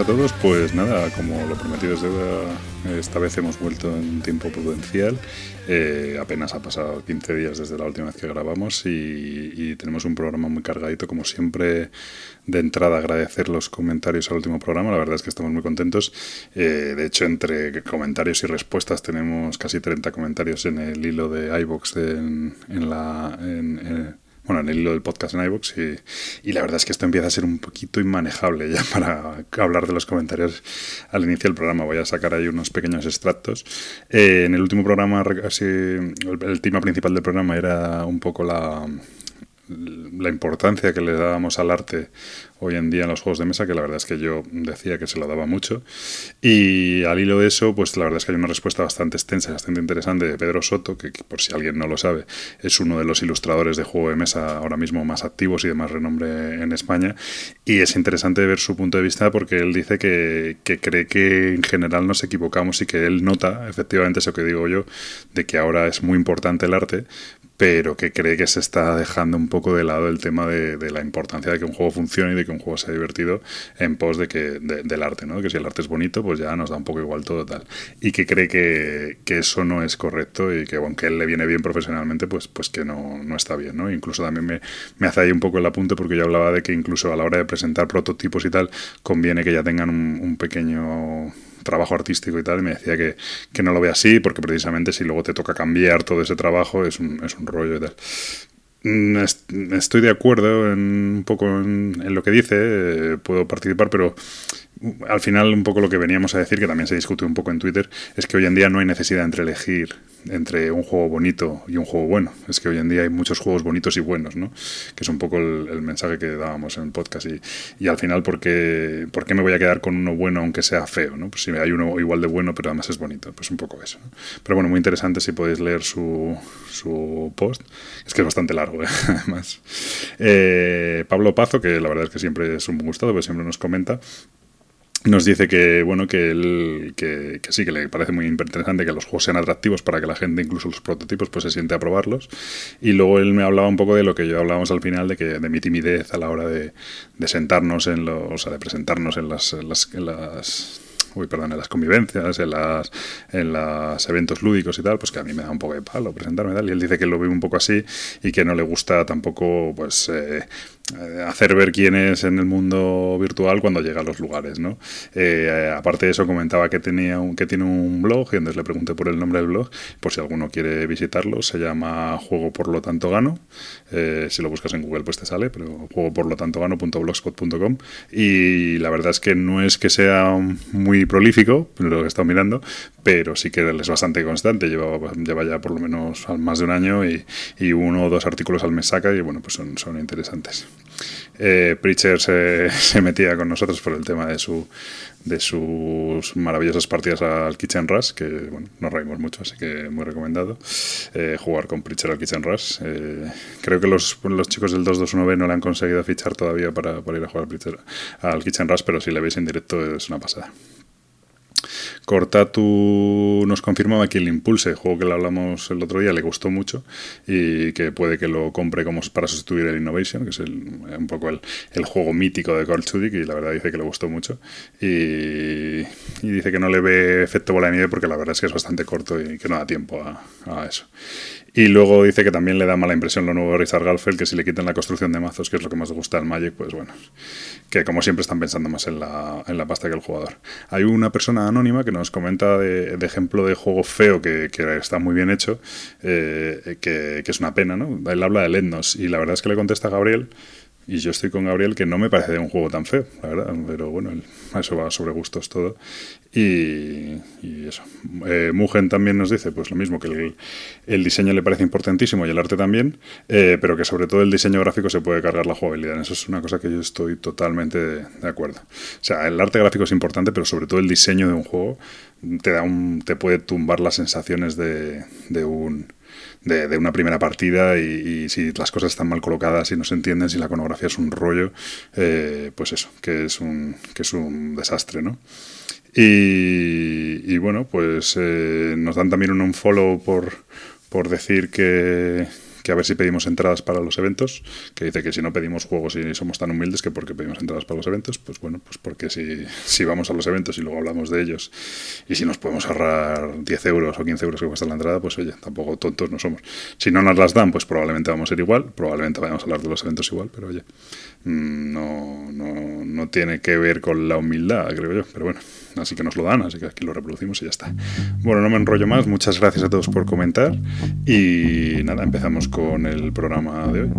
a todos. Pues nada, como lo prometido es deuda, esta vez hemos vuelto en tiempo prudencial. Eh, apenas ha pasado 15 días desde la última vez que grabamos y, tenemos un programa muy cargadito, como siempre. De entrada, agradecer los comentarios al último programa. La verdad es que estamos muy contentos. Eh, de hecho, entre comentarios y respuestas, tenemos casi 30 comentarios en el hilo de iBox en, la. En, bueno, en el hilo del podcast en iVoox y, la verdad es que esto empieza a ser un poquito inmanejable ya para hablar de los comentarios al inicio del programa. Voy a sacar ahí unos pequeños extractos. Eh, en el último programa, así, el tema principal del programa era un poco la la importancia que le dábamos al arte hoy en día en los juegos de mesa, que la verdad es que yo decía que se lo daba mucho. Y al hilo de eso, pues la verdad es que hay una respuesta bastante extensa y bastante interesante de Pedro Soto, que, por si alguien no lo sabe, es uno de los ilustradores de juego de mesa ahora mismo más activos y de más renombre en España. Y es interesante ver su punto de vista porque él dice que, que cree que en general nos equivocamos y que él nota, efectivamente eso que digo yo, de que ahora es muy importante el arte, pero que cree que se está dejando un poco de lado el tema de, la importancia de que un juego funcione y de que un juego sea divertido en pos de que del arte, ¿no? Que si el arte es bonito, pues ya nos da un poco igual todo tal. Y que cree que, eso no es correcto y que aunque él le viene bien profesionalmente, pues, pues que no, no está bien, ¿no? Incluso también me, me, hace ahí un poco el apunte porque yo hablaba de que incluso a la hora de presentar prototipos y tal, conviene que ya tengan un pequeño trabajo artístico y tal, y me decía que, que no lo ve así, porque precisamente si luego te toca cambiar todo ese trabajo es un, es un rollo y tal. Mm, estoy de acuerdo en, un poco en, lo que dice, eh, puedo participar, pero al final un poco lo que veníamos a decir, que también se discute un poco en Twitter, es que hoy en día no hay necesidad entre elegir entre un juego bonito y un juego bueno. Es que hoy en día hay muchos juegos bonitos y buenos, ¿no? Que es un poco el, mensaje que dábamos en el podcast. Y, y, al final, ¿por qué, ¿por qué me voy a quedar con uno bueno aunque sea feo? ¿no? Pues si hay uno igual de bueno, pero además es bonito. Pues un poco eso. Pero bueno, muy interesante si podéis leer su, su post. Es que es bastante largo, ¿eh? además. Eh, Pablo Pazo, que la verdad es que siempre es un gustado, pues siempre nos comenta nos dice que bueno que, él, que, sí que le parece muy interesante que los juegos sean atractivos para que la gente incluso los prototipos pues se siente a probarlos y luego él me hablaba un poco de lo que yo hablábamos al final de que de mi timidez a la hora de, sentarnos en los o sea de presentarnos en las, en las, uy, perdón, en las convivencias, en las en los eventos lúdicos y tal, pues que a mí me da un poco de palo presentarme tal. Y él dice que lo ve un poco así y que no le gusta tampoco, pues, eh, hacer ver quién es en el mundo virtual cuando llega a los lugares, ¿no? Eh, aparte de eso, comentaba que, tenía un, que tiene un blog y entonces le pregunté por el nombre del blog, por si alguno quiere visitarlo, se llama Juego por lo tanto gano, eh, si lo buscas en Google pues te sale, pero juego por lo tanto gano.blogspot.com y la verdad es que no es que sea muy prolífico, lo que he estado mirando, pero sí que es bastante constante, lleva, lleva ya por lo menos más de un año y, y uno o dos artículos al mes saca y bueno, pues son, son interesantes. Eh, Preacher se, metía con nosotros por el tema de su de sus maravillosas partidas al Kitchen Rush, que bueno, nos reímos mucho, así que muy recomendado eh, jugar con Preacher al Kitchen Rush. Eh, creo que los, los chicos del 221B no le han conseguido fichar todavía para, ir a jugar al Kitchen Rush, pero si le veis en directo es una pasada. Cortatu nos confirmaba que el Impulse, juego que le hablamos el otro día, le gustó mucho y que puede que lo compre como para sustituir el Innovation, que es un poco el, juego mítico de Carl Chudik y la verdad dice que le gustó mucho. Y, dice que no le ve efecto bola de nieve porque la verdad es que es bastante corto y que no da tiempo a eso. Y luego dice que también le da mala impresión lo nuevo de Richard Galfeld, que si le quitan la construcción de mazos, que es lo que más le gusta al Magic, pues bueno, que como siempre están pensando más en la, en la pasta que el jugador. Hay una persona anónima que nos comenta de, ejemplo de juego feo que, está muy bien hecho, eh, que, es una pena, ¿no? Él habla de Lennos y la verdad es que le contesta a Gabriel y yo estoy con Gabriel, que no me parece un juego tan feo, la verdad. Pero bueno, eso va sobre gustos todo. Y, eso. Eh, Mugen también nos dice, pues lo mismo, que el, diseño le parece importantísimo y el arte también, eh, pero que sobre todo el diseño gráfico se puede cargar la jugabilidad. Eso es una cosa que yo estoy totalmente de, acuerdo. O sea, el arte gráfico es importante, pero sobre todo el diseño de un juego te, da un, te puede tumbar las sensaciones de, de un de, una primera partida y, si las cosas están mal colocadas y no se entienden, si la iconografía es un rollo, eh, pues eso, que es un, que es un desastre, ¿no? Y, bueno, pues eh, nos dan también un follow por, por decir que, que a ver si pedimos entradas para los eventos, que dice que si no pedimos juegos y somos tan humildes que porque pedimos entradas para los eventos, pues bueno, pues porque si, si vamos a los eventos y luego hablamos de ellos y si nos podemos ahorrar 10 euros o 15 euros que cuesta la entrada, pues oye, tampoco tontos no somos. Si no nos las dan, pues probablemente vamos a ir igual, probablemente vayamos a hablar de los eventos igual, pero oye, no, no, no tiene que ver con la humildad, creo yo, pero bueno, así que nos lo dan, así que aquí lo reproducimos y ya está. Bueno, no me enrollo más, muchas gracias a todos por comentar y nada, empezamos con el programa de hoy.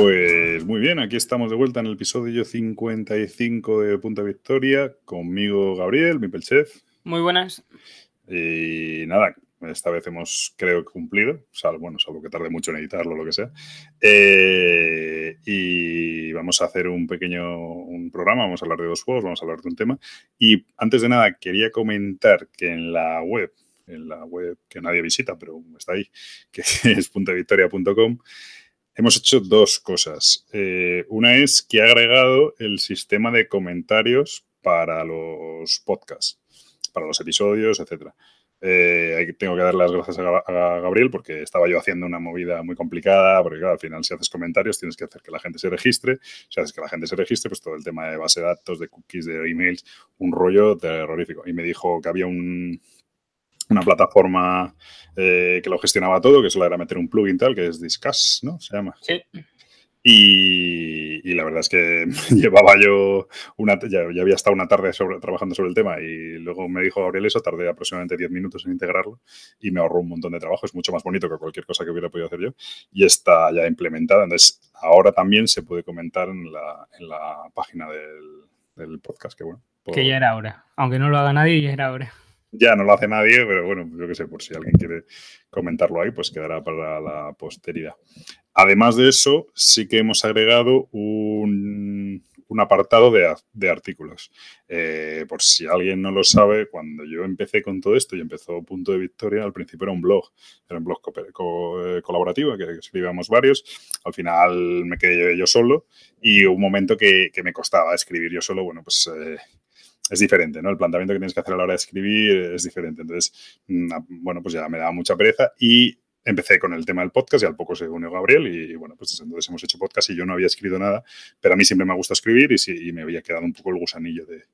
Pues muy bien, aquí estamos de vuelta en el episodio 55 de Punta Victoria, conmigo Gabriel, mi Chef. Muy buenas. Y nada, esta vez hemos, creo, cumplido, salvo, bueno, salvo que tarde mucho en editarlo o lo que sea. Eh, y vamos a hacer un pequeño un programa, vamos a hablar de dos juegos, vamos a hablar de un tema. Y antes de nada, quería comentar que en la web, en la web que nadie visita, pero está ahí, que es puntavictoria.com, hemos hecho dos cosas. Eh, una es que ha agregado el sistema de comentarios para los podcasts, para los episodios, etcétera. Eh, tengo que dar las gracias a, Gabriel porque estaba yo haciendo una movida muy complicada, porque al final si haces comentarios tienes que hacer que la gente se registre, si haces que la gente se registre, pues todo el tema de base de datos, de cookies, de emails, un rollo terrorífico. Y me dijo que había un, una plataforma eh, que lo gestionaba todo, que solo era meter un plugin tal, que es Discuss, ¿no? Se llama. Sí. Y, la verdad es que llevaba yo una, ya, había estado una tarde trabajando sobre el tema y luego me dijo Gabriel eso, tardé aproximadamente 10 minutos en integrarlo y me ahorró un montón de trabajo, es mucho más bonito que cualquier cosa que hubiera podido hacer yo y está ya implementada, entonces ahora también se puede comentar en la, en la página del, del podcast, que bueno. Que ya era hora, aunque no lo haga nadie, ya era hora. Ya no lo hace nadie, pero bueno, yo qué sé, por si alguien quiere comentarlo ahí, pues quedará para la posteridad. Además de eso, sí que hemos agregado un, apartado de, artículos. Eh, por si alguien no lo sabe, cuando yo empecé con todo esto y empezó Punto de Victoria, al principio era un blog, era un blog eh, colaborativo que escribíamos varios. Al final me quedé yo solo y un momento que, me costaba escribir yo solo, bueno, pues... Eh, es diferente, ¿no? El planteamiento que tienes que hacer a la hora de escribir es diferente. Entonces, mm, bueno, pues ya me daba mucha pereza y empecé con el tema del podcast y al poco se unió Gabriel y bueno, pues desde entonces hemos hecho podcast y yo no había escrito nada, pero a mí siempre me gusta escribir y, sí, me había quedado un poco el gusanillo de,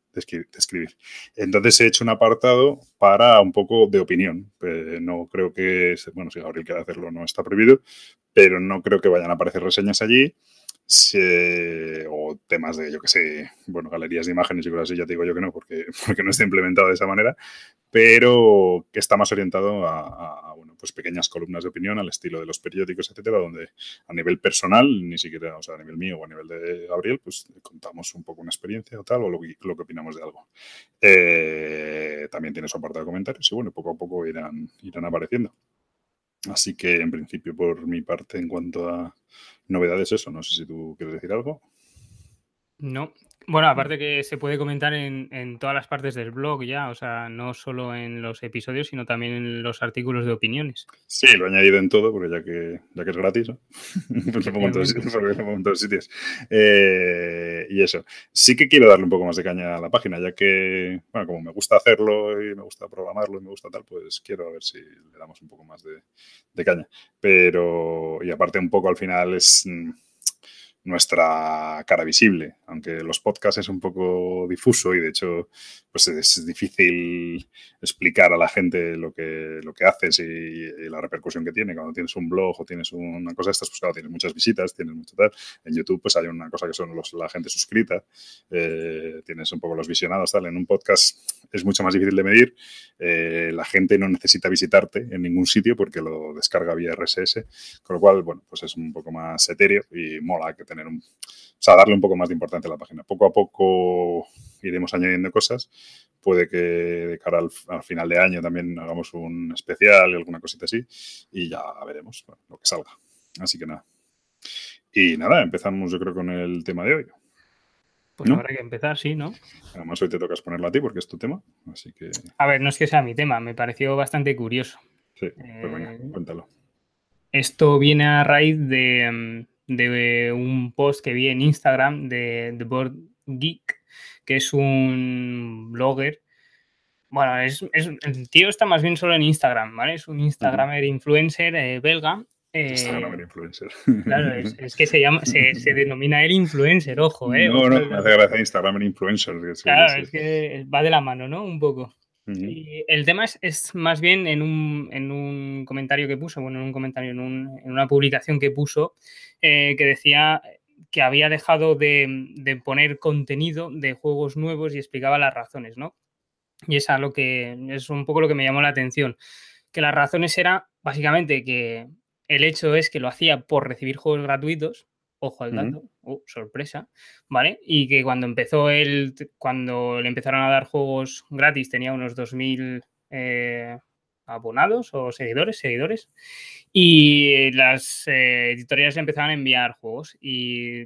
escribir. Entonces he hecho un apartado para un poco de opinión. Eh, no creo que, bueno, si Gabriel quiere hacerlo no está prohibido, pero no creo que vayan a aparecer reseñas allí o temas de, yo que sé, bueno, galerías de imágenes y cosas así, ya te digo yo que no, porque, porque no está implementado de esa manera, pero que está más orientado a, bueno, pues pequeñas columnas de opinión al estilo de los periódicos, etcétera, donde a nivel personal, ni siquiera, o sea, a nivel mío o a nivel de Gabriel, pues contamos un poco una experiencia o tal, o lo, que opinamos de algo. Eh, también tiene su apartado de comentarios y bueno, poco a poco irán, irán apareciendo. Así que en principio, por mi parte, en cuanto a novedades, eso, no sé si tú quieres decir algo. No, bueno, aparte que se puede comentar en, en, todas las partes del blog ya, o sea, no solo en los episodios, sino también en los artículos de opiniones. Sí, lo he añadido en todo, porque ya que, ya que es gratis, ¿no? pues lo pongo en todos, sitios. Eh, y eso. Sí que quiero darle un poco más de caña a la página, ya que, bueno, como me gusta hacerlo y me gusta programarlo y me gusta tal, pues quiero a ver si le damos un poco más de, de caña. Pero, y aparte un poco al final es mm, nuestra cara visible, aunque los podcasts es un poco difuso y de hecho pues es difícil explicar a la gente lo que, lo que haces y, la repercusión que tiene. Cuando tienes un blog o tienes una cosa de estas, pues claro, tienes muchas visitas, tienes mucho tal. En YouTube pues hay una cosa que son los, la gente suscrita, eh, tienes un poco los visionados, tal. En un podcast es mucho más difícil de medir, eh, la gente no necesita visitarte en ningún sitio porque lo descarga vía RSS, con lo cual, bueno, pues es un poco más etéreo y mola que tener un... O sea, darle un poco más de importancia a la página. Poco a poco iremos añadiendo cosas. Puede que de cara al, final de año también hagamos un especial y alguna cosita así y ya veremos lo que salga. Así que nada. Y nada, empezamos yo creo con el tema de hoy. Pues habrá que empezar, sí, ¿no? Además, hoy te tocas ponerlo a ti porque es tu tema, así que. A ver, no es que sea mi tema, me pareció bastante curioso. Sí, pues venga, eh, cuéntalo. Esto viene a raíz de, de, un post que vi en Instagram de The Board Geek, que es un blogger. Bueno, es, el tío está más bien solo en Instagram, ¿vale? Es un Instagramer influencer eh, belga Instagram eh, influencer. Claro, es, que se llama, se, se, denomina el influencer, ojo, ¿eh? No, no, me hace gracia Instagram influencer. claro, es que va de la mano, ¿no? Un poco. y el tema es, es, más bien en un, en un, comentario que puso, bueno, en un comentario, en, un, en una publicación que puso, eh, que decía que había dejado de, de, poner contenido de juegos nuevos y explicaba las razones, ¿no? Y es, lo que, es un poco lo que me llamó la atención, que las razones era básicamente que el hecho es que lo hacía por recibir juegos gratuitos, ojo al dato, uh, sorpresa, ¿vale? Y que cuando empezó él, cuando le empezaron a dar juegos gratis, tenía unos 2.000 eh, abonados o seguidores, seguidores, y las eh, editoriales le empezaron a enviar juegos y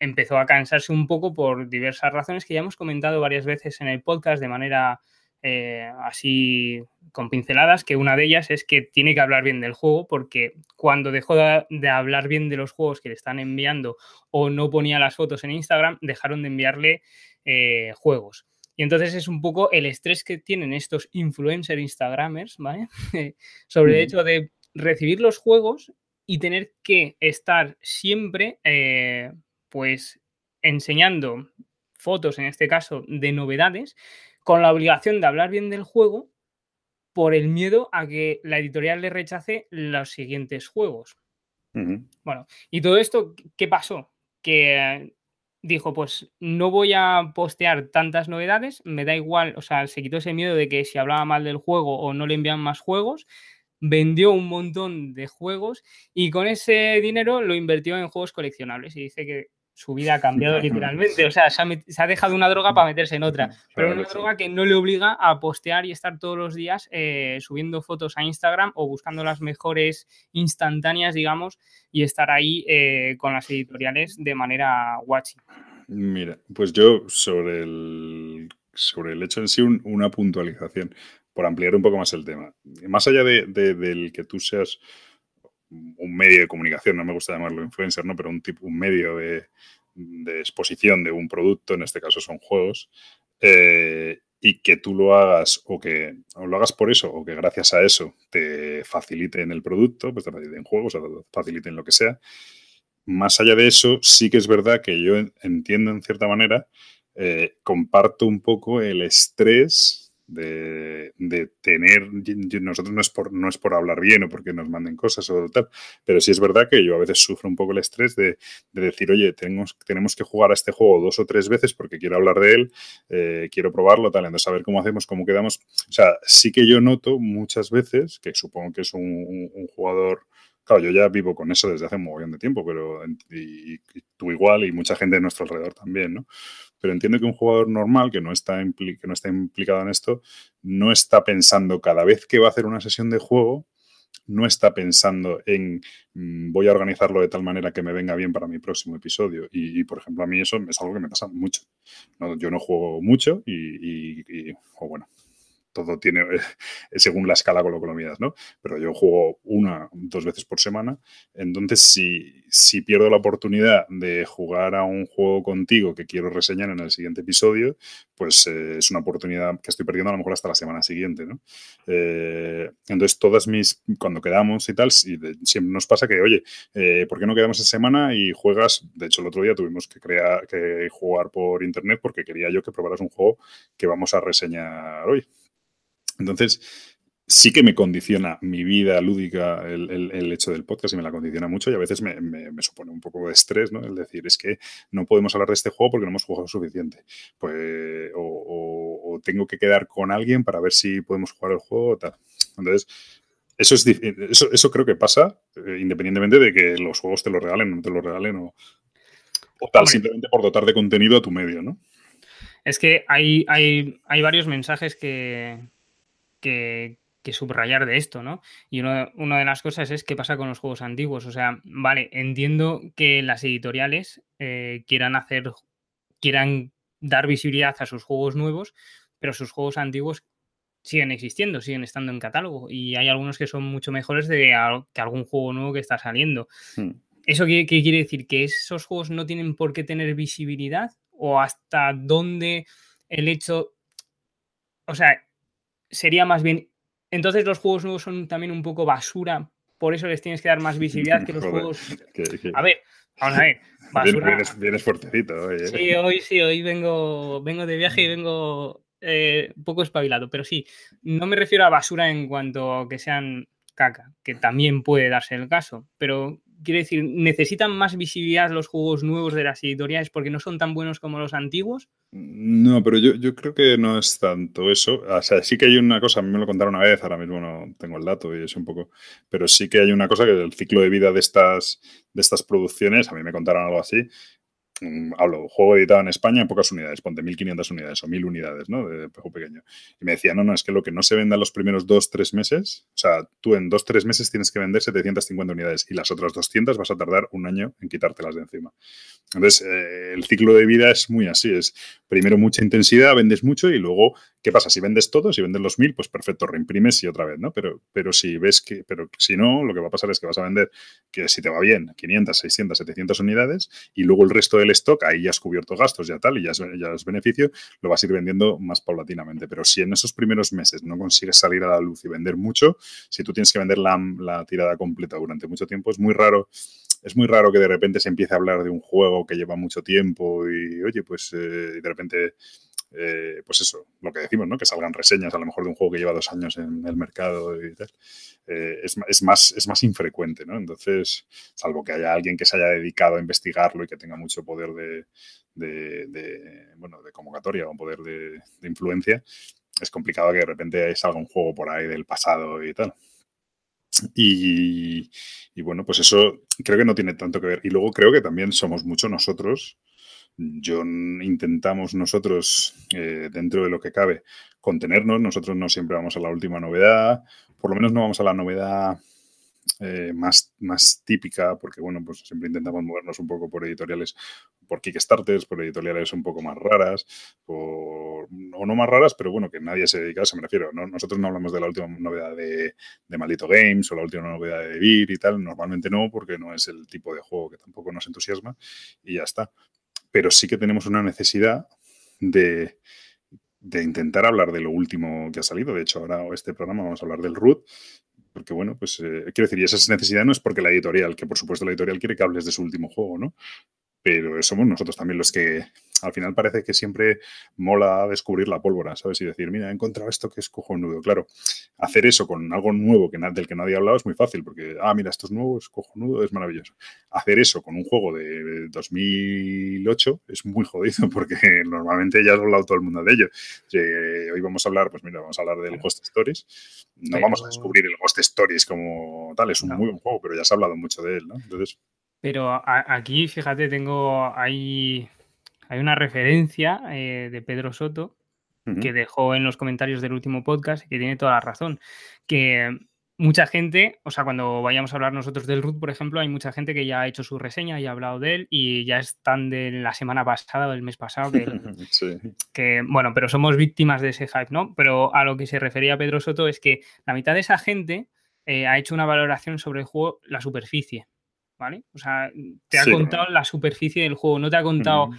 empezó a cansarse un poco por diversas razones que ya hemos comentado varias veces en el podcast de manera eh, así con pinceladas, que una de ellas es que tiene que hablar bien del juego, porque cuando dejó de, hablar bien de los juegos que le están enviando o no ponía las fotos en Instagram, dejaron de enviarle eh, juegos. Y entonces es un poco el estrés que tienen estos influencer Instagramers, ¿vale? Sobre el hecho de recibir los juegos y tener que estar siempre, eh, pues, enseñando fotos, en este caso, de novedades, con la obligación de hablar bien del juego por el miedo a que la editorial le rechace los siguientes juegos. Bueno, y todo esto, ¿qué pasó? Que dijo, pues no voy a postear tantas novedades, me da igual, o sea, se quitó ese miedo de que si hablaba mal del juego o no le envían más juegos, vendió un montón de juegos y con ese dinero lo invirtió en juegos coleccionables y dice que su vida ha cambiado literalmente. O sea, se ha, dejado una droga para meterse en otra, pero una droga que no le obliga a postear y estar todos los días eh, subiendo fotos a Instagram o buscando las mejores instantáneas, digamos, y estar ahí eh, con las editoriales de manera watching. Mira, pues yo sobre el, sobre el hecho en sí, una puntualización, por ampliar un poco más el tema. Más allá de, del que tú seas un medio de comunicación, no me gusta llamarlo influencer, ¿no? pero un, tipo, un medio de, exposición de un producto, en este caso son juegos, eh, y que tú lo hagas o que lo hagas por eso o que gracias a eso te faciliten el producto, pues te faciliten juegos te faciliten lo que sea. Más allá de eso, sí que es verdad que yo entiendo en cierta manera, eh, comparto un poco el estrés de, tener, nosotros no es, por, no es por hablar bien o porque nos manden cosas o tal, pero sí es verdad que yo a veces sufro un poco el estrés de, decir, oye, tenemos, tenemos que jugar a este juego dos o tres veces porque quiero hablar de él, eh, quiero probarlo, tal, entonces a ver cómo hacemos, cómo quedamos. O sea, sí que yo noto muchas veces, que supongo que es un, jugador... Claro, yo ya vivo con eso desde hace un mogollón de tiempo, pero y, tú igual y mucha gente de nuestro alrededor también, ¿no? Pero entiendo que un jugador normal que no, está que no está implicado en esto no está pensando cada vez que va a hacer una sesión de juego, no está pensando en mm, voy a organizarlo de tal manera que me venga bien para mi próximo episodio. Y, por ejemplo, a mí eso es algo que me pasa mucho. yo no juego mucho y, y o bueno, todo tiene, eh, según la escala con lo que lo midas, ¿no? Pero yo juego una, dos veces por semana, entonces si, si pierdo la oportunidad de jugar a un juego contigo que quiero reseñar en el siguiente episodio, pues eh, es una oportunidad que estoy perdiendo a lo mejor hasta la semana siguiente, ¿no? Eh, entonces todas mis, cuando quedamos y tal, siempre nos pasa que, oye, ¿por qué no quedamos esa semana y juegas? De hecho, el otro día tuvimos que, crear, que jugar por internet porque quería yo que probaras un juego que vamos a reseñar hoy. Entonces, sí que me condiciona mi vida lúdica el, hecho del podcast y me la condiciona mucho y a veces me, supone un poco de estrés, ¿no? El decir, es que no podemos hablar de este juego porque no hemos jugado suficiente. Pues, o, tengo que quedar con alguien para ver si podemos jugar el juego o tal. Entonces, eso, es, eso, eso creo que pasa eh, independientemente de que los juegos te lo regalen o no te lo regalen o, tal, simplemente por dotar de contenido a tu medio, ¿no? Es que hay, hay, hay varios mensajes que, que, subrayar de esto, ¿no? Y una de las cosas es qué pasa con los juegos antiguos. O sea, vale, entiendo que las editoriales eh, quieran hacer quieran dar visibilidad a sus juegos nuevos, pero sus juegos antiguos siguen existiendo, siguen estando en catálogo y hay algunos que son mucho mejores de que algún juego nuevo que está saliendo. Hmm. ¿Eso qué, quiere decir? ¿Que esos juegos no tienen por qué tener visibilidad? ¿O hasta dónde el hecho... O sea, sería más bien... Entonces los juegos nuevos son también un poco basura, por eso les tienes que dar más visibilidad que los juegos... A ver, vamos a ver. Basura... Vienes, fuertecito hoy. ¿eh? Sí, hoy sí, hoy vengo, vengo de viaje y vengo eh, poco espabilado, pero sí, no me refiero a basura en cuanto a que sean caca, que también puede darse el caso, pero quiero decir, ¿necesitan más visibilidad los juegos nuevos de las editoriales porque no son tan buenos como los antiguos? No, pero yo, yo creo que no es tanto eso. O sea, sí que hay una cosa, a mí me lo contaron una vez, ahora mismo no tengo el dato y es un poco, pero sí que hay una cosa que el ciclo de vida de estas, de estas producciones, a mí me contaron algo así, hablo, juego editado en España en pocas unidades, ponte 1500 unidades o 1000 unidades, ¿no? De juego pequeño. Y me decía, no, no, es que lo que no se venda los primeros 2-3 meses, o sea, tú en 2-3 meses tienes que vender 750 unidades y las otras 200 vas a tardar un año en quitártelas de encima. Entonces, eh, el ciclo de vida es muy así, es primero mucha intensidad, vendes mucho y luego, ¿qué pasa? Si vendes todo, si vendes los 1000, pues perfecto, reimprimes y otra vez, ¿no? Pero, pero si ves que, pero si no, lo que va a pasar es que vas a vender, que si te va bien, 500, 600, 700 unidades y luego el resto del stock, ahí ya has cubierto gastos, ya tal, y ya es, beneficio, lo vas a ir vendiendo más paulatinamente. Pero si en esos primeros meses no consigues salir a la luz y vender mucho, si tú tienes que vender la, la tirada completa durante mucho tiempo, es muy raro es muy raro que de repente se empiece a hablar de un juego que lleva mucho tiempo y, oye, pues eh, de repente, eh, pues eso, lo que decimos, ¿no? Que salgan reseñas a lo mejor de un juego que lleva dos años en el mercado y tal. Eh, es, más, es más infrecuente, ¿no? Entonces, salvo que haya alguien que se haya dedicado a investigarlo y que tenga mucho poder de, de, bueno, de convocatoria o poder de, influencia, es complicado que de repente salga un juego por ahí del pasado y tal. Y, y, bueno, pues eso creo que no tiene tanto que ver. Y luego creo que también somos mucho nosotros. Yo intentamos nosotros, eh, dentro de lo que cabe, contenernos. Nosotros no siempre vamos a la última novedad por lo menos no vamos a la novedad eh, más, más típica, porque bueno, pues siempre intentamos movernos un poco por editoriales, por Kickstarters, por editoriales un poco más raras, o no más raras, pero bueno, que nadie se dedica a eso, me refiero. Nosotros no hablamos de la última novedad de, Maldito Games o la última novedad de Vir y tal, normalmente no, porque no es el tipo de juego que tampoco nos entusiasma y ya está. Pero sí que tenemos una necesidad de, de intentar hablar de lo último que ha salido. De hecho, ahora este programa vamos a hablar del root, porque bueno, pues eh, quiero decir, y esa necesidad no es porque la editorial, que por supuesto la editorial quiere que hables de su último juego, ¿no? Pero somos nosotros también los que al final parece que siempre mola descubrir la pólvora, ¿sabes? Y decir, mira, he encontrado esto que es cojonudo. Claro, hacer eso con algo nuevo que, del que nadie ha hablado es muy fácil, porque, ah, mira, esto es nuevo, es cojonudo, es maravilloso. Hacer eso con un juego de 2008 es muy jodido, porque normalmente ya ha hablado todo el mundo de ello. hoy vamos a hablar, pues mira, vamos a hablar del Ghost Stories. No vamos a descubrir el Ghost Stories como tal, es un muy buen juego, pero ya se ha hablado mucho de él, ¿no? Entonces... Pero aquí, fíjate, tengo ahí hay una referencia eh, de Pedro Soto que dejó en los comentarios del último podcast que tiene toda la razón. Que mucha gente, o sea, cuando vayamos a hablar nosotros del root, por ejemplo, hay mucha gente que ya ha hecho su reseña y ha hablado de él y ya están de la semana pasada o del mes pasado. Que, bueno, pero somos víctimas de ese hype, ¿no? Pero a lo que se refería Pedro Soto es que la mitad de esa gente eh, ha hecho una valoración sobre el juego, la superficie. ¿Vale? O sea, te ha contado la superficie del juego, no te ha contado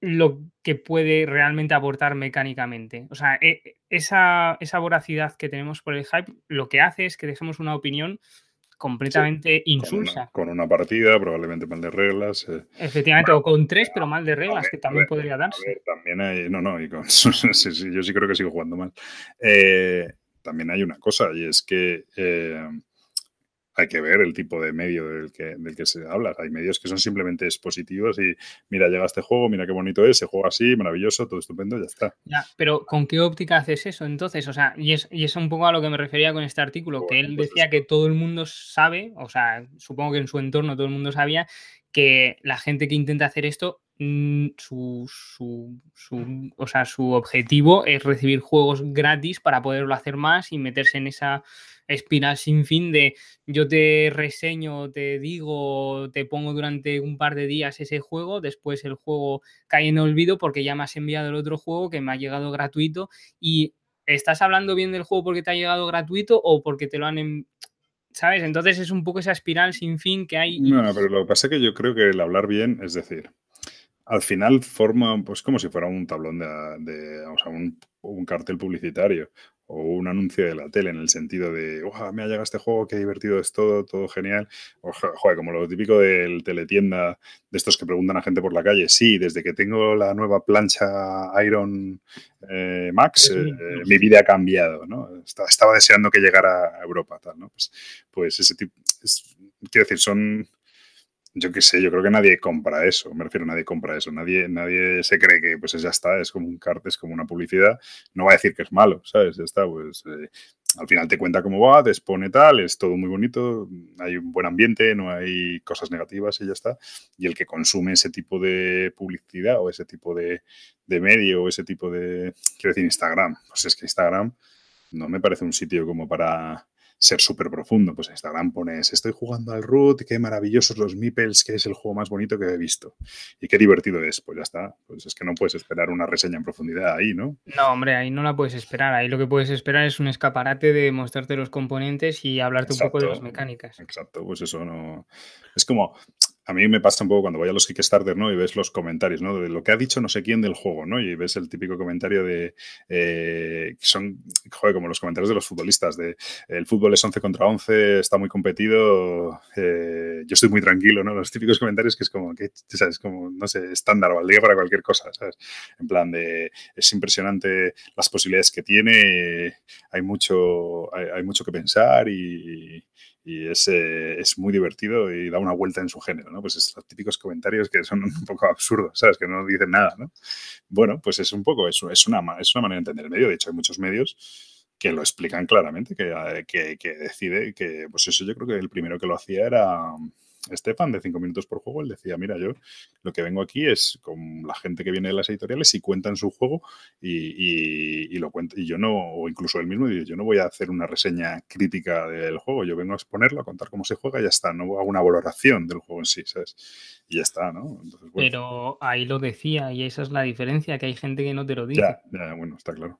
lo que puede realmente aportar mecánicamente. O sea, e, esa, esa, voracidad que tenemos por el hype lo que hace es que dejemos una opinión completamente insulsa. Con una, partida, probablemente mal de reglas. Eh. Efectivamente, o con tres, pero mal de reglas, que también podría darse. también hay, no, no, y con, yo sí creo que sigo jugando mal. Eh, también hay una cosa, y es que eh, hay que ver el tipo de medio del que, del que se habla. Hay medios que son simplemente expositivos y mira, llega este juego, mira qué bonito es, se juega así, maravilloso, todo estupendo, ya está. Ya, pero ¿con qué óptica haces eso entonces? O sea, y es, y es un poco a lo que me refería con este artículo, que él pues decía que todo el mundo sabe, o sea, supongo que en su entorno todo el mundo sabía que la gente que intenta hacer esto mm, su, o sea, su objetivo es recibir juegos gratis para poderlo hacer más y meterse en esa espiral sin fin de yo te reseño, te digo, te pongo durante un par de días ese juego, después el juego cae en olvido porque ya me has enviado el otro juego que me ha llegado gratuito y ¿estás hablando bien del juego porque te ha llegado gratuito o porque te lo han... ¿Sabes? Entonces es un poco esa espiral sin fin que hay. No, pero lo que pasa es que yo creo que el hablar bien, es decir, al final forma pues como si fuera un tablón de, o sea, un, un, cartel publicitario o un anuncio de la tele en el sentido de, me ha llegado este juego, qué divertido es todo, todo genial. O, joder, como lo típico del teletienda, de estos que preguntan a gente por la calle, sí, desde que tengo la nueva plancha Iron eh, Max, eh, mi vida ha cambiado, ¿no? Estaba, deseando que llegara a Europa, tal, ¿no? Pues, pues ese tipo, quiero decir, son yo qué sé, yo creo que nadie compra eso, me refiero, nadie compra eso, nadie, nadie se cree que pues ya está, es como un cartel, es como una publicidad, no va a decir que es malo, ¿sabes? Ya está, pues eh, al final te cuenta cómo va, te expone tal, es todo muy bonito, hay un buen ambiente, no hay cosas negativas y ya está, y el que consume ese tipo de publicidad o ese tipo de, de medio o ese tipo de, quiero decir, Instagram, pues es que Instagram no me parece un sitio como para ser súper profundo. Pues en Instagram pones, estoy jugando al root, qué maravillosos los meeples, que es el juego más bonito que he visto. Y qué divertido es. Pues ya está. Pues es que no puedes esperar una reseña en profundidad ahí, ¿no? No, hombre, ahí no la puedes esperar. Ahí lo que puedes esperar es un escaparate de mostrarte los componentes y hablarte un poco de las mecánicas. Exacto, pues eso no. Es como, a mí me pasa un poco cuando voy a los Kickstarter, ¿no? Y ves los comentarios, ¿no? De lo que ha dicho no sé quién del juego, ¿no? Y ves el típico comentario de... Eh, son, joder, como los comentarios de los futbolistas, de el fútbol es 11 contra 11, está muy competido, eh, yo estoy muy tranquilo, ¿no? Los típicos comentarios que es como, ¿sabes? Como, no sé, estándar, valdría para cualquier cosa, ¿sabes? En plan de, es impresionante las posibilidades que tiene, hay mucho, hay mucho que pensar y y es, es, muy divertido y da una vuelta en su género, ¿no? Pues es los típicos comentarios que son un poco absurdos, ¿sabes? Que no dicen nada, ¿no? Bueno, pues es un poco, es, es, una, es una manera de entender el medio. De hecho, hay muchos medios que lo explican claramente, que, que, que decide que, pues eso yo creo que el primero que lo hacía era Estefan, de 5 minutos por juego, él decía, mira, yo lo que vengo aquí es con la gente que viene de las editoriales y cuentan su juego y, lo cuenta, y yo no, o incluso él mismo, yo no voy a hacer una reseña crítica del juego, yo vengo a exponerlo, a contar cómo se juega y ya está, no hago una valoración del juego en sí, ¿sabes? Y ya está, ¿no? Pero ahí lo decía y esa es la diferencia, que hay gente que no te lo dice. Ya, ya bueno, está claro.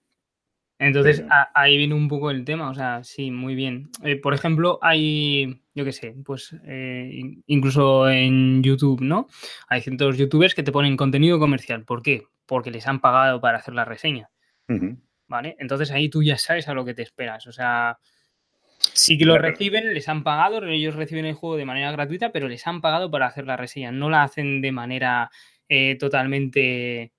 Entonces ahí viene un poco el tema, o sea, sí, muy bien. Eh, por ejemplo, hay, yo qué sé, pues eh, incluso en YouTube, ¿no? Hay ciertos youtubers que te ponen contenido comercial. ¿Por qué? Porque les han pagado para hacer la reseña. ¿Vale? Entonces ahí tú ya sabes a lo que te esperas. O sea, sí que lo reciben, les han pagado, ellos reciben el juego de manera gratuita, pero les han pagado para hacer la reseña. No la hacen de manera eh, totalmente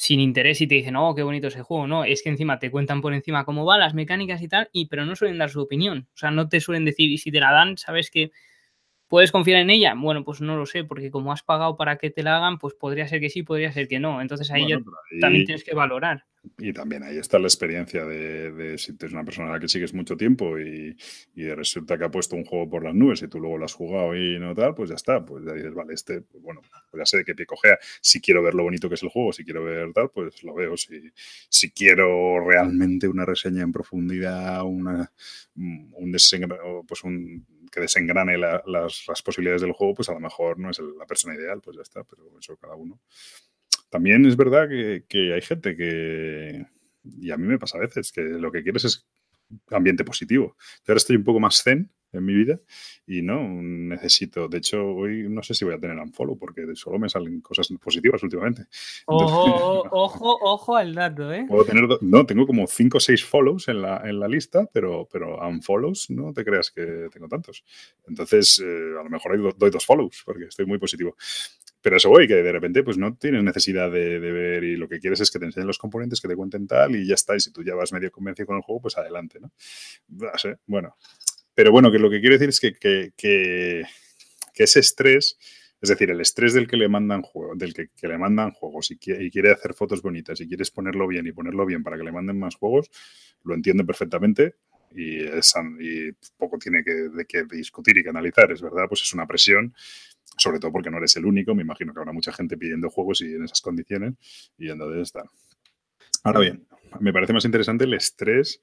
sin interés y te dicen, oh, qué bonito ese juego. No, es que encima te cuentan por encima cómo va, las mecánicas y tal, y, pero no suelen dar su opinión. O sea, no te suelen decir, y si te la dan, sabes que puedes confiar en ella. Bueno, pues no lo sé, porque como has pagado para que te la hagan, pues podría ser que sí, podría ser que no. Entonces ahí ya también tienes que valorar. Y también ahí está la experiencia de, si eres una persona a la que sigues mucho tiempo y, resulta que ha puesto un juego por las nubes y tú luego lo has jugado y no tal, pues ya está. Pues ya dices, vale, este, pues bueno, pues ya sé de qué pie cojea. Si quiero ver lo bonito que es el juego, si quiero ver tal, pues lo veo. Si, si quiero realmente una reseña en profundidad, una, un pues un que desengrane las, las, posibilidades del juego, pues a lo mejor no es la persona ideal, pues ya está, pero eso cada uno. También es verdad que, hay gente que, y a mí me pasa a veces, que lo que quieres es ambiente positivo. Yo ahora estoy un poco más zen en mi vida y no necesito, de hecho hoy no sé si voy a tener unfollow porque solo me salen cosas positivas últimamente. Ojo, ojo, ojo al dato, ¿eh? Puedo tener, no, tengo como 5 o 6 follows en la, en la lista, pero, pero unfollows no te creas que tengo tantos. Entonces, eh, a lo mejor doy dos follows porque estoy muy positivo. Pero eso voy, que de repente pues no tienes necesidad de, ver y lo que quieres es que te enseñen los componentes, que te cuenten tal y ya está. Y si tú ya vas medio convencido con el juego, pues adelante, ¿no? No sé, bueno. Pero bueno, que lo que quiero decir es que, que, que, ese estrés, es decir, el estrés del que le mandan juego, del que, le mandan juegos y, y, quiere hacer fotos bonitas y quieres ponerlo bien y ponerlo bien para que le manden más juegos, lo entiendo perfectamente y, es, y poco tiene que, de que discutir y que analizar, es verdad, pues es una presión sobre todo porque no eres el único, me imagino que habrá mucha gente pidiendo juegos y en esas condiciones, y entonces está. Ahora bien, me parece más interesante el estrés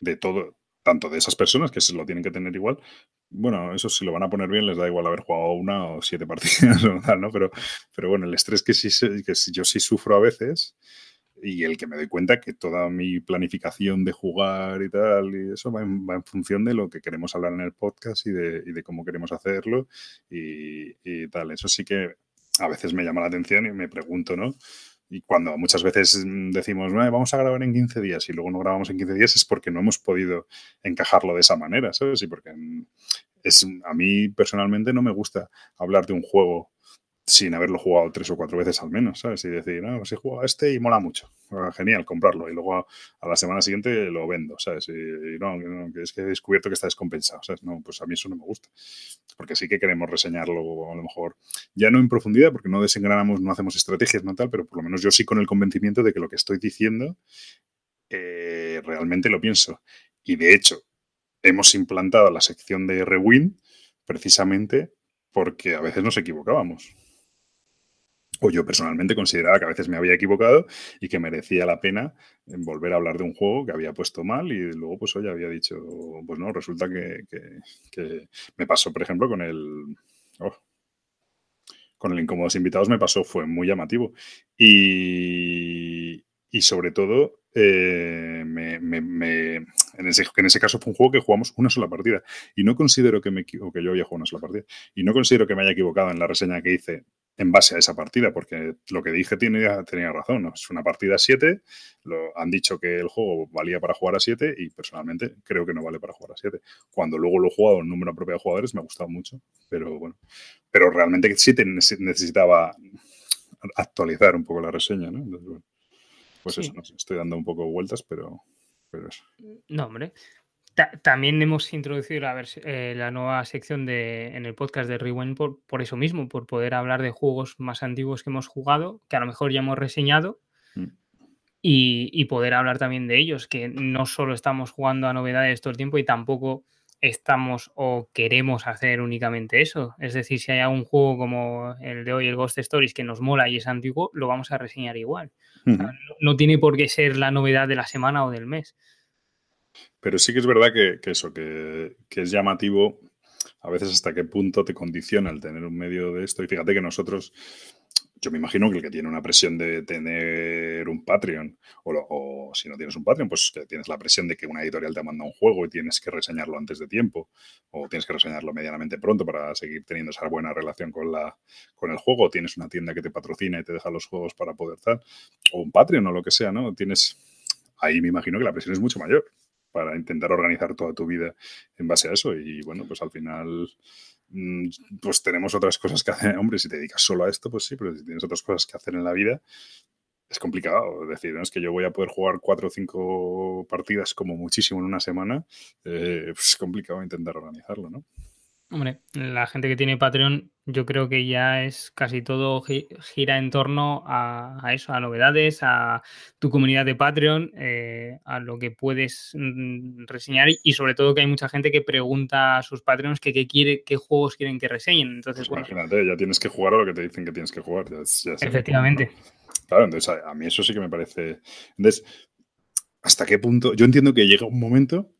de todo, tanto de esas personas que se lo tienen que tener igual. Bueno, eso si lo van a poner bien les da igual haber jugado una o siete partidas o tal, ¿no? Pero, pero bueno, el estrés que, sí, que yo sí sufro a veces y el que me doy cuenta que toda mi planificación de jugar y tal, y eso va en, función de lo que queremos hablar en el podcast y de, cómo queremos hacerlo y, y, tal. Eso sí que a veces me llama la atención y me pregunto, ¿no? Y cuando muchas veces decimos, vamos a grabar en 15 días y luego no grabamos en 15 días es porque no hemos podido encajarlo de esa manera, ¿sabes? Y porque es, a mí personalmente no me gusta hablar de un juego sin haberlo jugado tres o cuatro veces al menos, ¿sabes? Y decir, no, pues he jugado este y mola mucho. Ah, genial, comprarlo. Y luego a, la semana siguiente lo vendo, ¿sabes? Y, no, es que he descubierto que está descompensado, ¿sabes? No, pues a mí eso no me gusta. Porque sí que queremos reseñarlo a lo mejor, ya no en profundidad, porque no desengranamos, no hacemos estrategias, no tal, pero por lo menos yo sí con el convencimiento de que lo que estoy diciendo eh, realmente lo pienso. Y de hecho, hemos implantado la sección de Rewind precisamente porque a veces nos equivocábamos o yo personalmente consideraba que a veces me había equivocado y que merecía la pena volver a hablar de un juego que había puesto mal y luego pues hoy había dicho, pues no, resulta que, me pasó, por ejemplo, con el... Oh, con el Incómodos Invitados me pasó, fue muy llamativo. Y, y sobre todo, eh, me, en, ese, en ese caso fue un juego que jugamos una sola partida. Y no considero que, me, que yo había jugado una sola partida. Y no considero que me haya equivocado en la reseña que hice en base a esa partida, porque lo que dije tenía, tenía razón. ¿no? Es una partida 7, lo, han dicho que el juego valía para jugar a 7 y personalmente creo que no vale para jugar a 7. Cuando luego lo he jugado en número propio de jugadores me ha gustado mucho, pero bueno, pero realmente sí necesitaba actualizar un poco la reseña, ¿no? pues eso, no sé, estoy dando un poco vueltas, pero, pero eso. No, hombre, también hemos introducido la, eh, la, nueva sección de, en el podcast de Rewind por, por, eso mismo, por poder hablar de juegos más antiguos que hemos jugado, que a lo mejor ya hemos reseñado, mm. y, y, poder hablar también de ellos, que no solo estamos jugando a novedades todo el tiempo y tampoco estamos o queremos hacer únicamente eso. Es decir, si hay algún juego como el de hoy, el Ghost Stories, que nos mola y es antiguo, lo vamos a reseñar igual. no, no tiene por qué ser la novedad de la semana o del mes. Pero sí que es verdad que, eso, que, es llamativo a veces hasta qué punto te condiciona el tener un medio de esto. Y fíjate que nosotros, yo me imagino que el que tiene una presión de tener un Patreon, o, si no tienes un Patreon, pues tienes la presión de que una editorial te manda un juego y tienes que reseñarlo antes de tiempo, o tienes que reseñarlo medianamente pronto para seguir teniendo esa buena relación con, la, con el juego, o tienes una tienda que te patrocina y te deja los juegos para poder estar, o un Patreon o lo que sea, ¿no? Tienes... Ahí me imagino que la presión es mucho mayor para intentar organizar toda tu vida en base a eso. Y bueno, pues al final, mm, pues tenemos otras cosas que hacer. Hombre, si te dedicas solo a esto, pues sí, pero si tienes otras cosas que hacer en la vida, es complicado. Es decir, es que yo voy a poder jugar cuatro o cinco partidas como muchísimo en una semana. Pues es complicado intentar organizarlo, ¿no? Hombre, la gente que tiene Patreon, yo creo que ya es casi todo gira en torno a, eso, a novedades, a tu comunidad de Patreon, eh, a lo que puedes mm, reseñar y sobre todo que hay mucha gente que pregunta a sus Patreons que qué quiere, qué juegos quieren que reseñen. Entonces, pues imagínate, ya tienes que jugar a lo que te dicen que tienes que jugar. Efectivamente. Claro, entonces a mí eso sí que me parece. Entonces, ¿hasta qué punto? Yo entiendo que llega un momento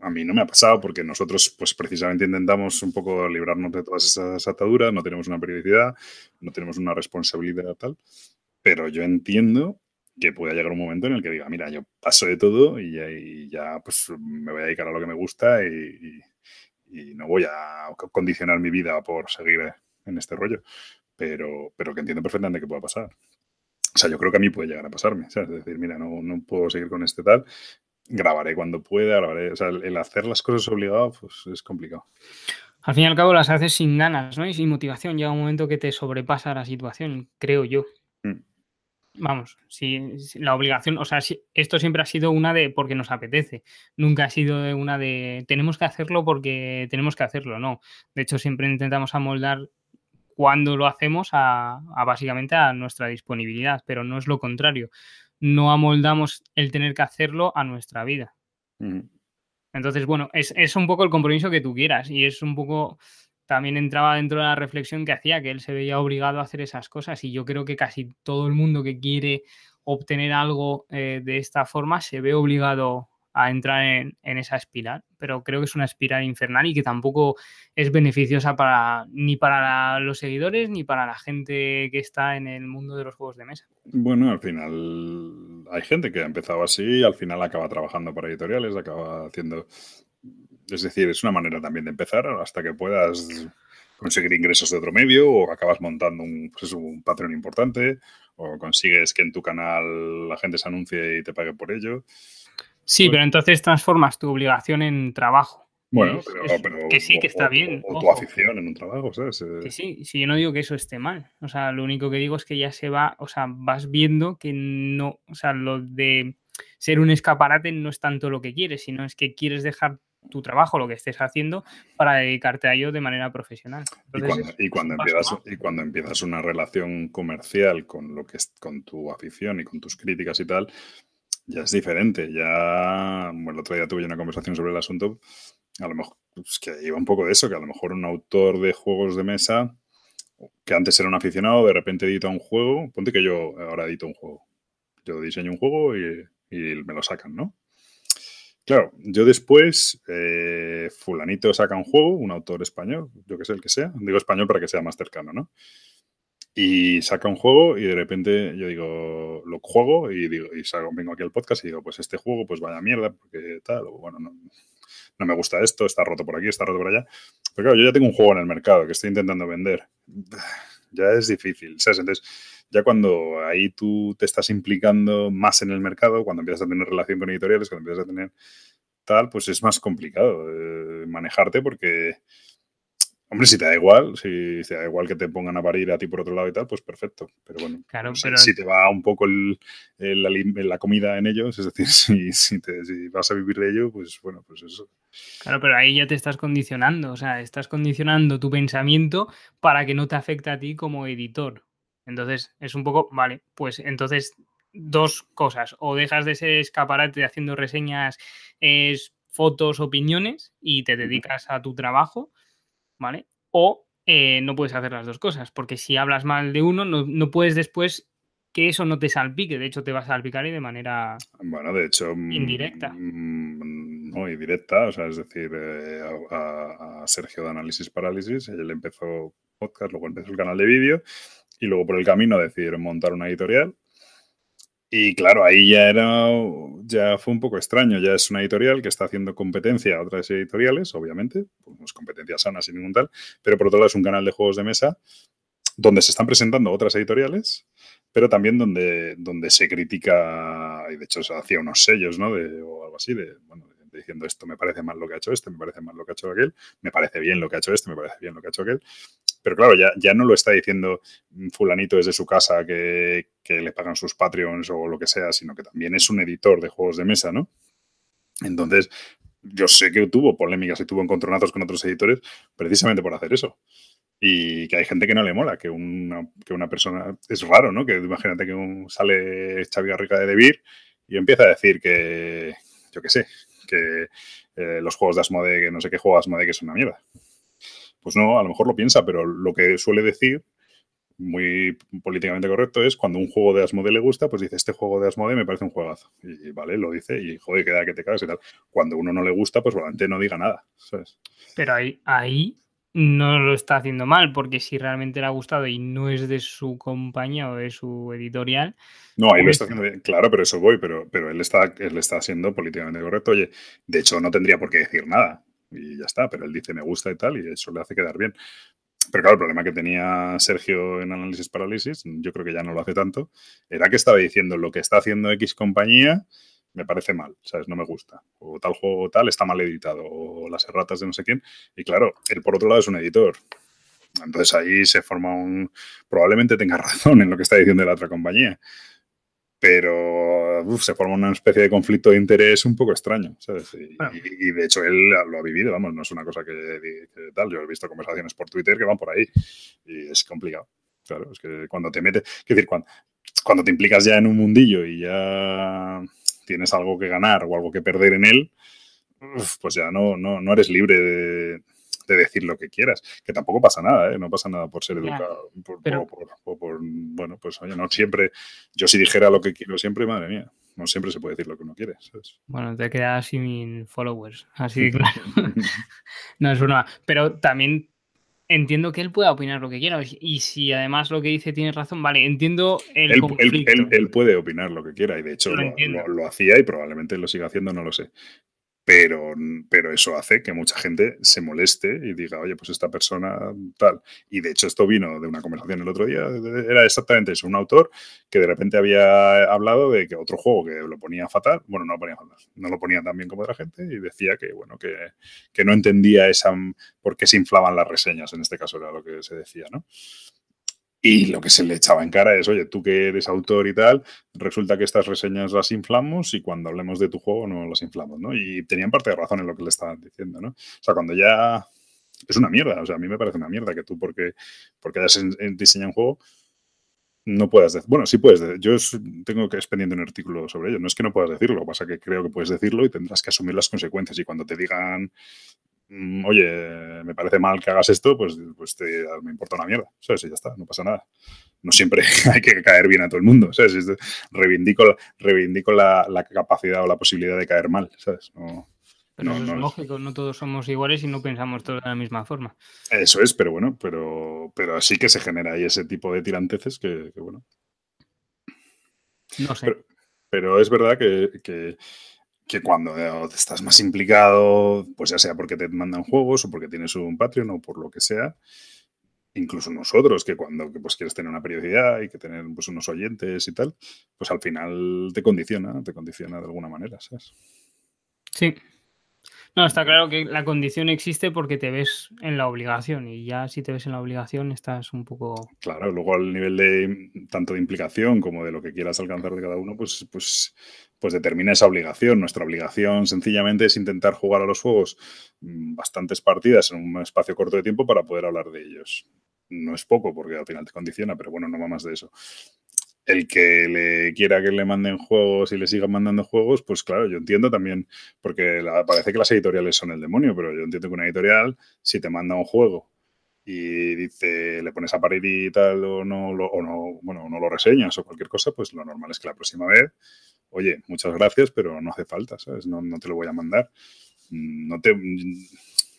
a mí no me ha pasado porque nosotros, pues precisamente intentamos un poco librarnos de todas esas ataduras, no tenemos una periodicidad, no tenemos una responsabilidad tal, pero yo entiendo que pueda llegar un momento en el que diga, mira, yo paso de todo y ya, pues me voy a dedicar a lo que me gusta y, no voy a condicionar mi vida por seguir en este rollo, pero, pero que entiendo perfectamente que pueda pasar. O sea, yo creo que a mí puede llegar a pasarme, Es decir, mira, no, no puedo seguir con este tal grabaré cuando pueda, grabaré. O sea, el hacer las cosas obligado, pues es complicado. Al fin y al cabo las haces sin ganas, ¿no? Y sin motivación. Llega un momento que te sobrepasa la situación, creo yo. Mm. Vamos, si, la obligación, o sea, si, esto siempre ha sido una de porque nos apetece, nunca ha sido de una de tenemos que hacerlo porque tenemos que hacerlo, no. De hecho, siempre intentamos amoldar cuando lo hacemos a básicamente a nuestra disponibilidad, pero no es lo contrario no amoldamos el tener que hacerlo a nuestra vida. Entonces, bueno, es, un poco el compromiso que tú quieras y es un poco también entraba dentro de la reflexión que hacía, que él se veía obligado a hacer esas cosas y yo creo que casi todo el mundo que quiere obtener algo eh, de esta forma se ve obligado a entrar en, esa espiral, pero creo que es una espiral infernal y que tampoco es beneficiosa para ni para los seguidores ni para la gente que está en el mundo de los juegos de mesa. Bueno, al final hay gente que ha empezado así y al final acaba trabajando para editoriales, acaba haciendo... Es decir, es una manera también de empezar hasta que puedas conseguir ingresos de otro medio o acabas montando un, pues un patrón importante o consigues que en tu canal la gente se anuncie y te pague por ello. Sí, pero entonces transformas tu obligación en trabajo. Bueno, pero, que sí, que está bien. O, tu afición en un trabajo, ¿sabes? Eh, que sí, sí, yo no digo que eso esté mal. O sea, lo único que digo es que ya se va, o sea, vas viendo que no, o sea, lo de ser un escaparate no es tanto lo que quieres, sino es que quieres dejar tu trabajo, lo que estés haciendo, para dedicarte a ello de manera profesional. y, cuando, empiezas, y cuando empiezas una relación comercial con lo que es con tu afición y con tus críticas y tal, ya es diferente. Ya, bueno, el otro día tuve una conversación sobre el asunto, a lo mejor, pues, que iba un poco de eso, que a lo mejor un autor de juegos de mesa, que antes era un aficionado, de repente edita un juego, ponte que yo ahora edito un juego. Yo diseño un juego y, me lo sacan, ¿no? Claro, yo después, eh, fulanito saca un juego, un autor español, yo que sé, el que sea, digo español para que sea más cercano, ¿no? Y saca un juego y de repente yo digo, lo juego y digo, y salgo, vengo aquí al podcast y digo, pues este juego, pues vaya mierda, porque tal, o bueno, no, no me gusta esto, está roto por aquí, está roto por allá. Pero claro, yo ya tengo un juego en el mercado que estoy intentando vender. Ya es difícil, ¿sabes? Entonces, ya cuando ahí tú te estás implicando más en el mercado, cuando empiezas a tener relación con editoriales, cuando empiezas a tener tal, pues es más complicado eh, manejarte porque Hombre, si te da igual, si te da igual que te pongan a parir a ti por otro lado y tal, pues perfecto. Pero bueno, claro, si te va un poco la, comida en ellos, es decir, si, si, vas a vivir de ello, pues bueno, pues eso. Claro, pero ahí ya te estás condicionando, o sea, estás condicionando tu pensamiento para que no te afecte a ti como editor. Entonces, es un poco, vale, pues entonces dos cosas, o dejas de ser escaparate haciendo reseñas, es, fotos, opiniones y te dedicas a tu trabajo ¿vale? O eh, no puedes hacer las dos cosas, porque si hablas mal de uno, no, puedes después que eso no te salpique, de hecho te vas a salpicar y de manera bueno, de hecho, mm, indirecta. Mm, no, y directa, o sea, es decir, eh, a, Sergio de Análisis Parálisis, él empezó podcast, luego empezó el canal de vídeo y luego por el camino decidieron montar una editorial y claro, ahí ya era, ya fue un poco extraño. Ya es una editorial que está haciendo competencia a otras editoriales, obviamente, pues competencias sanas sin ningún tal, pero por otro lado es un canal de juegos de mesa donde se están presentando otras editoriales, pero también donde, donde se critica, y de hecho se hacía unos sellos, ¿no? De, o algo así, de, bueno, diciendo esto me parece mal lo que ha hecho este, me parece mal lo que ha hecho aquel, me parece bien lo que ha hecho este, me parece bien lo que ha hecho aquel. Pero claro, ya, ya no lo está diciendo fulanito desde su casa que, le pagan sus Patreons o lo que sea, sino que también es un editor de juegos de mesa, ¿no? Entonces, yo sé que tuvo polémicas y tuvo encontronazos con otros editores precisamente por hacer eso. Y que hay gente que no le mola, que una, que una persona... Es raro, ¿no? Que imagínate que sale Xavi Garriga de Debir y empieza a decir que, yo qué sé, que eh, los juegos de Asmode, que no sé qué juego de Asmode, que es una mierda. Pues no, a lo mejor lo piensa, pero lo que suele decir, muy políticamente correcto, es cuando un juego de Asmode le gusta, pues dice, este juego de Asmode me parece un juegazo. Y vale, lo dice y joder, queda que te cagas y tal. Cuando uno no le gusta, pues probablemente no diga nada, ¿sabes? Pero ahí, ahí no lo está haciendo mal, porque si realmente le ha gustado y no es de su compañía o de su editorial. No, ahí lo pues está haciendo bien. Claro, pero eso voy, pero, pero él, está, él está siendo políticamente correcto. Oye, de hecho, no tendría por qué decir nada y ya está, pero él dice me gusta y tal y eso le hace quedar bien. Pero claro, el problema que tenía Sergio en Análisis Parálisis, yo creo que ya no lo hace tanto, era que estaba diciendo lo que está haciendo X compañía me parece mal, ¿sabes? No me gusta. O tal juego tal está mal editado, o las erratas de no sé quién. Y claro, él por otro lado es un editor. Entonces ahí se forma un... Probablemente tenga razón en lo que está diciendo la otra compañía pero se forma una especie de conflicto de interés un poco extraño, ¿sabes? Y, de hecho él lo ha vivido, vamos, no es una cosa que, tal, yo he visto conversaciones por Twitter que van por ahí y es complicado. Claro, es que cuando te metes, es decir, cuando, cuando te implicas ya en un mundillo y ya tienes algo que ganar o algo que perder en él, pues ya no, no, no eres libre de, de decir lo que quieras, que tampoco pasa nada, ¿eh? no pasa nada por ser educado, por, bueno, pues oye, no siempre, yo si dijera lo que quiero siempre, madre mía, no siempre se puede decir lo que uno quiere. Bueno, te quedas sin followers, así claro. no es una. Pero también entiendo que él pueda opinar lo que quiera. Y si además lo que dice tiene razón, vale, entiendo el él, conflicto. Él, puede opinar lo que quiera y de hecho lo, hacía y probablemente lo siga haciendo, no lo sé. Pero, pero eso hace que mucha gente se moleste y diga, oye, pues esta persona tal. Y de hecho esto vino de una conversación el otro día, era exactamente eso, un autor que de repente había hablado de que otro juego que lo ponía fatal, bueno, no lo ponía fatal, no lo ponía tan bien como otra gente y decía que, bueno, que, que no entendía esa, por qué se inflaban las reseñas, en este caso era lo que se decía, ¿no? Y lo que se le echaba en cara es, oye, tú que eres autor y tal, resulta que estas reseñas las inflamos y cuando hablemos de tu juego no las inflamos, ¿no? Y tenían parte de razón en lo que le estaban diciendo, ¿no? O sea, cuando ya... Es una mierda, o sea, a mí me parece una mierda que tú porque, porque hayas diseñado un juego no puedas decir. Bueno, sí puedes. Yo tengo que expendiente un artículo sobre ello. No es que no puedas decirlo, pasa que creo que puedes decirlo y tendrás que asumir las consecuencias. Y cuando te digan oye, me parece mal que hagas esto, pues, pues me importa una mierda, ¿sabes? Y ya está, no pasa nada. No siempre hay que caer bien a todo el mundo, ¿sabes? Reivindico, reivindico la, capacidad o la posibilidad de caer mal, ¿sabes? No, pero es lógico, no todos somos iguales y no pensamos todos de la misma forma. Eso es, pero bueno, pero, pero sí que se genera ahí ese tipo de tiranteces que, bueno. No sé. Pero, es verdad que que cuando estás más implicado, pues ya sea porque te mandan juegos o porque tienes un Patreon o por lo que sea, incluso nosotros, que cuando pues, quieres tener una periodicidad y que tener pues, unos oyentes y tal, pues al final te condiciona, te condiciona de alguna manera, ¿sabes? Sí. No, está claro que la condición existe porque te ves en la obligación y ya si te ves en la obligación estás un poco... Claro, luego al nivel de tanto de implicación como de lo que quieras alcanzar de cada uno, pues, pues pues determina esa obligación. Nuestra obligación sencillamente es intentar jugar a los juegos mm, bastantes partidas en un espacio corto de tiempo para poder hablar de ellos. No es poco porque al final te condiciona, pero bueno, no va más de eso. El que le quiera que le manden juegos y le sigan mandando juegos, pues claro, yo entiendo también, porque parece que las editoriales son el demonio, pero yo entiendo que una editorial, si te manda un juego y dice, le pones a parir y tal, o no, lo, o no, bueno, no lo reseñas o cualquier cosa, pues lo normal es que la próxima vez oye, muchas gracias, pero no hace falta, ¿sabes? No, te lo voy a mandar. No te,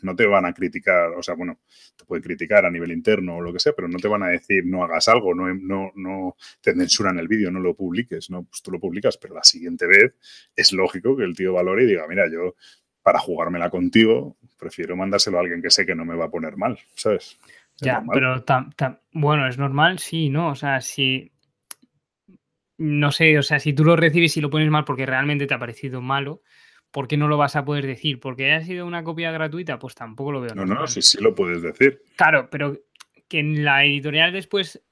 no te van a criticar, o sea, bueno, te puede criticar a nivel interno o lo que sea, pero no te van a decir no hagas algo, no, no, no te censuran el vídeo, no lo publiques, no, pues tú lo publicas, pero la siguiente vez es lógico que el tío valore y diga, mira, yo para jugármela contigo prefiero mandárselo a alguien que sé que no me va a poner mal, ¿sabes? ya, pero bueno, es normal, sí, ¿no? O sea, si no sé, o sea, si tú lo recibes y lo pones mal porque realmente te ha parecido malo, ¿por qué no lo vas a poder decir? ¿Porque haya sido una copia gratuita? Pues tampoco lo veo. No, no, sí, sí lo puedes decir. Claro, pero que en la editorial después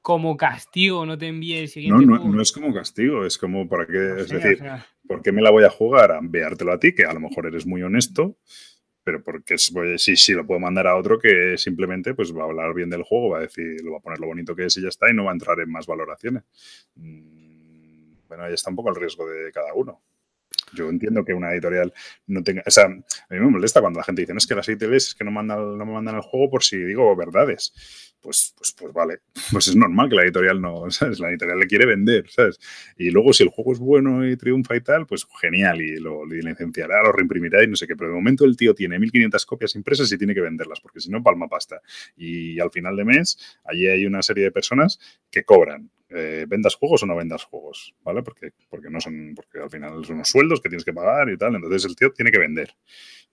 como castigo no te envíe el siguiente. No, no, no es como castigo, es como para qué, es decir, ¿por qué me la voy a jugar a enviártelo a ti? Que a lo mejor eres muy honesto, pero porque sí, sí, lo puedo mandar a otro que simplemente pues va a hablar bien del juego, va a decir, lo va a poner lo bonito que es y ya está, y no va a entrar en más valoraciones. Mm, bueno, ahí está un poco el riesgo de cada uno. Yo entiendo que una editorial no tenga. O sea, a mí me molesta cuando la gente dice, no es que las editoriales es que no, mandan, no me mandan el juego por si digo verdades pues, pues, pues vale, pues es normal que la editorial no, ¿sabes? La editorial le quiere vender, ¿sabes? Y luego si el juego es bueno y triunfa y tal, pues genial, y lo, licenciará, lo reimprimirá y no sé qué, pero de momento el tío tiene 1500 copias impresas y tiene que venderlas, porque si no, palma pasta. Y al final de mes, allí hay una serie de personas que cobran, eh, vendas juegos o no vendas juegos, ¿vale? Porque, porque no son, porque al final son unos sueldos que tienes que pagar y tal, entonces el tío tiene que vender.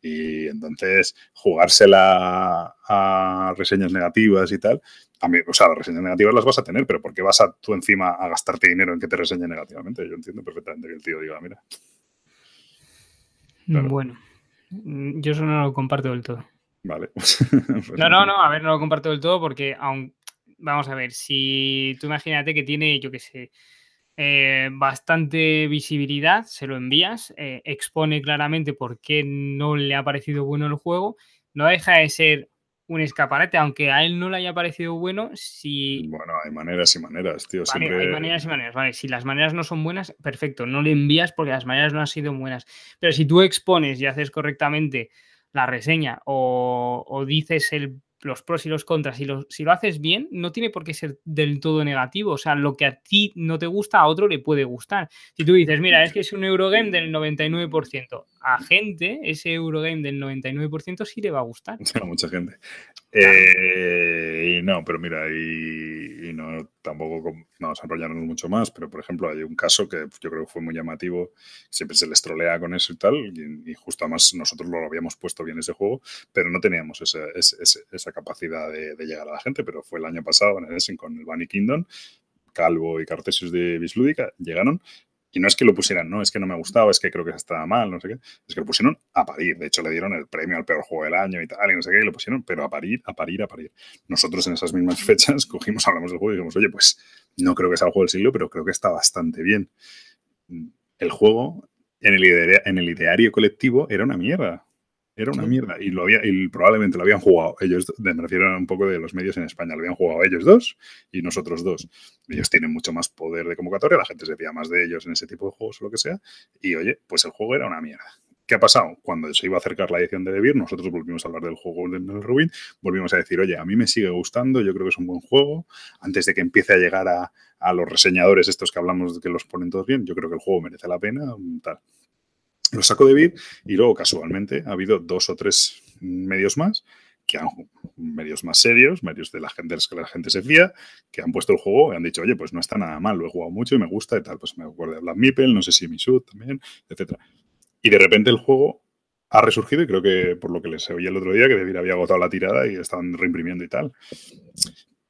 Y entonces jugársela a reseñas negativas y tal, a mí, o sea, las reseñas negativas las vas a tener, pero ¿por qué vas a tú encima a gastarte dinero en que te reseñe negativamente? Yo entiendo perfectamente que el tío diga, mira. Bueno, yo eso no lo comparto del todo. Vale. No, no, no, a ver, no lo comparto del todo porque aún, vamos a ver, si tú imagínate que tiene, yo qué sé, eh, bastante visibilidad, se lo envías, eh, expone claramente por qué no le ha parecido bueno el juego, no deja de ser un escaparate, aunque a él no le haya parecido bueno, si... Bueno, hay maneras y maneras, tío. Hay maneras y maneras, vale. Si las maneras no son buenas, perfecto, no le envías porque las maneras no han sido buenas. Pero si tú expones y haces correctamente la reseña o, dices el, los pros y los contras, y si lo haces bien, no tiene por qué ser del todo negativo. O sea, lo que a ti no te gusta, a otro le puede gustar. Si tú dices, mira, es que es un Eurogame del 99%, a gente ese Eurogame del 99% sí le va a gustar. Mucha gente. Eh, y no, pero mira, y, no tampoco vamos a enrollarnos mucho más, pero por ejemplo hay un caso que yo creo que fue muy llamativo, siempre se les trolea con eso y tal, y, justo además nosotros lo habíamos puesto bien ese juego, pero no teníamos esa capacidad de, llegar a la gente, pero fue el año pasado en el Essen con el Bunny Kingdom, Calvo y Cartesius de Bislúdica llegaron y no es que lo pusieran, no, es que no me ha gustado, es que creo que estaba mal, no sé qué. Es que lo pusieron a parir. De hecho, le dieron el premio al peor juego del año y tal, y no sé qué, y lo pusieron, pero a parir, a parir, a parir. Nosotros en esas mismas fechas cogimos, hablamos del juego y dijimos, oye, pues no creo que sea el juego del siglo, pero creo que está bastante bien. El juego el, en el ideario colectivo era una mierda. Era una mierda. Y, lo había, y probablemente lo habían jugado ellos, me refiero un poco de los medios en España, lo habían jugado ellos dos y nosotros dos. Ellos tienen mucho más poder de convocatoria, la gente se fía más de ellos en ese tipo de juegos o lo que sea. Y oye, pues el juego era una mierda. ¿Qué ha pasado? Cuando se iba a acercar la edición de Debir, nosotros volvimos a hablar del juego del Ruin, volvimos a decir, oye, a mí me sigue gustando, yo creo que es un buen juego. Antes de que empiece a llegar a, a los reseñadores estos que hablamos de que los ponen todos bien, yo creo que el juego merece la pena, tal lo saco de Bit y luego casualmente ha habido dos o tres medios más que han, medios más serios, medios de la gente que la gente se fía, que han puesto el juego y han dicho, oye, pues no está nada mal, lo he jugado mucho y me gusta y tal. Pues me acuerdo de Black no sé si Misut también, etc. Y de repente el juego ha resurgido y creo que por lo que les oí el otro día, que David había agotado la tirada y estaban reimprimiendo y tal.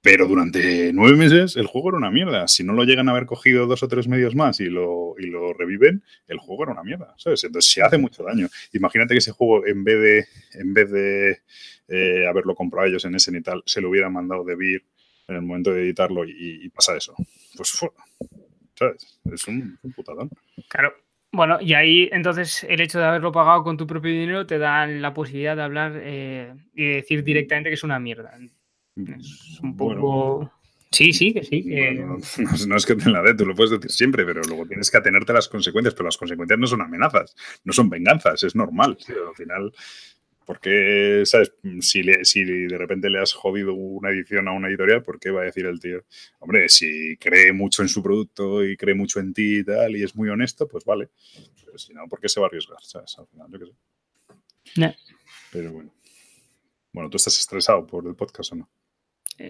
Pero durante nueve meses el juego era una mierda. Si no lo llegan a haber cogido dos o tres medios más y lo, y lo reviven, el juego era una mierda, ¿sabes? Entonces se hace mucho daño. Imagínate que ese juego, en vez de, en vez de eh, haberlo comprado ellos en ese y tal, se lo hubieran mandado de Vir en el momento de editarlo y, pasa eso. Pues, ¿sabes? Es un, putadón. Claro. Bueno, y ahí entonces el hecho de haberlo pagado con tu propio dinero te da la posibilidad de hablar eh, y decir directamente que es una mierda. Es un poco... Sí, sí, que sí. no, es que te la dé, tú lo puedes decir siempre, pero luego tienes que atenerte a las consecuencias, pero las consecuencias no son amenazas, no son venganzas, es normal. Al final, porque, ¿sabes? Si, si de repente le has jodido una edición a una editorial, ¿por qué va a decir el tío? Hombre, si cree mucho en su producto y cree mucho en ti y tal, y es muy honesto, pues vale. Pero si no, ¿por qué se va a arriesgar? ¿Sabes? Al final, yo qué sé. Pero bueno. Bueno, ¿tú estás estresado por el podcast o no?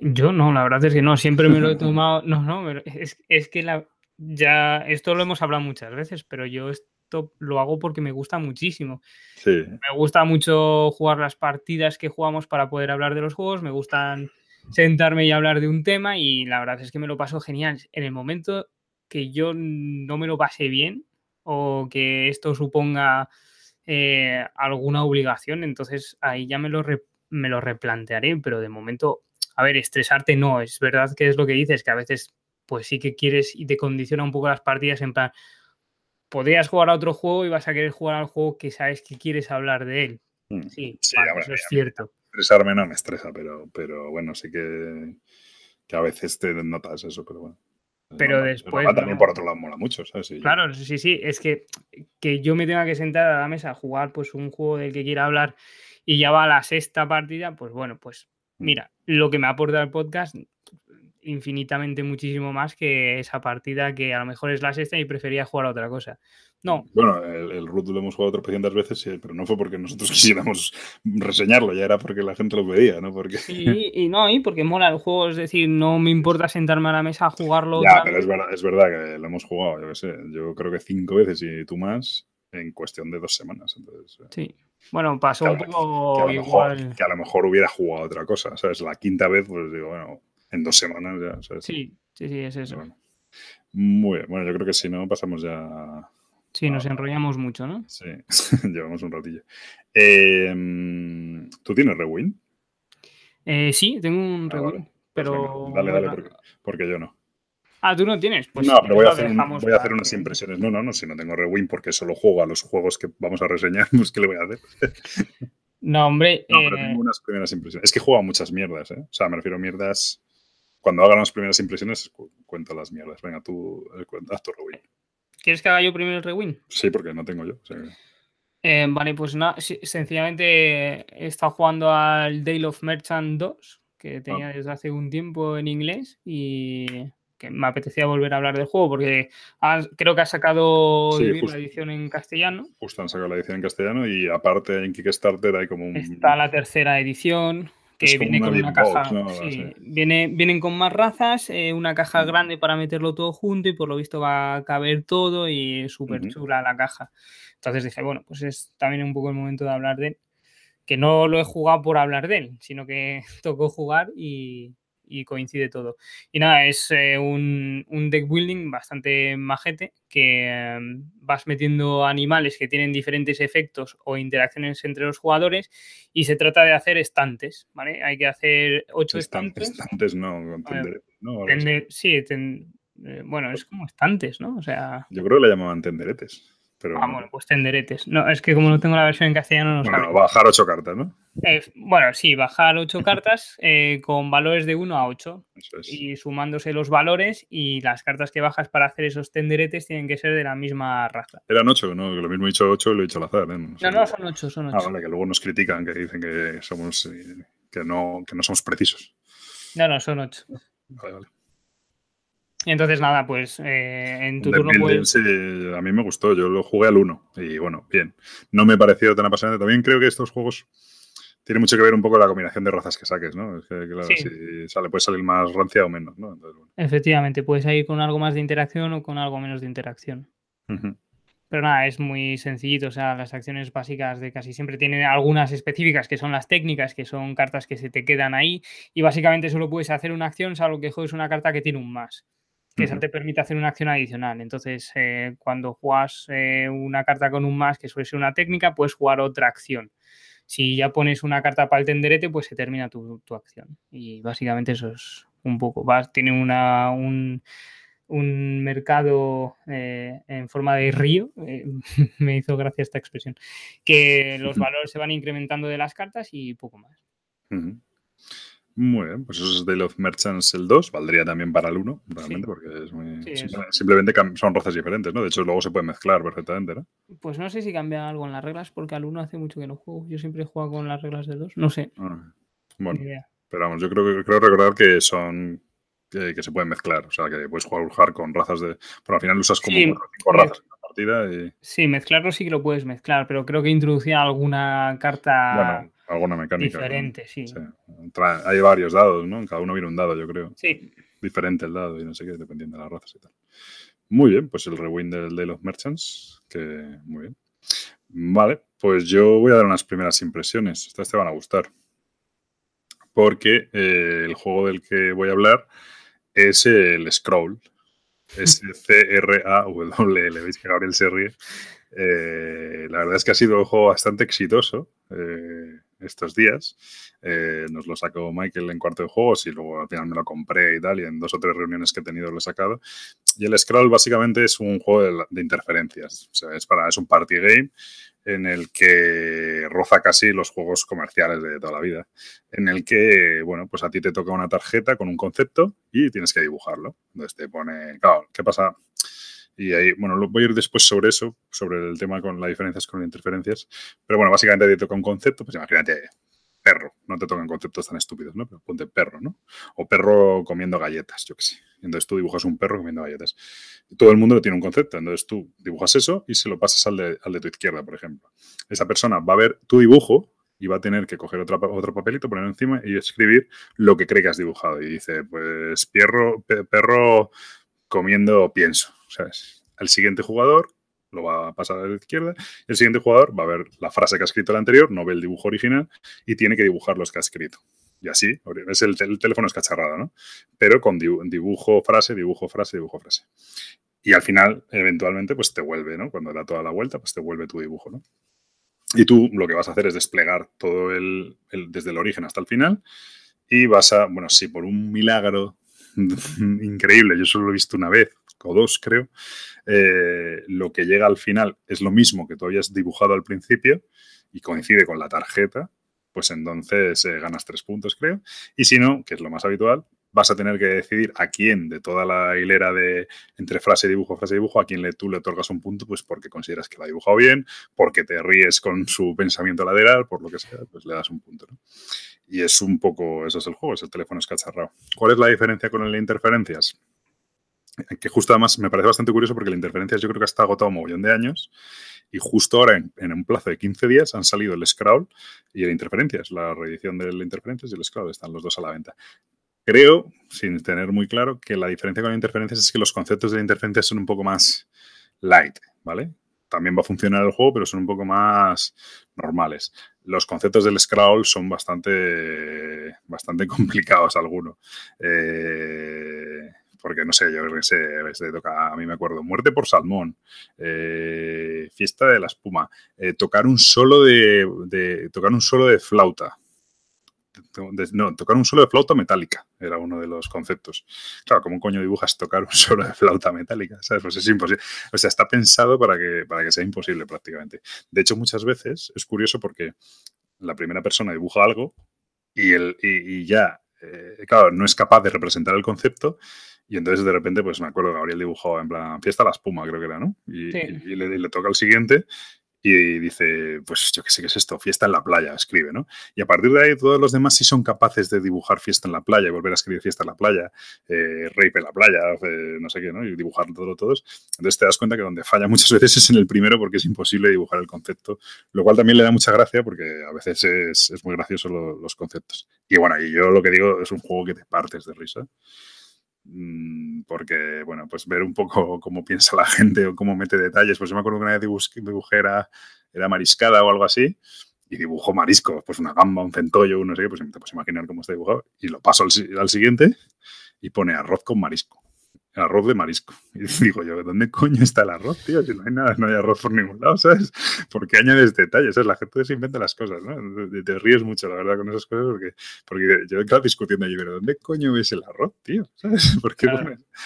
Yo no, la verdad es que no, siempre me lo he tomado. No, no, es, es que la, ya esto lo hemos hablado muchas veces, pero yo esto lo hago porque me gusta muchísimo. Sí. Me gusta mucho jugar las partidas que jugamos para poder hablar de los juegos, me gustan sentarme y hablar de un tema y la verdad es que me lo paso genial. En el momento que yo no me lo pase bien o que esto suponga eh, alguna obligación, entonces ahí ya me lo, me lo replantearé, pero de momento a ver, estresarte no, es verdad que es lo que dices, que a veces pues sí que quieres y te condiciona un poco las partidas en plan, podrías jugar a otro juego y vas a querer jugar al juego que sabes que quieres hablar de él. Mm, sí, eso es cierto. Estresarme no me estresa, pero, pero bueno, sí que, que a veces te notas eso, pero bueno. Pero después. también por otro lado mola mucho, ¿sabes? claro, sí, sí. Es que, que yo me tenga que sentar a la mesa a jugar pues un juego del que quiera hablar y ya va a la sexta partida, pues bueno, pues. Mira, lo que me aporta el podcast infinitamente muchísimo más que esa partida que a lo mejor es la sexta y prefería jugar a otra cosa. No. Bueno, el, Root lo hemos jugado tropecientas veces, pero no fue porque nosotros quisiéramos reseñarlo, ya era porque la gente lo pedía, ¿no? Porque... Sí, y no, y porque mola el juego, es decir, no me importa sentarme a la mesa a jugarlo. Ya, pero es verdad, es verdad que lo hemos jugado, yo qué sé, yo creo que cinco veces y tú más en cuestión de dos semanas. Entonces, eh. Bueno, pasó un poco igual. que a lo mejor hubiera jugado otra cosa, ¿sabes? La quinta vez, pues digo, bueno, en dos semanas ya, ¿sabes? Sí, sí, sí, es eso. Muy bien. Bueno, yo creo que si no, pasamos ya. Sí, nos enrollamos mucho, ¿no? Sí, llevamos un ratillo. Em, ¿Tú tienes Rewind? Eh, sí, tengo un ah, Rewind, pues pero. dale, dale, porque yo no. Ah, tú no tienes. Pues no, pero voy a, hacer, voy a hacer, unas impresiones. No, no, no, si no tengo rewind porque solo juego a los juegos que vamos a reseñar, pues ¿qué le voy a hacer? No, hombre. No, pero tengo eh, unas primeras impresiones. Es que juego a muchas mierdas, ¿eh? O sea, me refiero a mierdas. Cuando hagan las primeras impresiones, cuento las mierdas. Venga, tú, eh, haz tu rewind. ¿Quieres que haga yo primero el rewind? Sí, porque no tengo yo. Eh, vale, pues nada, sencillamente he estado jugando al Dale of Merchant 2, que ah. tenía desde hace un tiempo en inglés y que me apetecía volver a hablar del juego porque creo que ha sacado la edición en castellano. Justo han sacado la edición en castellano y aparte en Kickstarter hay como un... Está la tercera edición que viene con una caja. viene, vienen con más razas, eh, una caja grande para meterlo todo junto y por lo visto va a caber todo y es súper chula la caja. Entonces dije, bueno, pues es también un poco el momento de hablar de él. Que no lo he jugado por hablar de él, sino que tocó jugar y, coincide todo. Y nada, es eh, un, deck building bastante majete que em, vas metiendo animales que tienen diferentes efectos o interacciones entre los jugadores y se trata de hacer estantes, ¿vale? Hay que hacer ocho estantes. Estantes no, ¿no? sí, eh, bueno, es como estantes, ¿no? O sea... Yo creo que le llamaban tenderetes. Ah, bueno, pues tenderetes. No, es que como no tengo la versión en castellano, no Bueno, bajar ocho cartas, ¿no? Eh, bueno, sí, bajar ocho cartas eh, con valores de 1 a 8. Y sumándose los valores y las cartas que bajas para hacer esos tenderetes tienen que ser de la misma raza. Eran ocho, ¿no? Lo mismo he dicho ocho y lo he dicho al azar. ¿eh? No, no, son ocho, son ocho. Ah, vale, que luego nos critican, que dicen que somos que no, que no somos precisos. No, no, son ocho. Vale, vale. Entonces, nada, pues eh, en tu turno. Puedes... Sí, a mí me gustó, yo lo jugué al 1 y bueno, bien. No me pareció tan apasionante. También creo que estos juegos tienen mucho que ver un poco la combinación de razas que saques, ¿no? Es que, claro, si sale, puede salir más rancia o menos, ¿no? Efectivamente, puedes ir con algo más de interacción o con algo menos de interacción. Pero nada, es muy sencillito. O sea, las acciones básicas de casi siempre tienen algunas específicas que son las técnicas, que son cartas que se te quedan ahí. Y básicamente solo puedes hacer una acción, salvo que juegues una carta que tiene un más que eso te permite hacer una acción adicional. Entonces, eh, cuando juegas eh, una carta con un más, que suele ser una técnica, puedes jugar otra acción. Si ya pones una carta para el tenderete, pues se termina tu, acción. Y básicamente eso es un poco. Vas, tiene una, un, mercado eh, en forma de río, me hizo gracia esta expresión, que los valores se van incrementando de las cartas y poco más. Muy bien, pues eso es Day of Merchants el 2, valdría también para el 1, realmente, porque es muy. simplemente son razas diferentes, ¿no? De hecho, luego se puede mezclar perfectamente, ¿no? Pues no sé si cambia algo en las reglas, porque al 1 hace mucho que no juego. Yo siempre he jugado con las reglas del 2, no sé. Ah, bueno, pero vamos, yo creo que creo recordar que son. Que, se pueden mezclar, o sea, que puedes jugar con razas de. Pero al final usas como cinco razas en la partida y. Sí, mezclarlo sí que lo puedes mezclar, pero creo que introducía alguna carta. Bueno, alguna mecánica. Diferente, sí. Hay varios dados, ¿no? Cada uno viene un dado, yo creo. Sí. Diferente el dado y no sé qué, dependiendo de las razas y tal. Muy bien, pues el rewind del Day of Merchants, que muy bien. Vale, pues yo voy a dar unas primeras impresiones. Estas te van a gustar. Porque eh, el juego del que voy a hablar es el Scroll. Es C-R-A-W-L. Veis que Gabriel se ríe. Eh, la verdad es que ha sido un juego bastante exitoso. Eh, estos días. Eh, nos lo sacó Michael en cuarto de juegos y luego al final me lo compré y tal, y en dos o tres reuniones que he tenido lo he sacado. Y el Scroll básicamente es un juego de, interferencias, es, para, es un party game en el que roza casi los juegos comerciales de toda la vida, en el que, bueno, pues a ti te toca una tarjeta con un concepto y tienes que dibujarlo. Entonces te pone, claro, ¿qué pasa? Y ahí, bueno, voy a ir después sobre eso, sobre el tema con las diferencias con las interferencias. Pero bueno, básicamente te toca un concepto, pues imagínate, perro, no te tocan conceptos tan estúpidos, ¿no? Pero ponte perro, ¿no? O perro comiendo galletas, yo qué sé. Entonces tú dibujas un perro comiendo galletas. todo el mundo tiene un concepto, entonces tú dibujas eso y se lo pasas al de, al de tu izquierda, por ejemplo. Esa persona va a ver tu dibujo y va a tener que coger otro, otro papelito, ponerlo encima y escribir lo que cree que has dibujado. Y dice, pues perro, perro comiendo pienso. ¿sabes? El siguiente jugador lo va a pasar a la izquierda. El siguiente jugador va a ver la frase que ha escrito el anterior, no ve el dibujo original y tiene que dibujar los que ha escrito. Y así, es el, teléfono es cacharrado, ¿no? Pero con dibujo, frase, dibujo, frase, dibujo, frase. Y al final, eventualmente, pues te vuelve, ¿no? Cuando da toda la vuelta, pues te vuelve tu dibujo, ¿no? Y tú lo que vas a hacer es desplegar todo el, desde el origen hasta el final y vas a, bueno, si por un milagro increíble, yo solo lo he visto una vez, o dos, creo, eh, lo que llega al final es lo mismo que tú habías dibujado al principio y coincide con la tarjeta, pues entonces eh, ganas tres puntos, creo. Y si no, que es lo más habitual, vas a tener que decidir a quién de toda la hilera de entre frase y dibujo, frase dibujo, a quién le, tú le otorgas un punto, pues porque consideras que lo ha dibujado bien, porque te ríes con su pensamiento lateral, por lo que sea, pues le das un punto. Y es un poco, eso es el juego, es el teléfono escacharrado. ¿Cuál es la diferencia con el de interferencias? Que justo además me parece bastante curioso porque el interferencias yo creo que está agotado un mogollón de años y justo ahora en, un plazo de 15 días han salido el Scrawl y el Interferencias, la reedición del Interferencias y el Scrawl, están los dos a la venta. Creo, sin tener muy claro, que la diferencia con interferencias es que los conceptos de interferencias son un poco más light, ¿vale? También va a funcionar el juego, pero son un poco más normales. Los conceptos del scroll son bastante, bastante complicados algunos. Eh, porque no sé, yo creo que se, toca, a mí me acuerdo, muerte por salmón, eh, fiesta de la espuma, eh, tocar un solo de, tocar un solo de flauta, no, tocar un solo de flauta metálica era uno de los conceptos. Claro, ¿cómo coño dibujas tocar un solo de flauta metálica? ¿Sabes? Pues es imposible. O sea, está pensado para que, para que sea imposible prácticamente. De hecho, muchas veces es curioso porque la primera persona dibuja algo y, el, y, ya, eh, claro, no es capaz de representar el concepto. Y entonces de repente, pues me acuerdo, Gabriel dibujó en plan fiesta la espuma, creo que era, ¿no? Y, y, le, le, toca el siguiente y dice, pues yo qué sé qué es esto, fiesta en la playa, escribe, ¿no? Y a partir de ahí todos los demás sí son capaces de dibujar fiesta en la playa y volver a escribir fiesta en la playa, eh, rape en la playa, eh, no sé qué, ¿no? Y dibujar todo, todos. Entonces te das cuenta que donde falla muchas veces es en el primero porque es imposible dibujar el concepto, lo cual también le da mucha gracia porque a veces es, es muy gracioso los conceptos. Y bueno, y yo lo que digo es un juego que te partes de risa. Mm, porque, bueno, pues ver un poco cómo piensa la gente o cómo mete detalles. Pues yo me acuerdo que una vez dibujé, era, mariscada o algo así y dibujo marisco, pues una gamba, un centollo, no sé qué, pues te puedes imaginar cómo está dibujado. Y lo paso al siguiente y pone arroz con marisco arroz de marisco. Y digo yo, ¿dónde coño está el arroz, tío? Si no hay nada, no hay arroz por ningún lado, ¿sabes? ¿Por qué añades detalles? La gente se inventa las cosas, ¿no? Te ríes mucho, la verdad, con esas cosas, porque, porque yo estaba discutiendo allí, pero ¿dónde coño ves el arroz, tío? ¿Sabes? ¿Por qué,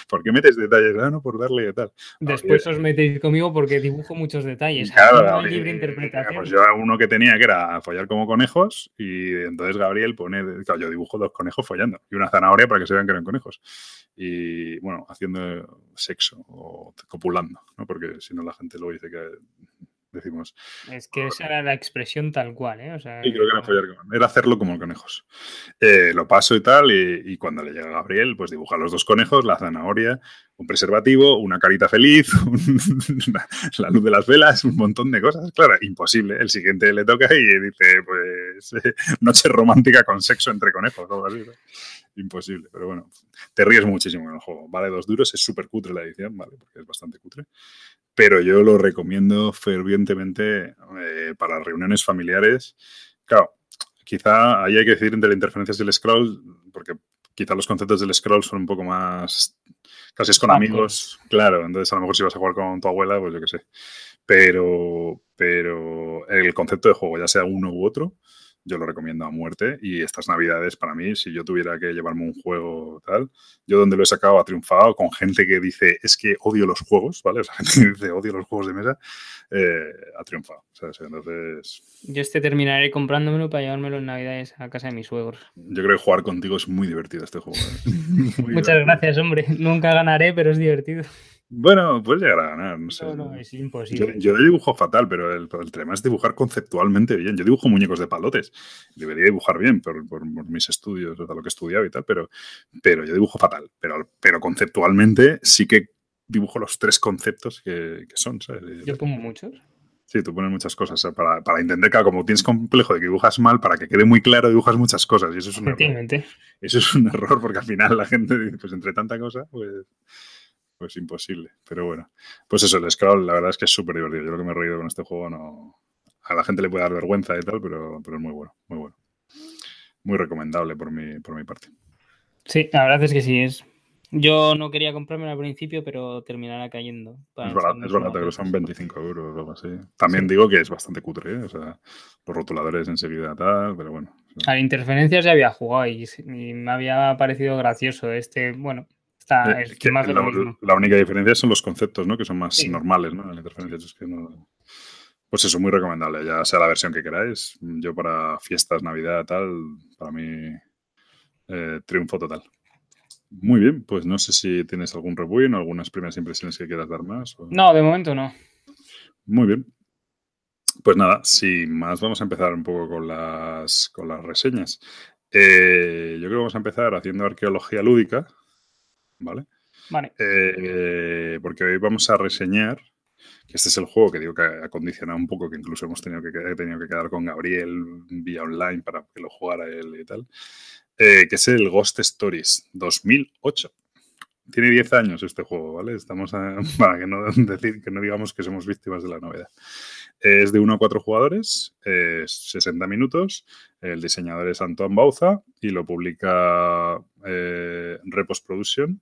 ¿por qué metes detalles? Ah, no, por darle y tal. Después os metéis conmigo porque dibujo muchos detalles. Claro, libre interpretación. Pues yo uno que tenía que era follar como conejos y entonces Gabriel pone, claro, yo dibujo dos conejos follando y una zanahoria para que se vean que eran conejos. Y bueno, haciendo sexo o copulando, ¿no? Porque si no la gente luego dice que decimos. Es que esa era la expresión tal cual, ¿eh? O sea, creo que era, follar, era hacerlo como conejos. Eh, lo paso y tal, y, cuando le llega Gabriel, pues dibuja los dos conejos, la zanahoria, un preservativo, una carita feliz, la luz de las velas, un montón de cosas. Claro, imposible. El siguiente le toca y dice, pues, noche romántica con sexo entre conejos, algo así. Imposible, pero bueno, te ríes muchísimo en el juego. Vale dos duros, es súper cutre la edición, ¿vale? Porque es bastante cutre. Pero yo lo recomiendo fervientemente eh, para reuniones familiares. Claro, quizá ahí hay que decir entre las interferencias del scroll, porque quizá los conceptos del scroll son un poco más. Casi es con amigos, claro. Entonces, a lo mejor si vas a jugar con tu abuela, pues yo qué sé. Pero, pero el concepto de juego, ya sea uno u otro, yo lo recomiendo a muerte. Y estas navidades, para mí, si yo tuviera que llevarme un juego tal, yo donde lo he sacado ha triunfado con gente que dice es que odio los juegos, ¿vale? O sea, gente que dice odio los juegos de mesa, eh, ha triunfado. Entonces. Yo este terminaré comprándomelo para llevármelo en navidades a casa de mis suegros. Yo creo que jugar contigo es muy divertido este juego. ¿eh? Muchas gracias, hombre. Nunca ganaré, pero es divertido. Bueno, puedes llegar a ganar, no sé. No, no, es imposible. Yo, dibujo fatal, pero el, tema es dibujar conceptualmente bien. Yo dibujo muñecos de palotes. Debería dibujar bien por, mis estudios, o sea, lo que he estudiado y tal, pero, pero yo dibujo fatal. Pero, pero conceptualmente sí que dibujo los tres conceptos que, son. Yo pongo muchos. Sí, tú pones muchas cosas para, para, entender que como tienes complejo de que dibujas mal, para que quede muy claro dibujas muchas cosas y eso es un error. Eso es un error porque al final la gente dice, pues entre tanta cosa, pues pues imposible. Pero bueno, pues eso, el Scroll la verdad es que es súper divertido. Yo lo que me he reído con este juego no... A la gente le puede dar vergüenza y tal, pero, pero es muy bueno, muy bueno. Muy recomendable por mi, por mi parte. Sí, la verdad es que sí, es yo no quería comprarme al principio, pero terminará cayendo. Es barato, es barato que son 25 euros o algo así. También digo que es bastante cutre, ¿eh? o sea, los rotuladores enseguida tal, pero bueno. A interferencias ya había jugado y, me había parecido gracioso. Este, bueno, eh, la, única diferencia son los conceptos, ¿no? Que son más normales, ¿no? interferencias Pues eso, muy recomendable, ya sea la versión que queráis. Yo para fiestas, Navidad, tal, para mí, eh, triunfo total. Muy bien, pues no sé si tienes algún rebuino, algunas primeras impresiones que quieras dar más. No, de momento no. Muy bien. Pues nada, sin más, vamos a empezar un poco con las, con las reseñas. Eh, yo creo que vamos a empezar haciendo arqueología lúdica, ¿vale? Vale. Eh, porque hoy vamos a reseñar, que este es el juego que digo que ha condicionado un poco, que incluso hemos tenido que, tenido que quedar con Gabriel vía online para que lo jugara él y tal. Eh, que es el Ghost Stories 2008. Tiene 10 años este juego, ¿vale? Estamos para que no, decir, que no digamos que somos víctimas de la novedad. Es de 1 a 4 jugadores, es 60 minutos. El diseñador es Antoine Bauza y lo publica eh, Repos Production,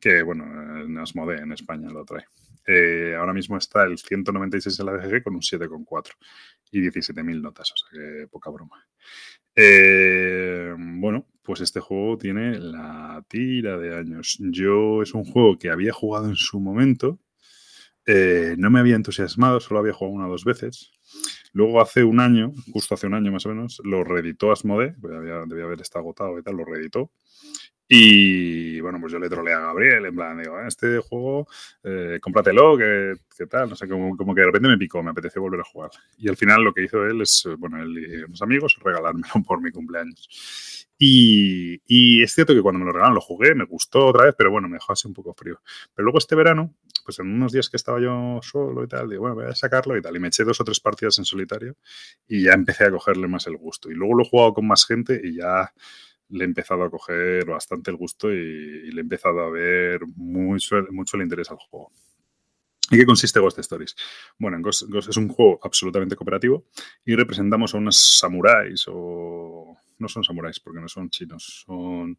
que, bueno, en Asmode en España lo trae. Eh, ahora mismo está el 196 en la BGG con un 7,4 y 17.000 notas, o sea que poca broma. Eh, bueno, pues este juego tiene la tira de años. Yo es un juego que había jugado en su momento. Eh, no me había entusiasmado, solo había jugado una o dos veces. Luego hace un año, justo hace un año más o menos, lo reeditó Asmode, debía haber estado agotado y tal, lo reeditó. Y bueno, pues yo le trolé a Gabriel, en plan, digo, ah, este juego, eh, cómpratelo, que, tal, no sé, como, como, que de repente me picó, me apeteció volver a jugar. Y al final lo que hizo él es, bueno, él y unos amigos, regalármelo por mi cumpleaños. Y, y, es cierto que cuando me lo regalaron lo jugué, me gustó otra vez, pero bueno, me dejó así un poco frío. Pero luego este verano, pues en unos días que estaba yo solo y tal, digo, bueno, voy a sacarlo y tal. Y me eché dos o tres partidas en solitario y ya empecé a cogerle más el gusto. Y luego lo he jugado con más gente y ya le he empezado a coger bastante el gusto y, le he empezado a ver mucho, mucho el interés al juego. ¿Y qué consiste Ghost Stories? Bueno, Ghost, es un juego absolutamente cooperativo y representamos a unos samuráis o... No son samuráis porque no son chinos, son...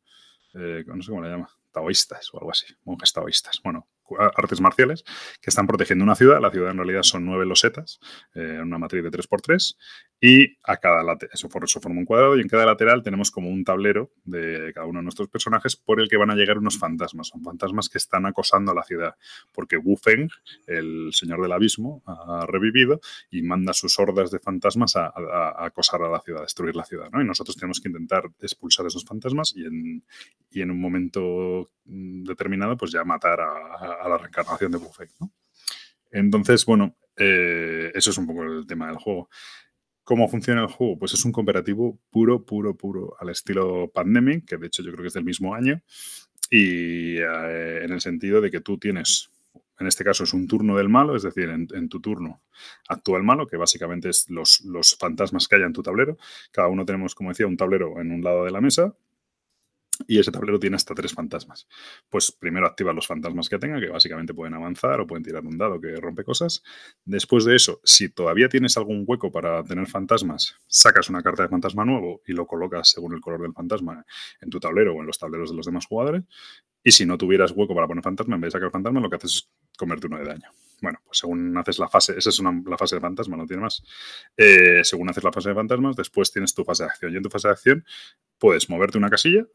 Eh, no sé cómo le llama, taoístas o algo así, monjes taoístas. Bueno, artes marciales que están protegiendo una ciudad. La ciudad en realidad son nueve losetas, eh, una matriz de 3x3, y a cada lateral, eso, forma un cuadrado, y en cada lateral tenemos como un tablero de cada uno de nuestros personajes por el que van a llegar unos fantasmas. Son fantasmas que están acosando a la ciudad, porque Wu Feng, el señor del abismo, ha revivido y manda sus hordas de fantasmas a, acosar a la ciudad, a destruir la ciudad. ¿no? Y nosotros tenemos que intentar expulsar esos fantasmas y en, y en un momento mm, determinado, pues ya matar a a la reencarnación de Buffet. Entonces, bueno, eh, eso es un poco el tema del juego. ¿Cómo funciona el juego? Pues es un cooperativo puro, puro, puro, al estilo Pandemic, que de hecho yo creo que es del mismo año, y eh, en el sentido de que tú tienes, en este caso es un turno del malo, es decir, en, tu turno actúa el malo, que básicamente es los, los fantasmas que haya en tu tablero. Cada uno tenemos, como decía, un tablero en un lado de la mesa, y ese tablero tiene hasta tres fantasmas. Pues primero activa los fantasmas que tenga, que básicamente pueden avanzar o pueden tirar un dado que rompe cosas. Después de eso, si todavía tienes algún hueco para tener fantasmas, sacas una carta de fantasma nuevo y lo colocas según el color del fantasma en tu tablero o en los tableros de los demás jugadores. Y si no tuvieras hueco para poner fantasma, en vez de sacar fantasma, lo que haces es comerte uno de daño. Bueno, pues según haces la fase, esa es la fase de fantasma, no tiene más. Eh, según haces la fase de fantasmas, después tienes tu fase de acción. Y en tu fase de acción puedes moverte una casilla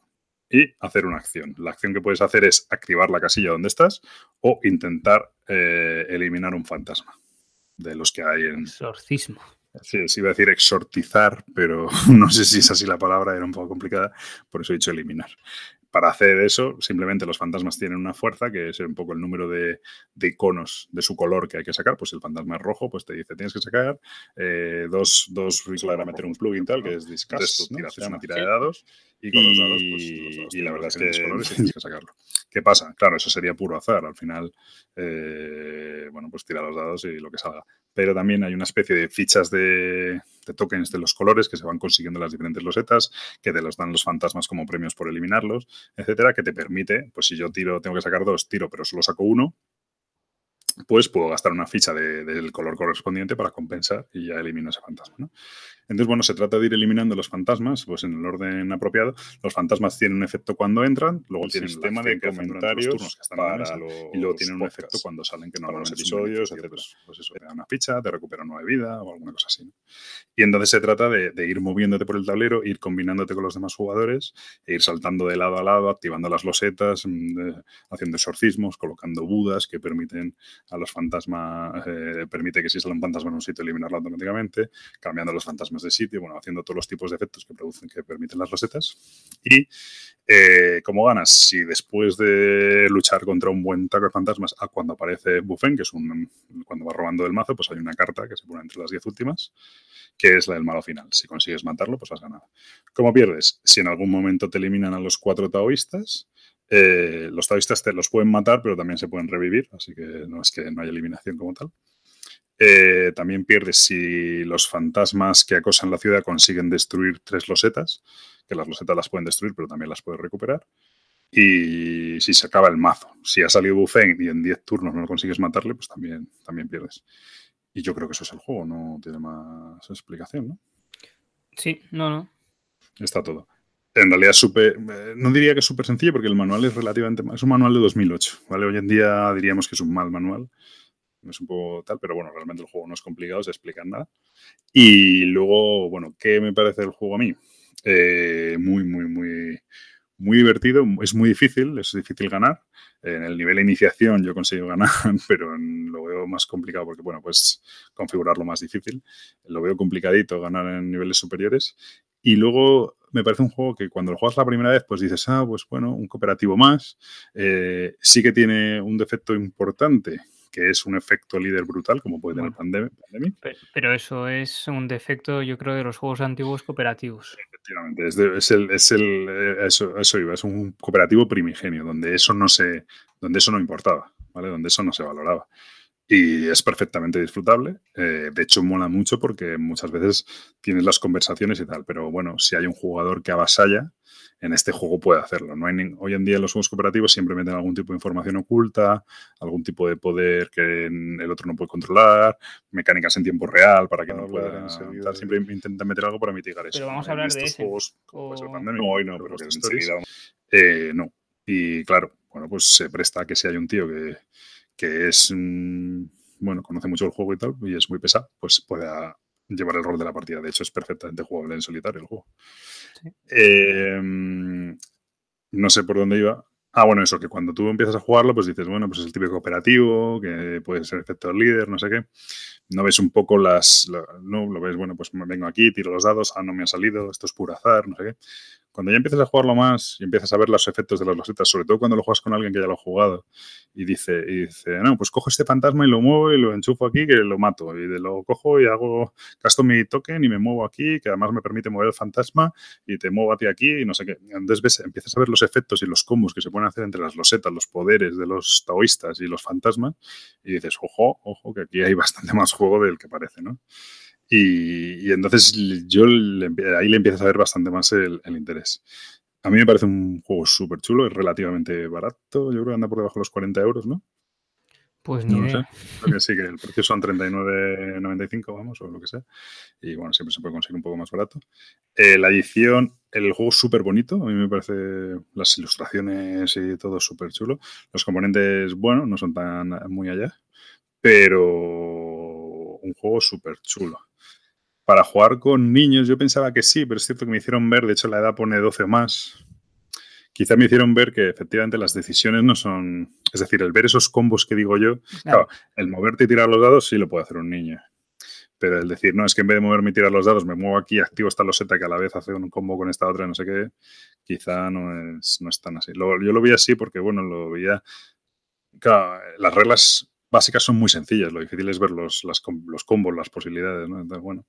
y hacer una acción. La acción que puedes hacer es activar la casilla donde estás o intentar eh, eliminar un fantasma de los que hay en... Exorcismo. Sí, sí, iba a decir exortizar, pero no sé si es así la palabra, era un poco complicada, por eso he dicho eliminar para hacer eso, simplemente los fantasmas tienen una fuerza, que es un poco el número de, iconos de su color que hay que sacar. Pues si el fantasma es rojo, pues te dice, tienes que sacar eh, dos, dos, para meter un plugin tal, que es Discuss, ¿no? una tira de dados, y con los dados, pues y la verdad es que colores tienes que sacarlo. ¿Qué pasa? Claro, eso sería puro azar. Al final, eh, bueno, pues tira los dados y lo que salga. Pero también hay una especie de fichas de, tokens de los colores que se van consiguiendo las diferentes losetas, que te los dan los fantasmas como premios por eliminarlos, etcétera, que te permite, pues si yo tiro, tengo que sacar dos, tiro, pero solo saco uno, pues puedo gastar una ficha del color correspondiente para compensar y ya elimino ese fantasma. ¿no? Entonces, bueno, se trata de ir eliminando los fantasmas, pues en el orden apropiado. Los fantasmas tienen un efecto cuando entran, luego el tienen sistema de comentarios que están para y luego tienen un efecto cuando salen que no los episodios, etc. Pues eso, te da una ficha, te recupera nueva vida o alguna cosa así. Y entonces se trata de, ir moviéndote por el tablero, ir combinándote con los demás jugadores, e ir saltando de lado a lado, activando las losetas, mm, haciendo exorcismos, colocando budas que permiten a los fantasmas, eh, permite que si sale un fantasma en un sitio eliminarlo automáticamente, cambiando los fantasmas de sitio, bueno, haciendo todos los tipos de efectos que producen, que permiten las rosetas. Y eh, ¿Cómo ganas? Si después de luchar contra un buen taco de fantasmas, a cuando aparece Buffen, que es un, cuando va robando del mazo, pues hay una carta que se pone entre las 10 últimas, que es la del malo final. Si consigues matarlo, pues has ganado. ¿Cómo pierdes? Si en algún momento te eliminan a los cuatro taoístas, eh, los taoístas te los pueden matar, pero también se pueden revivir, así que no es que no haya eliminación como tal. Eh, también pierdes si los fantasmas que acosan la ciudad consiguen destruir tres losetas, que las losetas las pueden destruir, pero también las puedes recuperar. Y si se acaba el mazo, si ha salido Buffet y en 10 turnos no consigues matarle, pues también, también pierdes. Y yo creo que eso es el juego, no tiene más explicación, ¿no? Sí, no, no. Está todo. En realidad, super, eh, no diría que es súper sencillo porque el manual es relativamente. Es un manual de 2008, ¿vale? Hoy en día diríamos que es un mal manual es un poco tal, pero bueno, realmente el juego no es complicado, se explica nada. Y luego, bueno, ¿qué me parece el juego a mí? Eh, muy, muy, muy, muy divertido, es muy difícil, es difícil ganar. En el nivel de iniciación yo consigo ganar, pero lo veo más complicado porque, bueno, pues configurarlo más difícil. Lo veo complicadito ganar en niveles superiores. Y luego me parece un juego que cuando lo juegas la primera vez, pues dices, ah, pues bueno, un cooperativo más. Eh, sí que tiene un defecto importante, que es un efecto líder brutal, como puede tener Pandemic. Pero eso es un defecto, yo creo, de los juegos antiguos cooperativos. Efectivamente, es, el, es el eh, eso, eso, iba, es un cooperativo primigenio, donde eso no se, donde eso no importaba, ¿vale? Donde eso no se valoraba. Y es perfectamente disfrutable. Eh, de hecho, mola mucho porque muchas veces tienes las conversaciones y tal. Pero bueno, si hay un jugador que avasalla, en este juego puede hacerlo. No hay hoy en día los juegos cooperativos siempre meten algún tipo de información oculta, algún tipo de poder que el otro no puede controlar, mecánicas en tiempo real para que no, pueda Siempre intentan meter algo para mitigar eso. Pero vamos a hablar de ese. Juegos, no, hoy no, pero, enseguida. Eh, no. Y claro, bueno, pues se presta a que si hay un tío que, que es, bueno, conoce mucho el juego y tal, y es muy pesado, pues pueda llevar el rol de la partida. De hecho, es perfectamente jugable en solitario el juego. Em, no sé por dónde iba. Ah, bueno, eso, que cuando tú empiezas a jugarlo, pues dices, bueno, pues es el típico operativo, que puede ser efecto líder, no sé qué. No ves un poco las. no, lo ves, bueno, pues vengo aquí, tiro los dados, ah, no me ha salido, esto es puro azar, no sé qué. Cuando ya empiezas a jugarlo más y empiezas a ver los efectos de las losetas, sobre todo cuando lo juegas con alguien que ya lo ha jugado, y dice, y dice, no, pues cojo este fantasma y lo muevo y lo enchufo aquí que lo mato. Y lo cojo y hago, gasto mi token y me muevo aquí, que además me permite mover el fantasma y te muevo a ti aquí y no sé qué. Entonces ves, empiezas a ver los efectos y los combos que se pueden hacer entre las losetas, los poderes de los taoístas y los fantasmas, y dices, ojo, ojo, que aquí hay bastante más juego del que parece, ¿no? Y, entonces yo ahí le empiezas a ver bastante más el, interés. A mí me parece un juego súper chulo, es relativamente barato, yo creo que anda por debajo de los 40 euros, ¿no? Pues ni no Sé. Creo que sí, que el precio son 39,95, vamos, o lo que sea. Y bueno, siempre se puede conseguir un poco más barato. Eh, la edición, el juego es súper bonito. A mí me parece las ilustraciones y todo súper chulo. Los componentes, bueno, no son tan muy allá, pero un juego súper chulo para jugar con niños, yo pensaba que sí, pero es cierto que me hicieron ver, de hecho la edad pone 12 o más. Quizá me hicieron ver que efectivamente las decisiones no son. Es decir, el ver esos combos que digo yo, claro. el moverte y tirar los dados sí lo puede hacer un niño. Pero el decir, no, es que en vez de moverme y tirar los dados, me muevo aquí, activo esta loseta que a la vez hace un combo con esta otra, no sé qué, quizá no es, no es tan así. yo lo vi así porque, bueno, lo veía. Claro, las reglas básicas son muy sencillas, lo difícil es ver los, los combos, las posibilidades, ¿no? Entonces, bueno.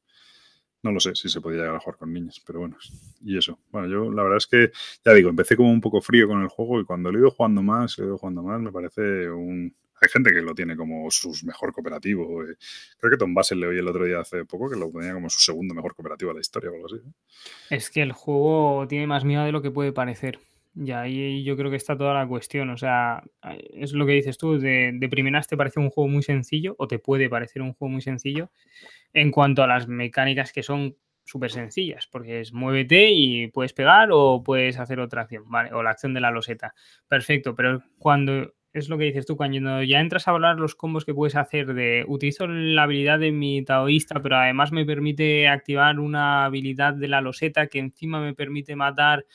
No lo sé si se podía llegar a jugar con niños, pero bueno, y eso. Bueno, yo la verdad es que, ya digo, empecé como un poco frío con el juego y cuando lo he ido jugando más, lo he ido jugando más, me parece un... Hay gente que lo tiene como su mejor cooperativo. Eh. Creo que Tom Basel le oí el otro día hace poco que lo tenía como su segundo mejor cooperativo de la historia o algo así. Es que el juego tiene más miedo de lo que puede parecer. Y ahí yo creo que está toda la cuestión. O sea, es lo que dices tú, de, de primeras te parece un juego muy sencillo, o te puede parecer un juego muy sencillo, en cuanto a las mecánicas que son súper sencillas, porque es muévete y puedes pegar o puedes hacer otra acción, ¿vale? O la acción de la loseta. Perfecto, pero cuando es lo que dices tú, cuando ya entras a hablar los combos que puedes hacer de utilizo la habilidad de mi taoísta, pero además me permite activar una habilidad de la loseta que encima me permite matar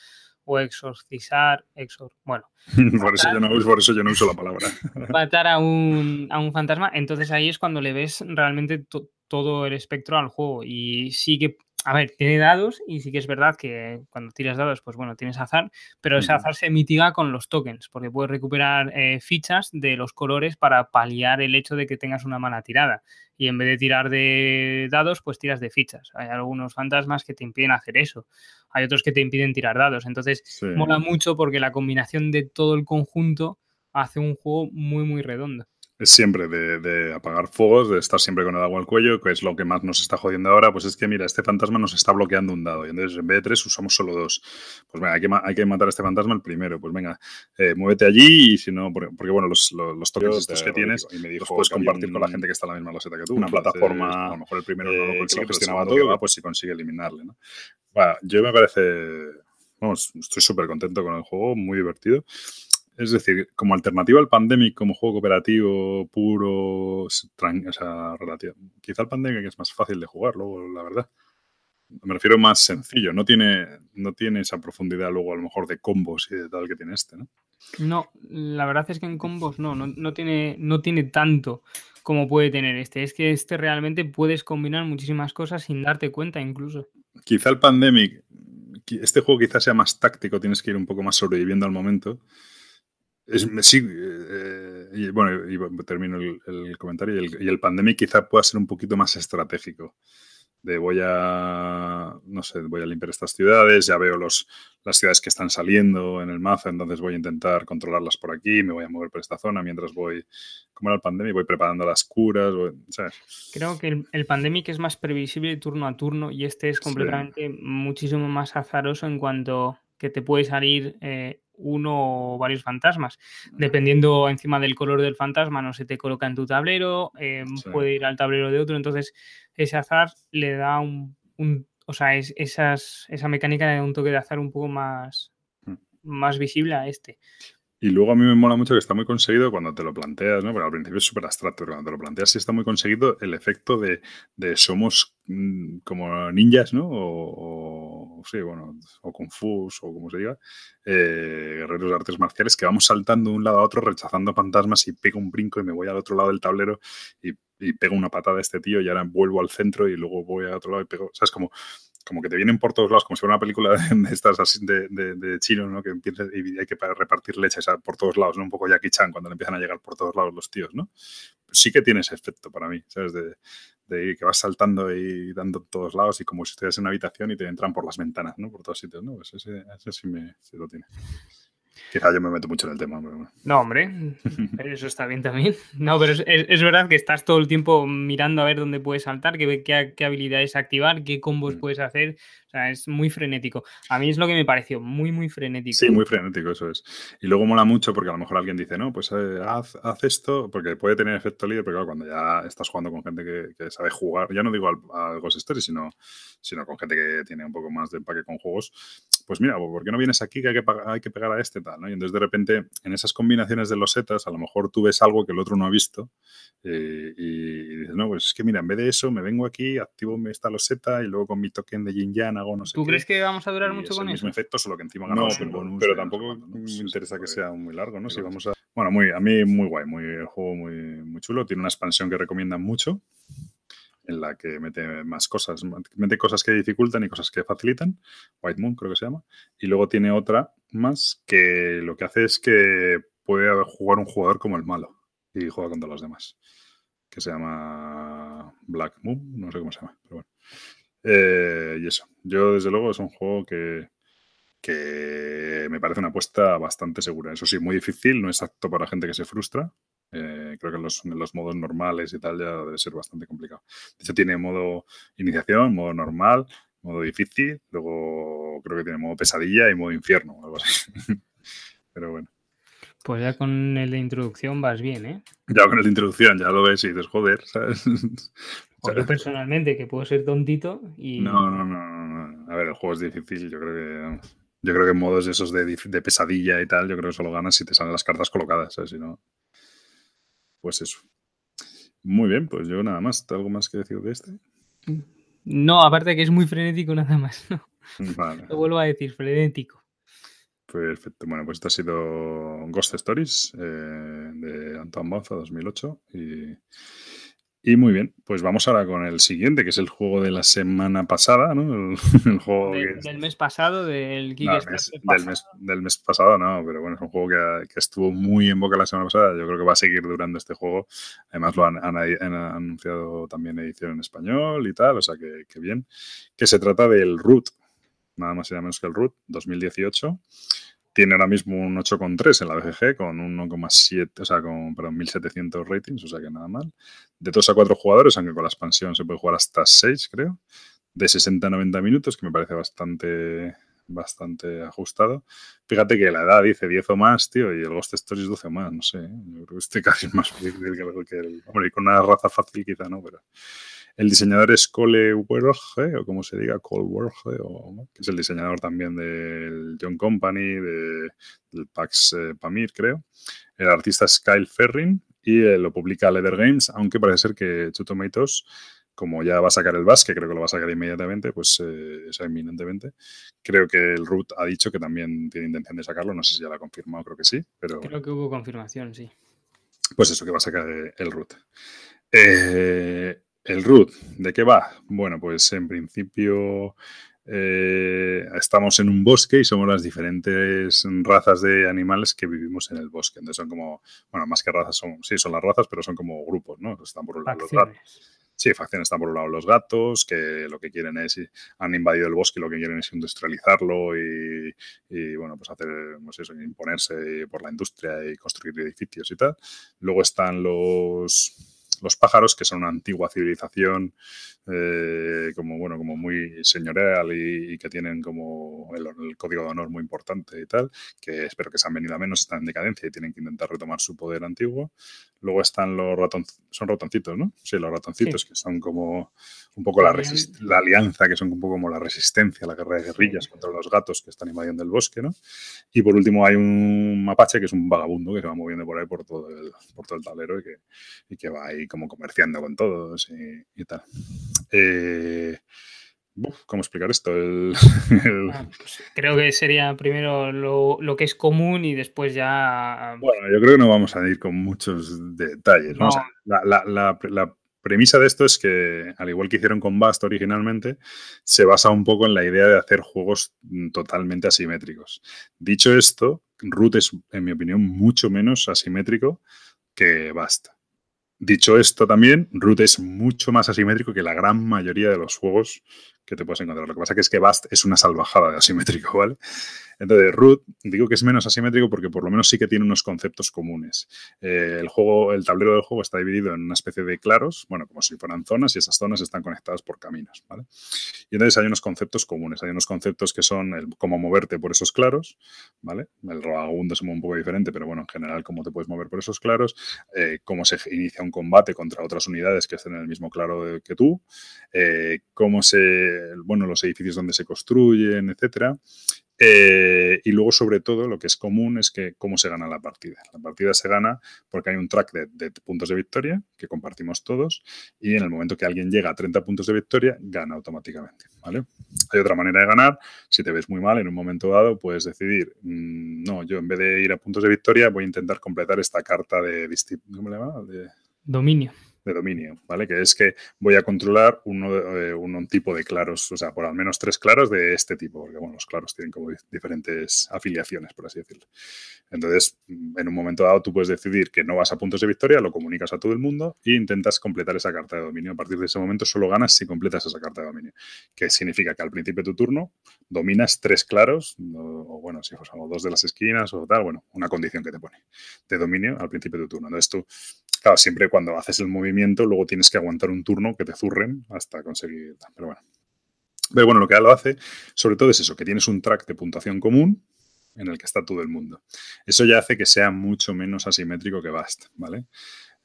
o exorcizar, exor, bueno. por, eso yo no, por eso yo no uso la palabra. matar a un, a un fantasma, entonces ahí es cuando le ves realmente todo el espectro al juego y sí que a ver, tiene dados y sí que es verdad que cuando tiras dados, pues bueno, tienes azar, pero ese azar se mitiga con los tokens, porque puedes recuperar eh, fichas de los colores para paliar el hecho de que tengas una mala tirada. Y en vez de tirar de dados, pues tiras de fichas. Hay algunos fantasmas que te impiden hacer eso. Hay otros que te impiden tirar dados. Entonces, mola mucho porque la combinación de todo el conjunto hace un juego muy, muy redondo siempre de, apagar fuegos, de estar siempre con el agua al cuello, que es lo que más nos está jodiendo ahora, pues es que, mira, este fantasma nos está bloqueando un dado, y entonces en vez de tres usamos solo dos. Pues venga, hay que, hay que matar a este fantasma el primero, pues venga, eh, muévete allí y si no, porque, bueno, los, los, toques estos que tienes y me dijo, los puedes compartir con la gente que está en la misma loseta que tú. Una plataforma, a lo mejor el primero no lo eh, consigue, gestionaba todo, pues si consigue eliminarle, ¿no? Bueno, yo me parece, vamos, estoy súper contento con el juego, muy divertido. Es decir, como alternativa al Pandemic, como juego cooperativo puro, o sea, relativo, quizá el Pandemic es más fácil de jugar, luego, la verdad. Me refiero más sencillo, no tiene, no tiene esa profundidad luego a lo mejor de combos y de tal que tiene este, ¿no? No, la verdad es que en combos no, no, no, tiene, no tiene tanto como puede tener este. Es que este realmente puedes combinar muchísimas cosas sin darte cuenta incluso. Quizá el Pandemic, este juego quizás sea más táctico, tienes que ir un poco más sobreviviendo al momento. Es, sí, eh, y bueno, y termino el, comentario. Y el, y el, Pandemic quizá pueda ser un poquito más estratégico. De voy a, no sé, voy a limpiar estas ciudades, ya veo los, las ciudades que están saliendo en el mazo, entonces voy a intentar controlarlas por aquí, me voy a mover por esta zona mientras voy, como era el Pandemic, voy preparando las curas. Creo que el, el, Pandemic es más previsible turno a turno y este es completamente muchísimo más azaroso en cuanto que te puede salir eh, uno o varios fantasmas. Dependiendo encima del color del fantasma, no se te coloca en tu tablero, em, puede ir al tablero de otro. Entonces, ese azar le da un. o sea, es, esas, esa mecánica da un toque de azar un poco más, mm. más visible a este. Y luego a mí me mola mucho que está muy conseguido cuando te lo planteas, ¿no? Pero al principio es súper abstracto, pero cuando te lo planteas sí está muy conseguido el efecto de, somos mm, como ninjas, ¿no? O, sí, bueno, o confus, o como se diga, eh, guerreros de artes marciales, que vamos saltando de un lado a otro, rechazando fantasmas y pego un brinco y me voy al otro lado del tablero y, pego una patada a este tío y ahora vuelvo al centro y luego voy al otro lado y pego, o sea, es como como que te vienen por todos lados, como si fuera una película de, estas así de, chinos, ¿no? Que empieza y hay que repartir leche por todos lados, ¿no? Un poco Jackie Chan cuando le empiezan a llegar por todos lados los tíos, ¿no? Sí que tiene ese efecto para mí, ¿sabes? De que vas saltando y dando todos lados y como si estuvieras en una habitación y te entran por las ventanas, ¿no? Por todos sitios, ¿no? Pues ese, ese sí, me, sí lo tiene. Quizá yo me meto mucho en el tema. No, hombre, eso está bien también. No, pero es, verdad que estás todo el tiempo mirando a ver dónde puedes saltar, qué, qué, habilidades activar, qué combos mm. puedes hacer. O sea, es muy frenético. A mí es lo que me pareció, muy, muy frenético. Sí, muy frenético, eso es. Y luego mola mucho porque a lo mejor alguien dice, no, pues eh, haz, esto, porque puede tener efecto líder, pero claro, cuando ya estás jugando con gente que, sabe jugar, ya no digo al, al Ghost Story, sino, sino con gente que tiene un poco más de empaque con juegos, pues mira, ¿por qué no vienes aquí que hay que, hay que pegar a este tal? ¿no? Y entonces de repente en esas combinaciones de los setas a lo mejor tú ves algo que el otro no ha visto eh, y, dices, no, pues es que mira, en vez de eso me vengo aquí, activo esta loseta y luego con mi token de Yin Yang hago no sé ¿Tú crees que vamos a durar mucho con el mismo efecto, solo que encima ganamos no, bonus. Pero tampoco me interesa que sea muy largo, ¿no? Si vamos a... Bueno, muy, a mí muy guay, muy, el juego muy, muy chulo, tiene una expansión que recomiendan mucho en la que mete más cosas, mete cosas que dificultan y cosas que facilitan, White Moon creo que se llama, y luego tiene otra más que lo que hace es que puede jugar un jugador como el malo y juega contra los demás, que se llama Black Moon, no sé cómo se llama, pero bueno. Eh, y eso, yo desde luego es un juego que, que me parece una apuesta bastante segura. Eso sí, muy difícil, no es apto para gente que se frustra, eh, creo que en los, los, modos normales y tal ya debe ser bastante complicado. De hecho, tiene modo iniciación, modo normal, modo difícil, luego creo que tiene modo pesadilla y modo infierno, algo así. Pero bueno. Pues ya con el de introducción vas bien, ¿eh? Ya con el de introducción, ya lo ves y dices, joder, ¿sabes? O yo personalmente, que puedo ser tontito y... No, no, no, no. A ver, el juego es difícil, yo creo que... Yo creo que en modos esos de, de pesadilla y tal, yo creo que solo ganas si te salen las cartas colocadas, ¿sabes? Si no pues eso. Muy bien, pues yo nada más. ¿Algo más que decir de este? No, aparte que es muy frenético nada más. ¿no? Lo vuelvo a decir, frenético. Perfecto. Bueno, pues esto ha sido Ghost Stories eh, de Antoine Boza 2008 y y muy bien, pues vamos ahora con el siguiente, que es el juego de la semana pasada, ¿no? El, juego del mes pasado, del Kickstarter. del, mes, del, mes, pasado, no, pero bueno, es un juego que, que, estuvo muy en boca la semana pasada. Yo creo que va a seguir durando este juego. Además, lo han, han, anunciado también edición en español y tal, o sea que, que bien. Que se trata del Root, nada más y nada menos que el Root 2018 tiene ahora mismo un 8,3 en la BGG con 1,7, o sea, con perdón, 1700 ratings, o sea que nada mal. De 2 a 4 jugadores, aunque con la expansión se puede jugar hasta 6, creo. De 60 a 90 minutos, que me parece bastante bastante ajustado. Fíjate que la edad dice 10 o más, tío, y el Ghost Stories 12 o más, no sé. ¿eh? Yo creo que este casi es más fácil que el, Hombre, y con una raza fácil quizá no, pero... El diseñador es Cole Werge, o como se diga, Cole Werge, o, que es el diseñador también del John Company, de, del Pax eh, Pamir, creo. El artista es Kyle Ferrin y eh, lo publica Leather Games, aunque parece ser que Two Tomatoes, como ya va a sacar el BAS, que creo que lo va a sacar inmediatamente, pues eh, es inminentemente. Creo que el Root ha dicho que también tiene intención de sacarlo, no sé si ya lo ha confirmado, creo que sí, pero... Creo que hubo confirmación, sí. Pues eso, que va a sacar el Root. Eh, el root, ¿de qué va? Bueno, pues en principio eh, estamos en un bosque y somos las diferentes razas de animales que vivimos en el bosque. Entonces son como, bueno, más que razas, son, sí, son las razas, pero son como grupos, ¿no? Están por un lado los gatos. Sí, facciones están por un lado los gatos, que lo que quieren es, han invadido el bosque y lo que quieren es industrializarlo y, bueno, pues hacer, no sé, imponerse por la industria y construir edificios y tal. Luego están los los pájaros, que son una antigua civilización eh, como, bueno, como muy señorial y, que tienen como el, código de honor muy importante y tal, que espero que se han venido a menos, están en decadencia y tienen que intentar retomar su poder antiguo. Luego están los ratoncitos, son ratoncitos, ¿no? Sí, los ratoncitos, que son como un poco la, la, alianza, que son un poco como la resistencia, la guerra de guerrillas contra los gatos que están invadiendo el bosque, ¿no? Y por último hay un mapache, que es un vagabundo que se va moviendo por ahí por todo el, por todo el tablero y que, y que va ahí como comerciando con todos y, y tal. Eh, ¿Cómo explicar esto? Ah, pues creo que sería primero lo, que es común y después ya... Bueno, yo creo que no vamos a ir con muchos detalles. la, premisa de esto es que, al igual que hicieron con Bast originalmente, se basa un poco en la idea de hacer juegos totalmente asimétricos. Dicho esto, Root es, en mi opinión, mucho menos asimétrico que Bast. Dicho esto también, Root es mucho más asimétrico que la gran mayoría de los juegos que te puedes encontrar. Lo que pasa que es que Bast es una salvajada de asimétrico, ¿vale? Entonces, Root, digo que es menos asimétrico porque por lo menos sí que tiene unos conceptos comunes. Eh, el juego, el tablero del juego está dividido en una especie de claros, bueno, como si fueran zonas, y esas zonas están conectadas por caminos, ¿vale? Y entonces hay unos conceptos comunes, hay unos conceptos que son cómo moverte por esos claros, ¿vale? El se mueve un poco diferente, pero bueno, en general, cómo te puedes mover por esos claros, eh, cómo se inicia un combate contra otras unidades que estén en el mismo claro que tú, eh, cómo se, bueno, los edificios donde se construyen, etcétera. Eh, y luego, sobre todo, lo que es común es que cómo se gana la partida. La partida se gana porque hay un track de, puntos de victoria que compartimos todos y en el momento que alguien llega a 30 puntos de victoria, gana automáticamente. ¿vale? Hay otra manera de ganar. Si te ves muy mal en un momento dado, puedes decidir, mm, no, yo en vez de ir a puntos de victoria voy a intentar completar esta carta de... ¿Cómo le llama? De... Dominio de dominio, ¿vale? Que es que voy a controlar uno, eh, un tipo de claros, o sea, por al menos tres claros de este tipo, porque bueno, los claros tienen como diferentes afiliaciones, por así decirlo. Entonces, en un momento dado, tú puedes decidir que no vas a puntos de victoria, lo comunicas a todo el mundo e intentas completar esa carta de dominio. A partir de ese momento, solo ganas si completas esa carta de dominio, que significa que al principio de tu turno dominas tres claros, o, bueno, si o dos de las esquinas o tal, bueno, una condición que te pone de dominio al principio de tu turno. Entonces, tú Claro, siempre cuando haces el movimiento, luego tienes que aguantar un turno que te zurren hasta conseguir. Pero bueno. Pero bueno, lo que lo hace, sobre todo es eso, que tienes un track de puntuación común en el que está todo el mundo. Eso ya hace que sea mucho menos asimétrico que Bast, ¿vale?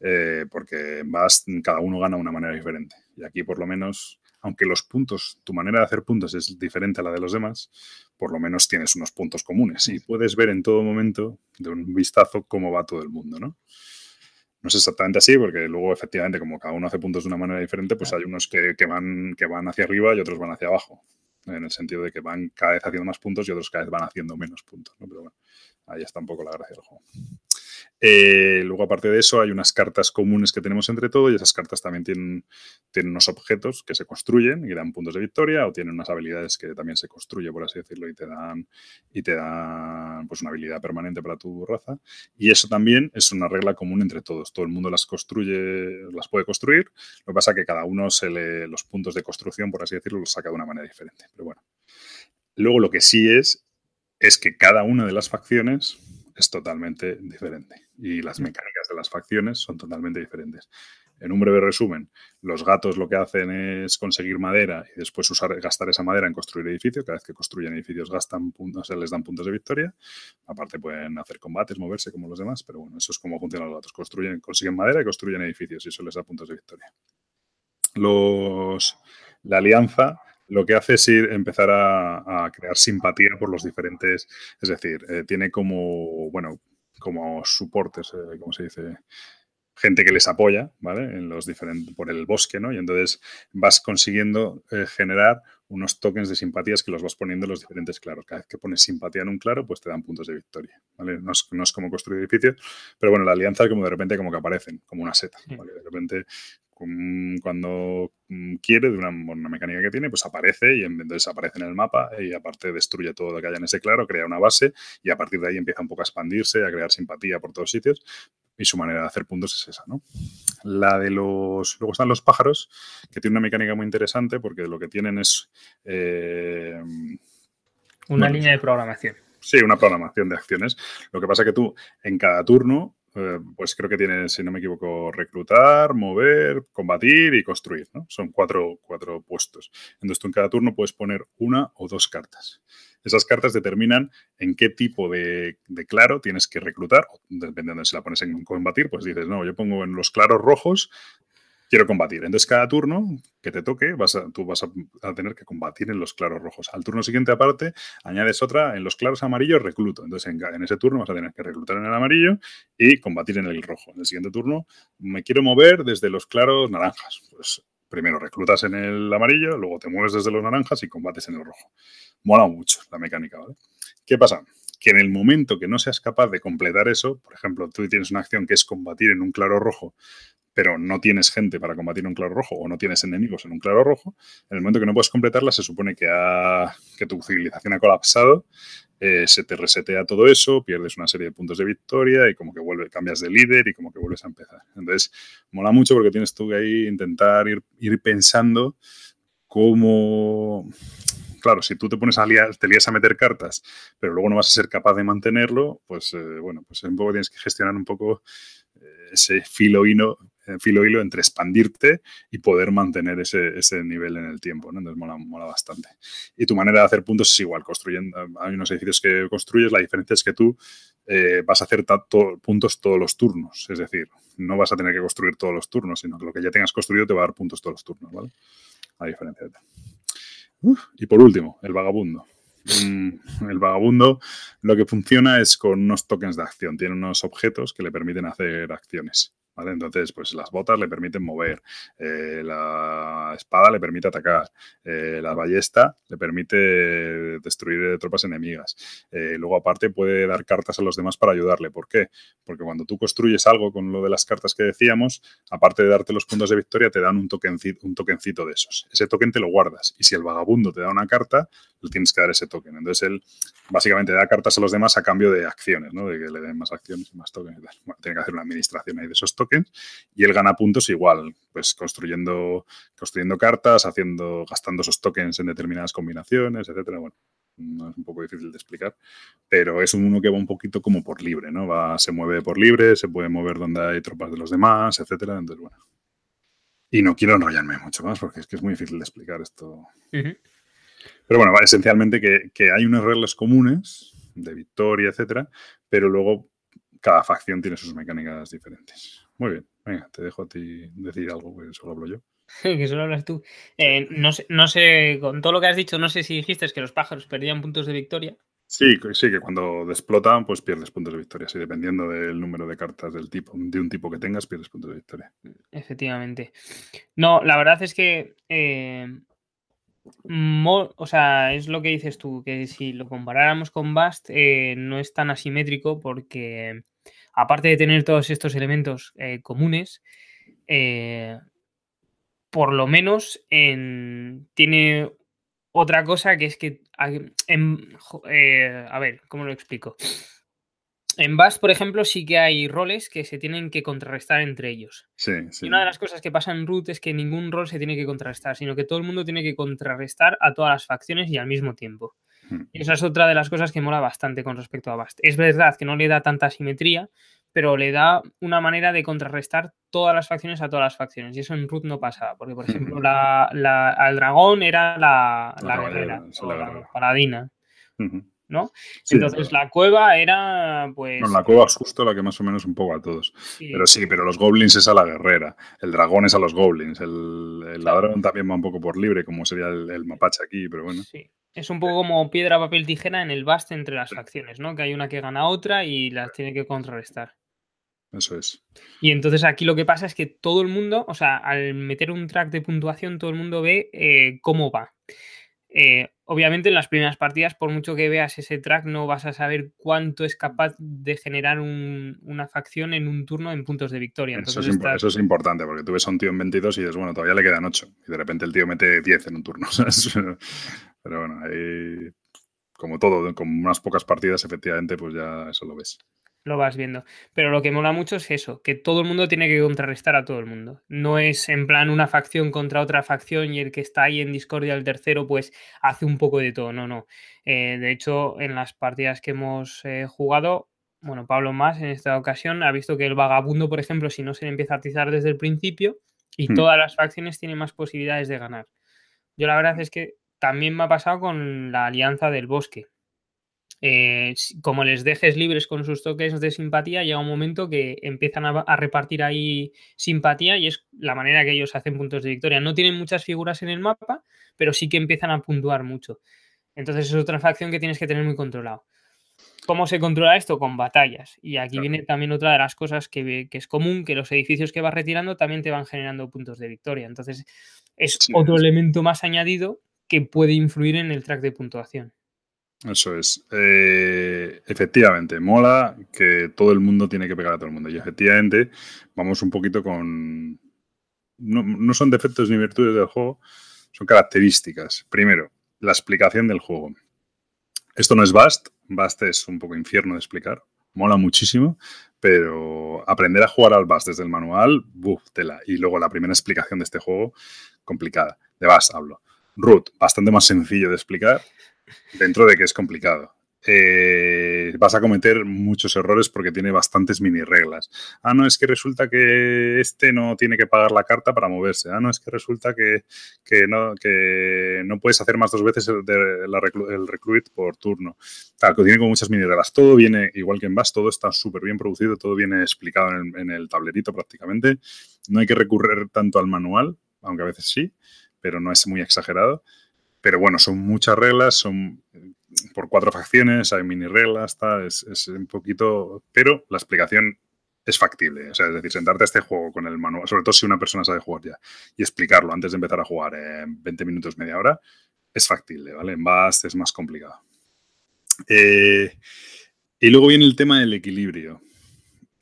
Eh, porque en Bast cada uno gana de una manera diferente. Y aquí por lo menos, aunque los puntos, tu manera de hacer puntos es diferente a la de los demás, por lo menos tienes unos puntos comunes y puedes ver en todo momento de un vistazo cómo va todo el mundo, ¿no? No es exactamente así, porque luego efectivamente, como cada uno hace puntos de una manera diferente, pues hay unos que, van, que van hacia arriba y otros van hacia abajo. en el sentido de que van cada vez haciendo más puntos y otros cada vez van haciendo menos puntos. ¿no? Pero bueno, ahí está un poco la gracia del juego. Eh, luego, aparte de eso, hay unas cartas comunes que tenemos entre todos y esas cartas también tienen, unos objetos que se construyen y dan puntos de victoria o tienen unas habilidades que también se construyen, por así decirlo, y te dan, y te dan pues, una habilidad permanente para tu raza. Y eso también es una regla común entre todos. Todo el mundo las construye, las puede construir. Lo que pasa es que cada uno se le, los puntos de construcción, por así decirlo, los saca de una manera diferente. Pero bueno. Luego lo que sí es, es que cada una de las facciones es totalmente diferente y las mm. mecánicas de las facciones son totalmente diferentes. En un breve resumen, los gatos lo que hacen es conseguir madera y después usar, gastar esa madera en construir edificios. Cada vez que construyen edificios gastan puntos, se les dan puntos de victoria. Aparte pueden hacer combates, moverse como los demás, pero bueno, eso es como funcionan los gatos. Construyen, consiguen madera y construyen edificios y eso les da puntos de victoria. Los, la alianza lo que hace es ir, empezar a, crear simpatía por los diferentes, es decir, eh, tiene como, bueno, como soportes, eh, como se dice, gente que les apoya, ¿vale? En los diferentes, por el bosque, ¿no? Y entonces vas consiguiendo eh, generar unos tokens de simpatías que los vas poniendo en los diferentes claros. Cada vez que pones simpatía en un claro, pues te dan puntos de victoria, ¿vale? No es, como construir edificios, pero bueno, la alianza es como de repente como que aparecen, como una seta, ¿vale? De repente cuando mm, quiere, de una, mecánica que tiene, pues aparece y entonces aparece en el mapa y aparte destruye todo lo que haya en ese claro, crea una base y a partir de ahí empieza un poco a expandirse, a crear simpatía por todos sitios y su manera de hacer puntos es esa, ¿no? La de los... Luego están los pájaros, que tienen una mecánica muy interesante porque lo que tienen es... Eh, una línea de programación. Sí, una programación de acciones. Lo que pasa es que tú en cada turno eh, pues creo que tienes, si no me equivoco, reclutar, mover, combatir y construir. Son cuatro, cuatro puestos. Entonces tú en cada turno puedes poner una o dos cartas. Esas cartas determinan en qué tipo de, de, claro tienes que reclutar, dependiendo de si la pones en combatir, pues dices, no, yo pongo en los claros rojos quiero combatir. Entonces, cada turno que te toque, vas a, tú vas a, tener que combatir en los claros rojos. Al turno siguiente, aparte, añades otra en los claros amarillos, recluto. Entonces, en, ese turno vas a tener que reclutar en el amarillo y combatir en el rojo. En el siguiente turno, me quiero mover desde los claros naranjas. Pues primero reclutas en el amarillo, luego te mueves desde los naranjas y combates en el rojo. Mola mucho la mecánica, ¿vale? ¿Qué pasa? Que en el momento que no seas capaz de completar eso, por ejemplo, tú tienes una acción que es combatir en un claro rojo, pero no tienes gente para combatir un claro rojo o no tienes enemigos en un claro rojo, en el momento que no puedes completarla se supone que, que tu civilización ha colapsado, eh, se te resetea todo eso, pierdes una serie de puntos de victoria y como que vuelve, cambias de líder y como que vuelves a empezar. Entonces, mola mucho porque tienes tú que ahí intentar ir, ir pensando cómo claro, si tú te pones a liar, te lías a meter cartas, pero luego no vas a ser capaz de mantenerlo, pues eh, bueno, pues un poco tienes que gestionar un poco eh, ese filo hino, filo hilo entre expandirte y poder mantener ese, ese nivel en el tiempo, ¿no? Entonces mola, mola, bastante. Y tu manera de hacer puntos es igual, construyendo, hay unos edificios que construyes, la diferencia es que tú eh, vas a hacer puntos todos los turnos, es decir, no vas a tener que construir todos los turnos, sino que lo que ya tengas construido te va a dar puntos todos los turnos, ¿vale? A diferencia de y por último, el vagabundo. Mm, el vagabundo lo que funciona es con unos tokens de acción. Tiene unos objetos que le permiten hacer acciones. Entonces, pues las botas le permiten mover, eh, la espada le permite atacar, eh, la ballesta le permite destruir tropas enemigas. Eh, luego, aparte, puede dar cartas a los demás para ayudarle. ¿Por qué? Porque cuando tú construyes algo con lo de las cartas que decíamos, aparte de darte los puntos de victoria, te dan un tokencito, un de esos. Ese token te lo guardas. Y si el vagabundo te da una carta, le tienes que dar ese token. Entonces, él básicamente da cartas a los demás a cambio de acciones, ¿no? De que le den más acciones y más tokens. Tiene que hacer una administración ahí de esos tokens y él gana puntos igual, pues construyendo, construyendo cartas, haciendo, gastando esos tokens en determinadas combinaciones, etcétera. Bueno, no es un poco difícil de explicar, pero es uno que va un poquito como por libre, ¿no? Va, se mueve por libre, se puede mover donde hay tropas de los demás, etcétera. Entonces, bueno. Y no quiero enrollarme mucho más porque es que es muy difícil de explicar esto. Pero bueno, esencialmente que, que, hay unas reglas comunes de victoria, etcétera, pero luego cada facción tiene sus mecánicas diferentes. Muy bien, venga, te dejo a ti decir algo, que solo hablo yo. que solo hablas tú. Eh, no, sé, no sé, con todo lo que has dicho, no sé si dijiste que los pájaros perdían puntos de victoria. Sí, sí, que cuando explotan, pues pierdes puntos de victoria. Sí, dependiendo del número de cartas del tipo, de un tipo que tengas, pierdes puntos de victoria. Efectivamente. No, la verdad es que eh, o sea, es lo que dices tú, que si lo comparáramos con Bast, eh, no es tan asimétrico porque aparte de tener todos estos elementos eh, comunes, eh, por lo menos tiene otra cosa que es que, a ver, ¿cómo lo explico? En Bass, por ejemplo, sí que hay roles que se tienen que contrarrestar entre ellos. Sí, sí. Y una de las cosas que pasa en Root es que ningún rol se tiene que contrarrestar, sino que todo el mundo tiene que contrarrestar a todas las facciones y al mismo tiempo. Hmm. Y esa es otra de las cosas que mola bastante con respecto a Bast. Es verdad que no le da tanta simetría, pero le da una manera de contrarrestar todas las facciones a todas las facciones. Y eso en Root no pasaba, porque, por ejemplo, la, la, al dragón era la, la, guerrera, la, paladina. ¿No? Entonces la cueva era, pues... la cueva es justo la que más o menos un poco a todos. Pero sí, pero los goblins es a la guerrera, el dragón es a los goblins, el, ladrón también va un poco por libre, como sería el, mapache aquí, pero bueno. Sí. Es un poco como piedra, papel, tijera en el baste entre las facciones, ¿no? Que hay una que gana a otra y las tiene que contrarrestar. Eso es. Y entonces aquí lo que pasa es que todo el mundo, o sea, al meter un track de puntuación, todo el mundo ve eh, cómo va. Eh, obviamente en las primeras partidas, por mucho que veas ese track, no vas a saber cuánto es capaz de generar una facción en un turno en puntos de victoria. eso, es importante, porque tú ves a un tío en 22 y dices, bueno, todavía le quedan 8. Y de repente el tío mete 10 en un turno. Pero bueno, ahí, como todo, con unas pocas partidas, efectivamente, pues ya eso lo ves lo vas viendo. Pero lo que mola mucho es eso, que todo el mundo tiene que contrarrestar a todo el mundo. No es en plan una facción contra otra facción y el que está ahí en discordia, el tercero, pues hace un poco de todo. No, no. Eh, de hecho, en las partidas que hemos eh, jugado, bueno, Pablo más en esta ocasión ha visto que el vagabundo, por ejemplo, si no se le empieza a atizar desde el principio y hmm. todas las facciones tienen más posibilidades de ganar. Yo la verdad es que también me ha pasado con la alianza del bosque eh, como les dejes libres con sus toques de simpatía, llega un momento que empiezan a, repartir ahí simpatía y es la manera que ellos hacen puntos de victoria. No tienen muchas figuras en el mapa, pero sí que empiezan a puntuar mucho. Entonces es otra facción que tienes que tener muy controlado. ¿Cómo se controla esto? Con batallas. Y aquí viene también otra de las cosas que, es común, que los edificios que vas retirando también te van generando puntos de victoria. Entonces es otro elemento más añadido que puede influir en el track de puntuación. Eso es. Eh, efectivamente, mola que todo el mundo tiene que pegar a todo el mundo. Y efectivamente, vamos un poquito con. No, son defectos ni virtudes del juego, son características. Primero, la explicación del juego. Esto no es Bast. Bast es un poco infierno de explicar. Mola muchísimo, pero aprender a jugar al Bast desde el manual, buf, tela. Y luego la primera explicación de este juego, complicada. De Bast hablo. Root, bastante más sencillo de explicar dentro de que es complicado. Eh, vas a cometer muchos errores porque tiene bastantes mini reglas. Ah, no, es que resulta que este no tiene que pagar la carta para moverse. Ah, no, es que resulta que, no, que no puedes hacer más dos veces el, recruit por turno. Claro, que tiene como muchas mini reglas. Todo viene, igual que en Bass, todo está súper bien producido, todo viene explicado en el tablerito prácticamente. No hay que recurrir tanto al manual, aunque a veces sí, pero no es muy exagerado. Pero bueno, son muchas reglas, son por cuatro facciones, hay mini reglas, tal, es, un poquito. Pero la explicación es factible. O sea, es decir, sentarte a este juego con el manual, sobre todo si una persona sabe jugar ya, y explicarlo antes de empezar a jugar en 20 minutos, media hora, es factible, ¿vale? En Bast es más complicado. Eh, y luego viene el tema del equilibrio.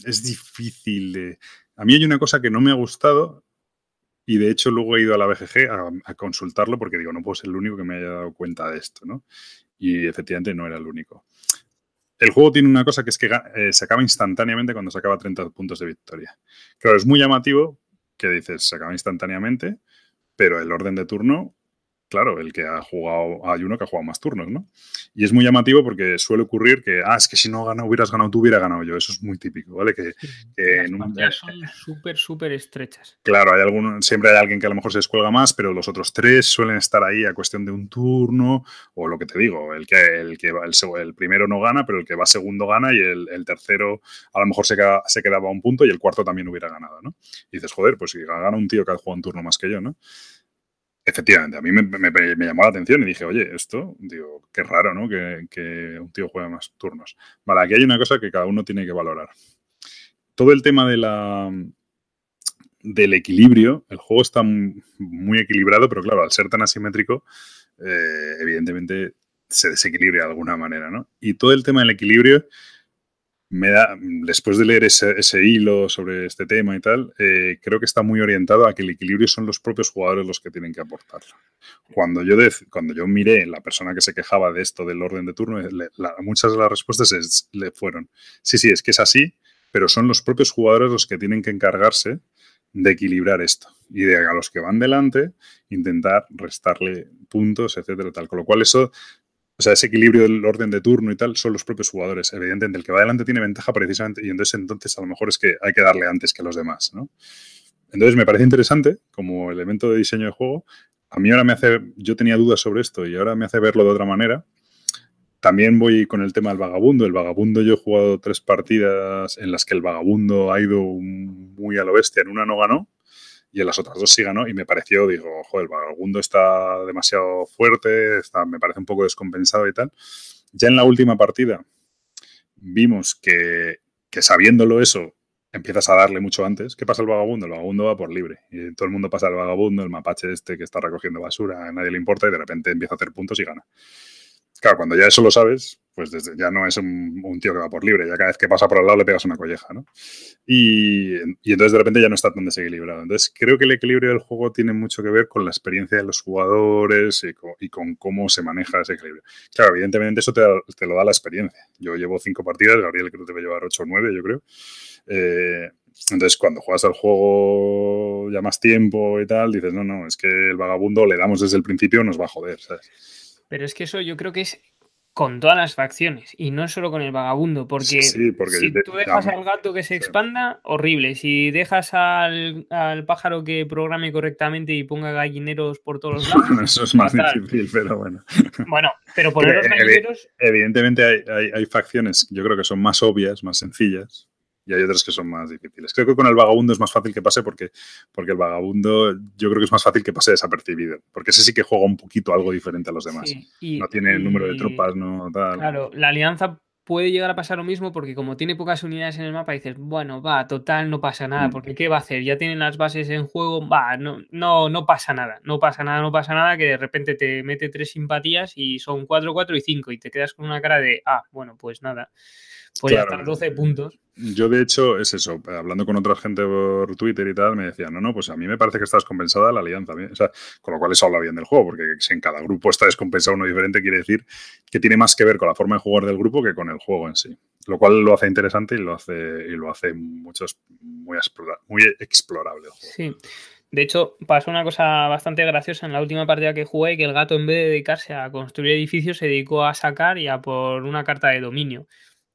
Es difícil de. A mí hay una cosa que no me ha gustado y de hecho luego he ido a la BGG a, consultarlo porque digo, no puedo ser el único que me haya dado cuenta de esto, ¿no? Y efectivamente no era el único. El juego tiene una cosa que es que eh, se acaba instantáneamente cuando se acaba 30 puntos de victoria. Claro, es muy llamativo que dices, se acaba instantáneamente, pero el orden de turno claro, el que ha jugado, hay uno que ha jugado más turnos, ¿no? Y es muy llamativo porque suele ocurrir que, ah, es que si no gana, hubieras ganado tú, hubiera ganado yo. Eso es muy típico, ¿vale? Que, en un, son súper, súper estrechas. Claro, hay algún, siempre hay alguien que a lo mejor se descuelga más, pero los otros tres suelen estar ahí a cuestión de un turno, o lo que te digo, el que, el que el, el primero no gana, pero el que va segundo gana y el, tercero a lo mejor se, se quedaba a un punto y el cuarto también hubiera ganado, ¿no? Y dices, joder, pues si gana un tío que ha jugado un turno más que yo, ¿no? Efectivamente, a mí me, llamó la atención y dije, oye, esto, digo, qué raro, ¿no? Que, un tío juegue más turnos. Vale, aquí hay una cosa que cada uno tiene que valorar. Todo el tema de la, del equilibrio, el juego está muy equilibrado, pero claro, al ser tan asimétrico, eh, evidentemente se desequilibra de alguna manera, ¿no? Y todo el tema del equilibrio me da, después de leer ese, hilo sobre este tema y tal, eh, creo que está muy orientado a que el equilibrio son los propios jugadores los que tienen que aportarlo. Cuando yo, cuando yo miré la persona que se quejaba de esto del orden de turno, muchas de las respuestas le fueron, sí, sí, es que es así, pero son los propios jugadores los que tienen que encargarse de equilibrar esto y de a los que van delante intentar restarle puntos, etcétera, tal. Con lo cual eso o sea, ese equilibrio del orden de turno y tal son los propios jugadores. Evidentemente, el que va adelante tiene ventaja precisamente y entonces, entonces a lo mejor es que hay que darle antes que los demás, ¿no? Entonces me parece interesante como elemento de diseño de juego. A mí ahora me hace, yo tenía dudas sobre esto y ahora me hace verlo de otra manera. También voy con el tema del vagabundo. El vagabundo yo he jugado tres partidas en las que el vagabundo ha ido muy a lo bestia. En una no ganó y en las otras dos sí ganó y me pareció, digo, joder, el vagabundo está demasiado fuerte, está, me parece un poco descompensado y tal. Ya en la última partida vimos que, que sabiéndolo eso, empiezas a darle mucho antes. ¿Qué pasa el vagabundo? El vagabundo va por libre. Y todo el mundo pasa al vagabundo, el mapache este que está recogiendo basura, a nadie le importa y de repente empieza a hacer puntos y gana. Claro, cuando ya eso lo sabes, pues desde, ya no es un, tío que va por libre, ya cada vez que pasa por al lado le pegas una colleja, ¿no? Y, entonces de repente ya no está tan desequilibrado. Entonces creo que el equilibrio del juego tiene mucho que ver con la experiencia de los jugadores y con, cómo se maneja ese equilibrio. Claro, evidentemente eso te, lo da la experiencia. Yo llevo cinco partidas, Gabriel creo que debe llevar ocho o nueve, yo creo. Eh, entonces, cuando juegas al juego ya más tiempo y tal, dices, no, no, es que el vagabundo le damos desde el principio, nos va a joder, ¿sabes? Pero es que eso yo creo que es con todas las facciones y no solo con el vagabundo, porque, si tú dejas al gato que se expanda, horrible. Si dejas al, pájaro que programe correctamente y ponga gallineros por todos los lados. eso es más difícil, pero bueno. Bueno, pero poner los gallineros. Evidentemente hay, hay facciones, yo creo que son más obvias, más sencillas, y hay otras que son más difíciles. Creo que con el vagabundo es más fácil que pase porque, porque el vagabundo yo creo que es más fácil que pase desapercibido, porque ese sí que juega un poquito algo diferente a los demás. no tiene el número de tropas, no tal. Claro, la alianza puede llegar a pasar lo mismo porque como tiene pocas unidades en el mapa dices, bueno, va, total, no pasa nada, mm. porque ¿qué va a hacer? Ya tienen las bases en juego, va, no, no, no pasa nada, no pasa nada, no pasa nada, que de repente te mete tres simpatías y son 4, 4 y 5 y te quedas con una cara de, ah, bueno, pues nada. Pues ya están 12 puntos. Yo, de hecho, es eso. Hablando con otra gente por Twitter y tal, me decían, no, no, pues a mí me parece que está descompensada la alianza. O sea, con lo cual eso habla bien del juego, porque si en cada grupo está descompensado uno diferente, quiere decir que tiene más que ver con la forma de jugar del grupo que con el juego en sí. Lo cual lo hace interesante y lo hace, y lo hace muchos, muy, muy explorable. Sí. De hecho, pasó una cosa bastante graciosa en la última partida que jugué, que el gato en vez de dedicarse a construir edificios se dedicó a sacar y a por una carta de dominio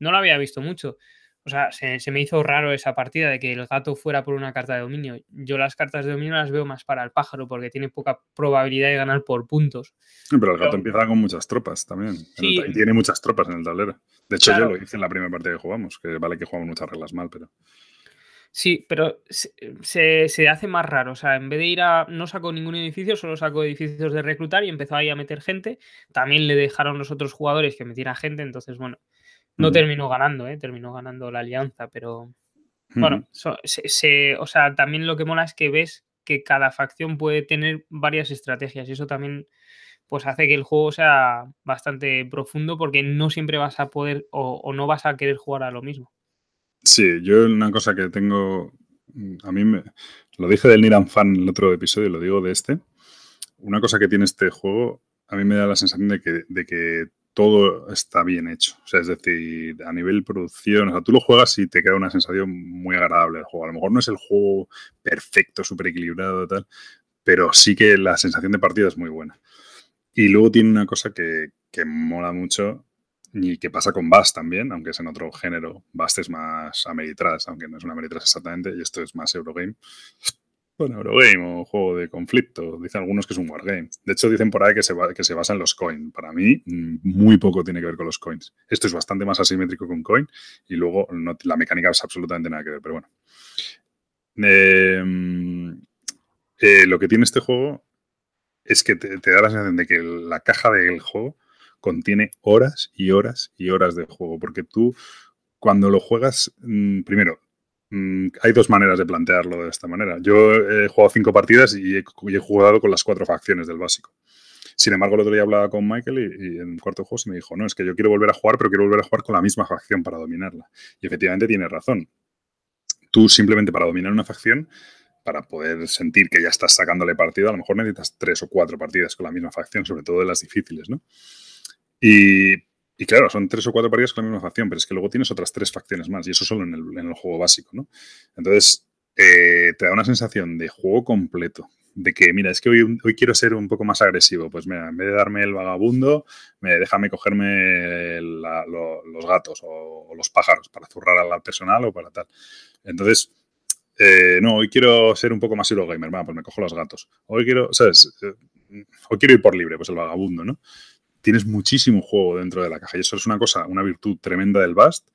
no lo había visto mucho. O sea, se, me hizo raro esa partida de que el gato fuera por una carta de dominio. Yo las cartas de dominio las veo más para el pájaro porque tiene poca probabilidad de ganar por puntos. Pero el gato empieza con muchas tropas también. y tiene muchas tropas en el tablero. De hecho, yo lo hice en la primera partida que jugamos, que vale que jugamos muchas reglas mal, pero... Sí, pero se, se, hace más raro. O sea, en vez de ir a. No sacó ningún edificio, solo sacó edificios de reclutar y empezó ahí a meter gente. También le dejaron los otros jugadores que metiera gente. Entonces, bueno, no terminó ganando, ¿eh? terminó ganando la alianza, pero bueno, se, o sea, también lo que mola es que ves que cada facción puede tener varias estrategias y eso también pues hace que el juego sea bastante profundo porque no siempre vas a poder o, no vas a querer jugar a lo mismo. Sí, yo una cosa que tengo, a mí me, lo dije del Niran Fan en el otro episodio, lo digo de este, una cosa que tiene este juego, a mí me da la sensación de que, de que todo está bien hecho. O sea, es decir, a nivel producción, o sea, tú lo juegas y te queda una sensación muy agradable del juego. A lo mejor no es el juego perfecto, súper equilibrado, tal, pero sí que la sensación de partida es muy buena. Y luego tiene una cosa que, que mola mucho y que pasa con Bass también, aunque es en otro género. Bass es más Ameritrash, aunque no es una Ameritrash exactamente, y esto es más Eurogame un Eurogame o juego de conflicto. Dicen algunos que es un wargame. De hecho, dicen por ahí que se, que se basa en los coins. Para mí, mm, muy poco tiene que ver con los coins. Esto es bastante más asimétrico un coin y luego la mecánica es absolutamente nada que ver, pero bueno. Em, eh, lo que tiene este juego es que te, da la sensación de que la caja del juego contiene horas y horas y horas de juego, porque tú cuando lo juegas, mm, primero, hay dos maneras de plantearlo de esta manera. Yo he jugado cinco partidas y he, jugado con las cuatro facciones del básico. Sin embargo, el otro día hablaba con Michael y, en un cuarto juego se me dijo, no, es que yo quiero volver a jugar, pero quiero volver a jugar con la misma facción para dominarla. Y efectivamente tiene razón. Tú simplemente para dominar una facción, para poder sentir que ya estás sacándole partido, a lo mejor necesitas tres o cuatro partidas con la misma facción, sobre todo de las difíciles, ¿no? Y, claro, son tres o cuatro partidas con la misma facción, pero es que luego tienes otras tres facciones más, y eso solo en el, juego básico, ¿no? Entonces, eh, te da una sensación de juego completo, de que, mira, es que hoy, hoy quiero ser un poco más agresivo. Pues mira, en vez de darme el vagabundo, me, déjame cogerme los gatos o, los pájaros para zurrar al personal o para tal. Entonces, eh, no, hoy quiero ser un poco más Eurogamer, bueno, pues me cojo los gatos. Hoy quiero, ¿sabes? Eh, hoy quiero ir por libre, pues el vagabundo, ¿no? Tienes muchísimo juego dentro de la caja y eso es una cosa, una virtud tremenda del Bast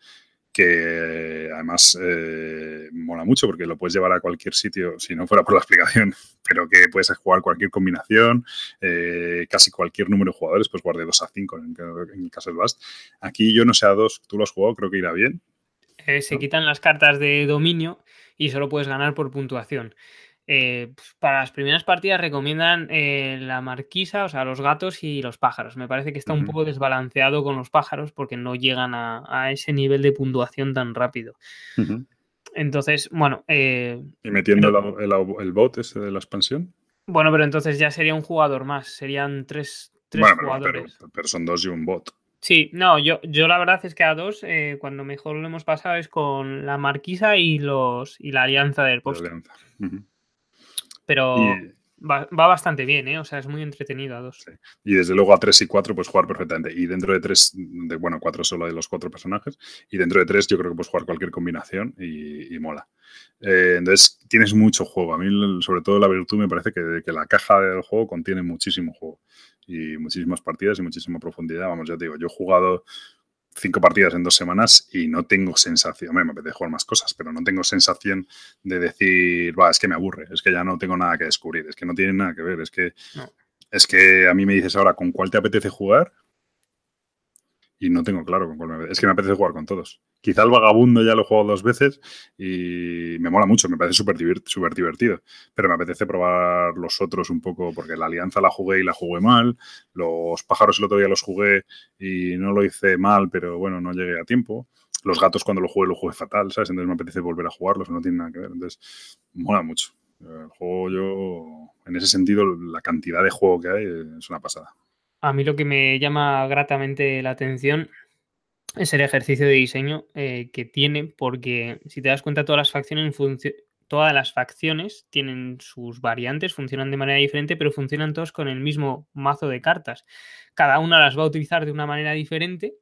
que además eh, mola mucho porque lo puedes llevar a cualquier sitio, si no fuera por la explicación, pero que puedes jugar cualquier combinación, eh, casi cualquier número de jugadores, pues jugar de 2 a 5 en, el caso del Bast. Aquí yo no sé a 2, tú lo has jugado, creo que irá bien. Eh, se quitan las cartas de dominio y solo puedes ganar por puntuación. Eh, para las primeras partidas recomiendan eh, la marquisa, o sea, los gatos y los pájaros. Me parece que está un poco desbalanceado con los pájaros porque no llegan a, ese nivel de puntuación tan rápido. Entonces, bueno. Eh, ¿Y metiendo el, bot ese de la expansión? Bueno, pero entonces ya sería un jugador más. Serían tres, jugadores. Pero, son dos y un bot. Sí, no, yo, yo la verdad es que a dos, cuando mejor lo hemos pasado es con la marquisa y los y la alianza del post. Pero va, bastante bien, ¿eh? O sea, es muy entretenido a dos. Y desde luego a tres y cuatro puedes jugar perfectamente. Y dentro de tres, de, bueno, cuatro solo de los cuatro personajes. Y dentro de tres yo creo que puedes jugar cualquier combinación y, mola. Eh, entonces tienes mucho juego. A mí, sobre todo la virtud, me parece que, que la caja del juego contiene muchísimo juego. Y muchísimas partidas y muchísima profundidad. Vamos, ya te digo, yo he jugado cinco partidas en dos semanas y no tengo sensación, me apetece jugar más cosas, pero no tengo sensación de decir, va, es que me aburre, es que ya no tengo nada que descubrir, es que no tiene nada que ver, es que, es que a mí me dices ahora con cuál te apetece jugar y no tengo claro con cuál me Es que me apetece jugar con todos. Quizá el vagabundo ya lo he jugado dos veces y me mola mucho, me parece súper divertido. Pero me apetece probar los otros un poco, porque la alianza la jugué y la jugué mal. Los pájaros el otro día los jugué y no lo hice mal, pero bueno, no llegué a tiempo. Los gatos cuando lo jugué lo jugué fatal, ¿sabes? Entonces me apetece volver a jugarlos, no tiene nada que ver. Entonces, mola mucho. El juego yo, en ese sentido, la cantidad de juego que hay es una pasada. A mí lo que me llama gratamente la atención es el ejercicio de diseño eh, que tiene, porque si te das cuenta, todas las facciones todas las facciones tienen sus variantes, funcionan de manera diferente, pero funcionan todos con el mismo mazo de cartas. Cada una las va a utilizar de una manera diferente,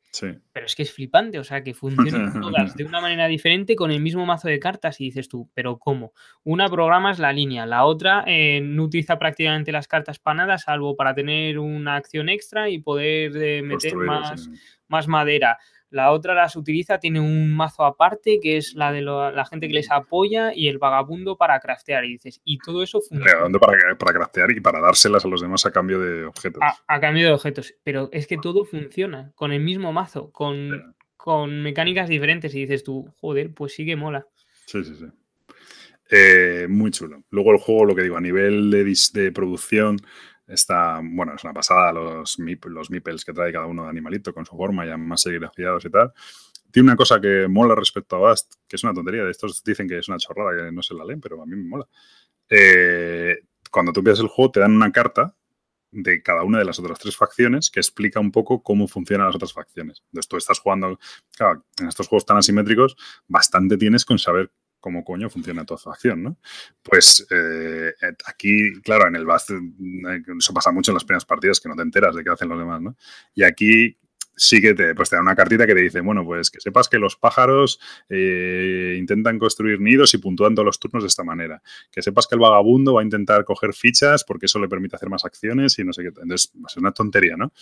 pero es que es flipante, o sea, que funcionan todas de una manera diferente con el mismo mazo de cartas y dices tú, pero ¿cómo? Una programa es la línea, la otra eh, no utiliza prácticamente las cartas para nada, salvo para tener una acción extra y poder eh, meter más, más madera. La otra las utiliza, tiene un mazo aparte que es la de la gente que les apoya y el vagabundo para craftear. Y dices, y todo eso funciona. Para, para craftear y para dárselas a los demás a cambio de objetos. A, cambio de objetos. Pero es que todo funciona con el mismo mazo, con, con mecánicas diferentes. Y dices tú, joder, pues sí que mola. Sí, sí, sí. Eh, muy chulo. Luego el juego, lo que digo, a nivel de, de producción, Está, bueno, es una pasada los, los meeples que trae cada uno de animalito con su forma, ya más serigrafiados y tal. Tiene una cosa que mola respecto a Bast, que es una tontería. Estos dicen que es una chorrada, que no se la leen, pero a mí me mola. Eh, cuando tú empiezas el juego, te dan una carta de cada una de las otras tres facciones que explica un poco cómo funcionan las otras facciones. Entonces tú estás jugando, claro, en estos juegos tan asimétricos, bastante tienes con saber cómo coño funciona toda su acción, ¿no? Pues eh, aquí, claro, en el BAST eh, eso pasa mucho en las primeras partidas que no te enteras de qué hacen los demás, ¿no? Y aquí sí que te, pues te da una cartita que te dice, bueno, pues que sepas que los pájaros eh, intentan construir nidos y puntúan todos los turnos de esta manera. Que sepas que el vagabundo va a intentar coger fichas porque eso le permite hacer más acciones y no sé qué. Entonces, es una tontería, ¿no?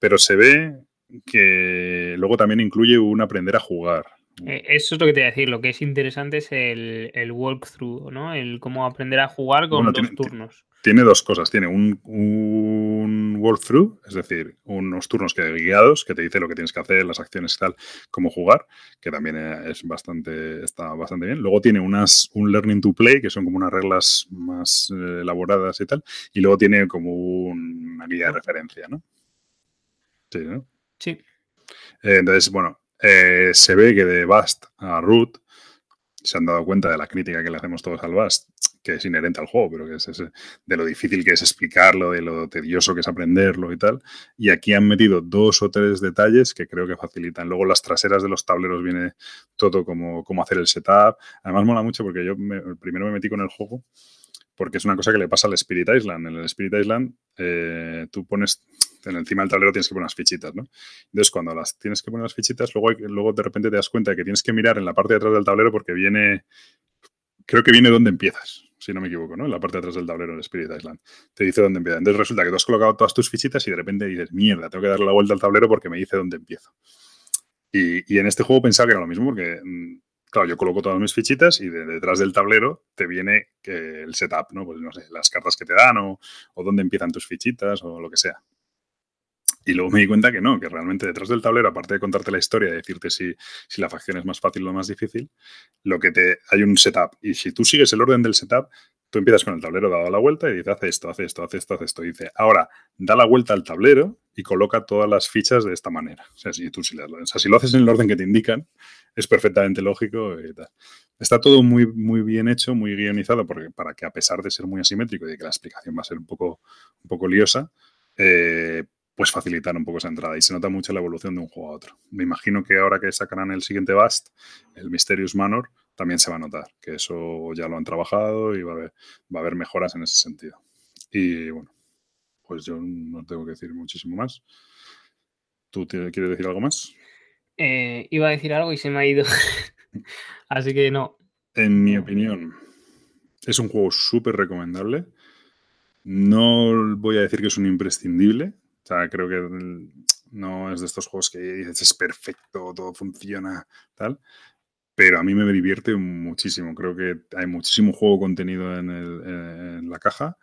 Pero se ve que luego también incluye un aprender a jugar Eh, eso es lo que te voy a decir. Lo que es interesante es el, el walkthrough, ¿no? El cómo aprender a jugar con dos turnos. Tiene dos cosas. Tiene un, un walkthrough, es decir, unos turnos que guiados que te dice lo que tienes que hacer, las acciones y tal, cómo jugar, que también es bastante, está bastante bien. Luego tiene unas, un learning to play, que son como unas reglas más eh, elaboradas y tal. Y luego tiene como una guía de referencia, ¿no? Sí, ¿no? Sí. Eh, entonces, bueno, eh, se ve que de Bast a Root se han dado cuenta de la crítica que le hacemos todos al Bast, que es inherente al juego, pero que es de lo difícil que es explicarlo, de lo tedioso que es aprenderlo y tal. Y aquí han metido dos o tres detalles que creo que facilitan. Luego las traseras de los tableros viene todo como, hacer el setup. Además mola mucho porque yo primero me metí con el juego porque es una cosa que le pasa al Spirit Island. En el Spirit Island eh, tú pones encima del tablero tienes que poner unas fichitas, ¿no? Entonces, cuando las tienes que poner las fichitas, luego, luego de repente te das cuenta de que tienes que mirar en la parte de atrás del tablero porque viene, creo que viene donde empiezas, si no me equivoco, ¿no? En la parte de atrás del tablero en Spirit Island. Te dice dónde empieza. Entonces resulta que tú has colocado todas tus fichitas y de repente dices, mierda, tengo que darle la vuelta al tablero porque me dice dónde empiezo. Y, en este juego pensaba que era lo mismo porque mm, claro, yo coloco todas mis fichitas y detrás del tablero te viene el setup, ¿no? Pues no sé, las cartas que te dan o, o, dónde empiezan tus fichitas o lo que sea. Y luego me di cuenta que no, que realmente detrás del tablero, aparte de contarte la historia y decirte si, si, la facción es más fácil o más difícil, lo que te hay un setup. Y si tú sigues el orden del setup, tú empiezas con el tablero dado la vuelta y dices, hace esto, hace esto, hace esto, hace esto. Y dice, ahora da la vuelta al tablero y coloca todas las fichas de esta manera. O sea, si, tú, si, o sea, si lo haces en el orden que te indican, es perfectamente lógico y tal. Está todo muy, muy bien hecho, muy guionizado, porque, para que a pesar de ser muy asimétrico y de que la explicación va a ser un poco, un poco liosa, eh, pues facilitar un poco esa entrada y se nota mucho la evolución de un juego a otro. Me imagino que ahora que sacarán el siguiente Bast, el Mysterious Manor, también se va a notar, que eso ya lo han trabajado y va a haber, va a haber mejoras en ese sentido. Y bueno, pues yo no tengo que decir muchísimo más. ¿Tú quieres decir algo más? Eh, iba a decir algo y se me ha ido. Así que no. En mi opinión, es un juego súper recomendable. No voy a decir que es un imprescindible, sea, creo que no es de estos juegos que dices es perfecto, todo funciona, tal. Pero a mí me divierte muchísimo. Creo que hay muchísimo juego contenido en, la caja.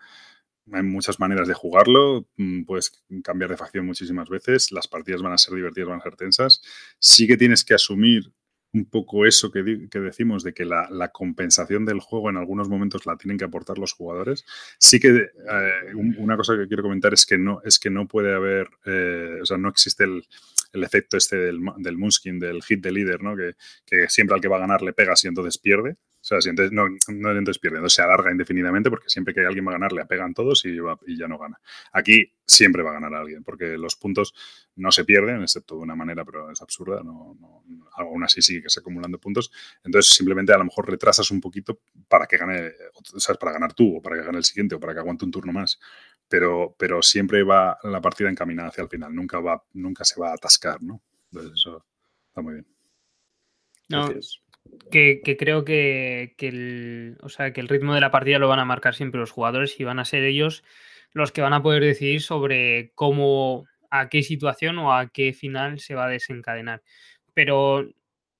Hay muchas maneras de jugarlo. Mm, puedes cambiar de facción muchísimas veces. Las partidas van a ser divertidas, van a ser tensas. Sí que tienes que asumir un poco eso que, decimos de que la, compensación del juego en algunos momentos la tienen que aportar los jugadores. Sí que eh, una cosa que quiero comentar es que no, es que no puede haber, eh, o sea, no existe el, efecto este del, del Moonskin, del hit de líder, ¿no? Que, que, siempre al que va a ganar le pegas y entonces pierde. O sea, si entonces, no, no entonces pierde, entonces se alarga indefinidamente porque siempre que alguien va a ganar le apegan todos y, y, ya no gana. Aquí siempre va a ganar alguien porque los puntos no se pierden, excepto de una manera, pero es absurda, no, aún así sigue que se acumulando puntos. Entonces simplemente a lo mejor retrasas un poquito para que gane, ¿sabes? Para ganar tú o para que gane el siguiente o para que aguante un turno más. Pero, pero siempre va la partida encaminada hacia el final, nunca, va, nunca se va a atascar, ¿no? Entonces eso está muy bien. Gracias que, creo que, el, o sea, que el ritmo de la partida lo van a marcar siempre los jugadores y van a ser ellos los que van a poder decidir sobre cómo, a qué situación o a qué final se va a desencadenar. Pero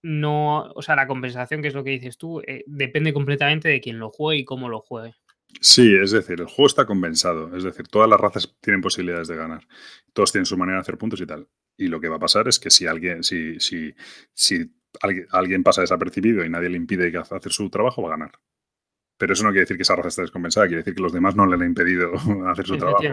no, o sea, la compensación, que es lo que dices tú, eh, depende completamente de quién lo juegue y cómo lo juegue. Sí, es decir, el juego está compensado, es decir, todas las razas tienen posibilidades de ganar, todos tienen su manera de hacer puntos y tal. Y lo que va a pasar es que si alguien, si, si, si alguien, pasa desapercibido y nadie le impide hacer su trabajo, va a ganar. Pero eso no quiere decir que esa raza esté descompensada, quiere decir que los demás no le han impedido hacer su trabajo.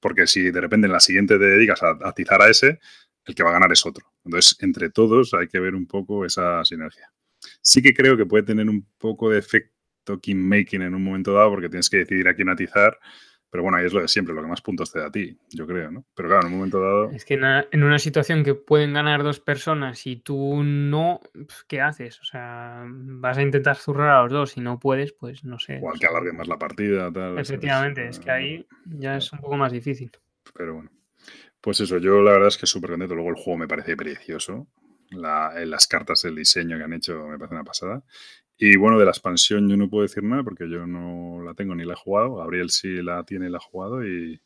Porque si de repente en la siguiente te dedicas a atizar a ese, el que va a ganar es otro. Entonces, entre todos hay que ver un poco esa sinergia. Sí que creo que puede tener un poco de efecto making en un momento dado, porque tienes que decidir a quién atizar pero bueno, ahí es lo de siempre, lo que más puntos te da a ti, yo creo, ¿no? Pero claro, en un momento dado. Es que en una, situación que pueden ganar dos personas y tú no, pues, ¿qué haces? O sea, vas a intentar zurrar a los dos y no puedes, pues no sé. O al que alargue más la partida, tal. Efectivamente, es, que ahí ya es un poco más difícil. Pero bueno. Pues eso, yo la verdad es que súper contento. Luego el juego me parece precioso. Las cartas, el diseño que han hecho me parece una pasada. Y bueno, de la expansión yo no puedo decir nada porque yo no la tengo ni la he jugado. Gabriel sí la tiene y la ha jugado y,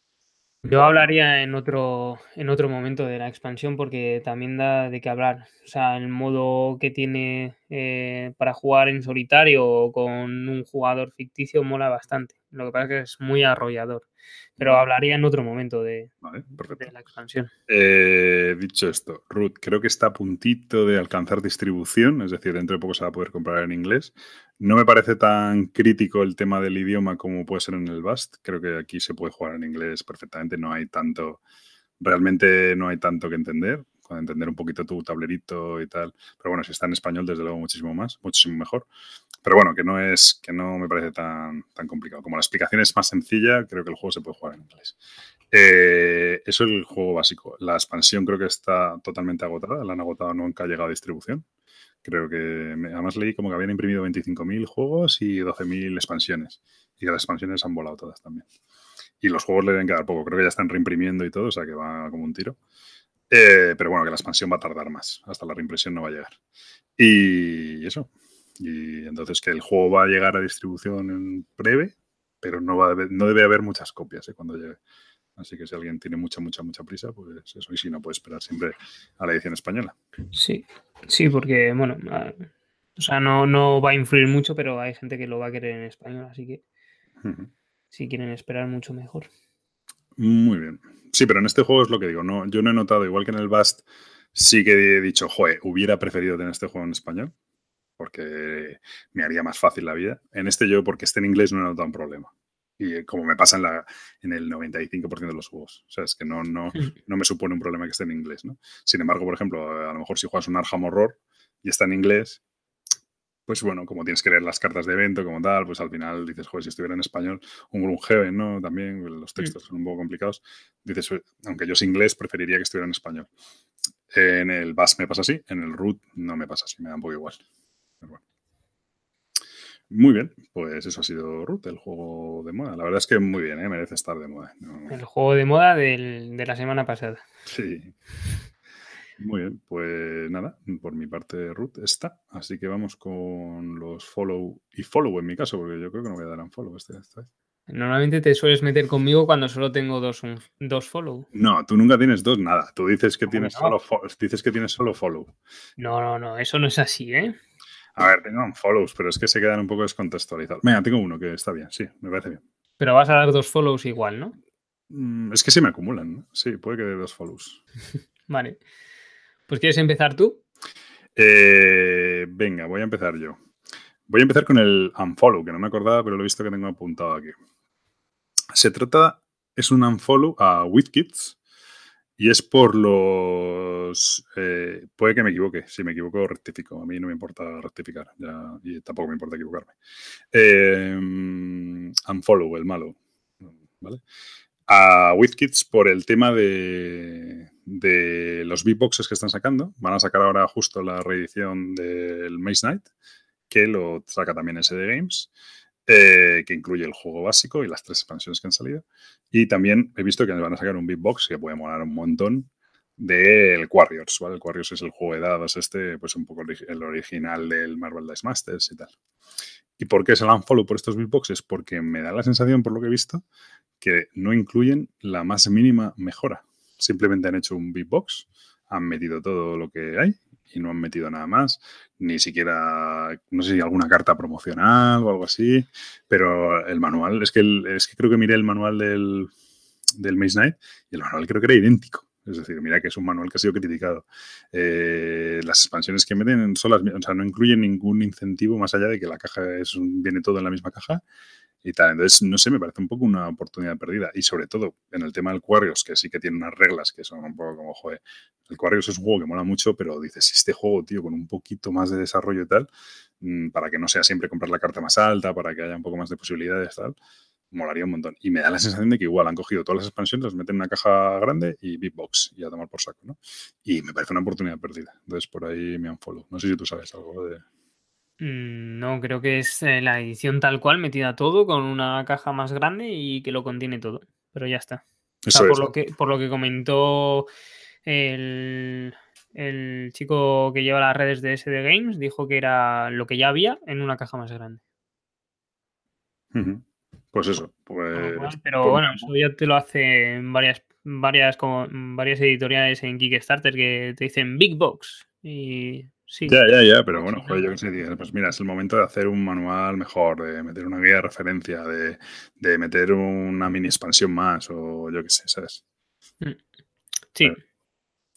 Yo hablaría en otro, en otro momento de la expansión porque también da de qué hablar. O sea, el modo que tiene eh, para jugar en solitario con un jugador ficticio mola bastante. Lo que pasa es que es muy arrollador. Pero hablaría en otro momento de, la expansión. Eh, dicho esto, Ruth, creo que está a puntito de alcanzar distribución, es decir, dentro de poco se va a poder comprar en inglés. No me parece tan crítico el tema del idioma como puede ser en el Bast. Creo que aquí se puede jugar en inglés perfectamente, no hay tanto, realmente no hay tanto que entender con entender un poquito tu tablerito y tal. Pero bueno, si está en español, desde luego muchísimo más, muchísimo mejor. Pero bueno, que no es, que no me parece tan, tan complicado. Como la explicación es más sencilla, creo que el juego se puede jugar en inglés. Eh, eso es el juego básico. La expansión creo que está totalmente agotada, la han agotado, nunca ha llegado a distribución. Creo que, además leí como que habían imprimido 25.000 juegos y 12.000 expansiones. Y las expansiones han volado todas también. Y los juegos le deben quedar poco. Creo que ya están reimprimiendo y todo, o sea que va como un tiro. Eh, pero bueno, que la expansión va a tardar más. Hasta la reimpresión no va a llegar. Y eso. Y entonces que el juego va a llegar a distribución en breve, pero no, va no debe haber muchas copias eh, cuando llegue. Así que si alguien tiene mucha, mucha, mucha prisa, pues eso. Y si no, puede esperar siempre a la edición española. Sí, sí, porque, bueno, o sea, no, no va a influir mucho, pero hay gente que lo va a querer en español, así que si quieren esperar mucho mejor. Muy bien. Sí, pero en este juego es lo que digo. No, yo no he notado, igual que en el Bast, sí que he dicho, joder, hubiera preferido tener este juego en español, porque me haría más fácil la vida. En este yo, porque esté en inglés, no he notado un problema. Y como me pasa en, la, en el 95% de los juegos. O sea, es que no, no, no me supone un problema que esté en inglés, ¿no? Sin embargo, por ejemplo, a lo mejor si juegas un Arkham Horror y está en inglés, pues bueno, como tienes que leer las cartas de evento, como tal, pues al final dices, joder, si estuviera en español, un Gloomhaven, ¿no? También los textos son un poco complicados. Dices, aunque yo soy inglés, preferiría que estuviera en español. En el BAS me pasa así, en el root no me pasa así, me da un poco igual. Muy bien, pues eso ha sido Root, el juego de moda. La verdad es que muy bien, ¿eh? merece estar de moda. El juego de moda de la semana pasada. Sí. Muy bien, pues nada, por mi parte Ruth está. Así que vamos con los follow y follow en mi caso, porque yo creo que no me darán follow este, esta vez. Normalmente te sueles meter conmigo cuando solo tengo dos, dos follow. No, tú nunca tienes dos, nada. Tú dices que, tienes, solo dices que tienes solo follow. No, no, no, eso no es así, ¿eh? A ver, tengo follows, pero es que se quedan un poco descontextualizados. Venga, tengo uno que está bien, sí, me parece bien. Pero vas a dar dos follows igual, ¿no? Mm, es que se me acumulan, ¿no? Sí, puede que dé dos follows. vale. Pues ¿quieres empezar tú? Eh, venga, voy a empezar yo. Voy a empezar con el unfollow, que no me acordaba, pero lo he visto que tengo apuntado aquí. Se trata, es un unfollow a WithKids y es por los... Eh, puede que me equivoque, si me equivoco rectifico, a mí no me importa rectificar y tampoco me importa equivocarme. Eh, unfollow, el malo, ¿vale? A WithKids por el tema de, los beatboxes que están sacando. Van a sacar ahora justo la reedición del Maze Night, que lo saca también SD Games, eh, que incluye el juego básico y las tres expansiones que han salido. Y también he visto que van a sacar un beatbox que puede molar un montón del Warriors, ¿vale? El Warriors es el juego de dados este, pues un poco el original del Marvel Dice Masters y tal. ¿Y por qué se la unfollow por estos beatboxes? Porque me da la sensación, por lo que he visto, que no incluyen la más mínima mejora simplemente han hecho un beatbox, han metido todo lo que hay y no han metido nada más, ni siquiera, no sé si alguna carta promocional o algo así, pero el manual, es que, es que creo que miré el manual del, del Maze Knight y el manual creo que era idéntico. Es decir, mira que es un manual que ha sido criticado. Eh, las expansiones que meten son las, o sea, no incluyen ningún incentivo más allá de que la caja es viene todo en la misma caja y tal. Entonces, no sé, me parece un poco una oportunidad perdida. Y sobre todo en el tema del Quarrios, que sí que tiene unas reglas que son un poco como, joder, el Quarrios es un juego que mola mucho, pero dices, este juego, tío, con un poquito más de desarrollo y tal, mm, para que no sea siempre comprar la carta más alta, para que haya un poco más de posibilidades, tal, molaría un montón. Y me da la sensación de que igual han cogido todas las expansiones, las meten en una caja grande y Big Box y a tomar por saco, ¿no? Y me parece una oportunidad perdida. Entonces, por ahí me han follow. No sé si tú sabes algo de... Mm, no, creo que es eh, la edición tal cual, metida todo con una caja más grande y que lo contiene todo. Pero ya está. por, lo que, por lo que comentó el, chico que lleva las redes de SD Games, dijo que era lo que ya había en una caja más grande. Pues eso, pues. pero pues bueno, eso ya te lo hacen varias, varias, como, varias editoriales en Kickstarter que te dicen Big Box. Y sí. Ya, ya, ya, pero bueno, joder, yo qué sé, pues mira, es el momento de hacer un manual mejor, de meter una guía de referencia, de, de meter una mini expansión más, o yo qué sé, ¿sabes? Mm. Sí.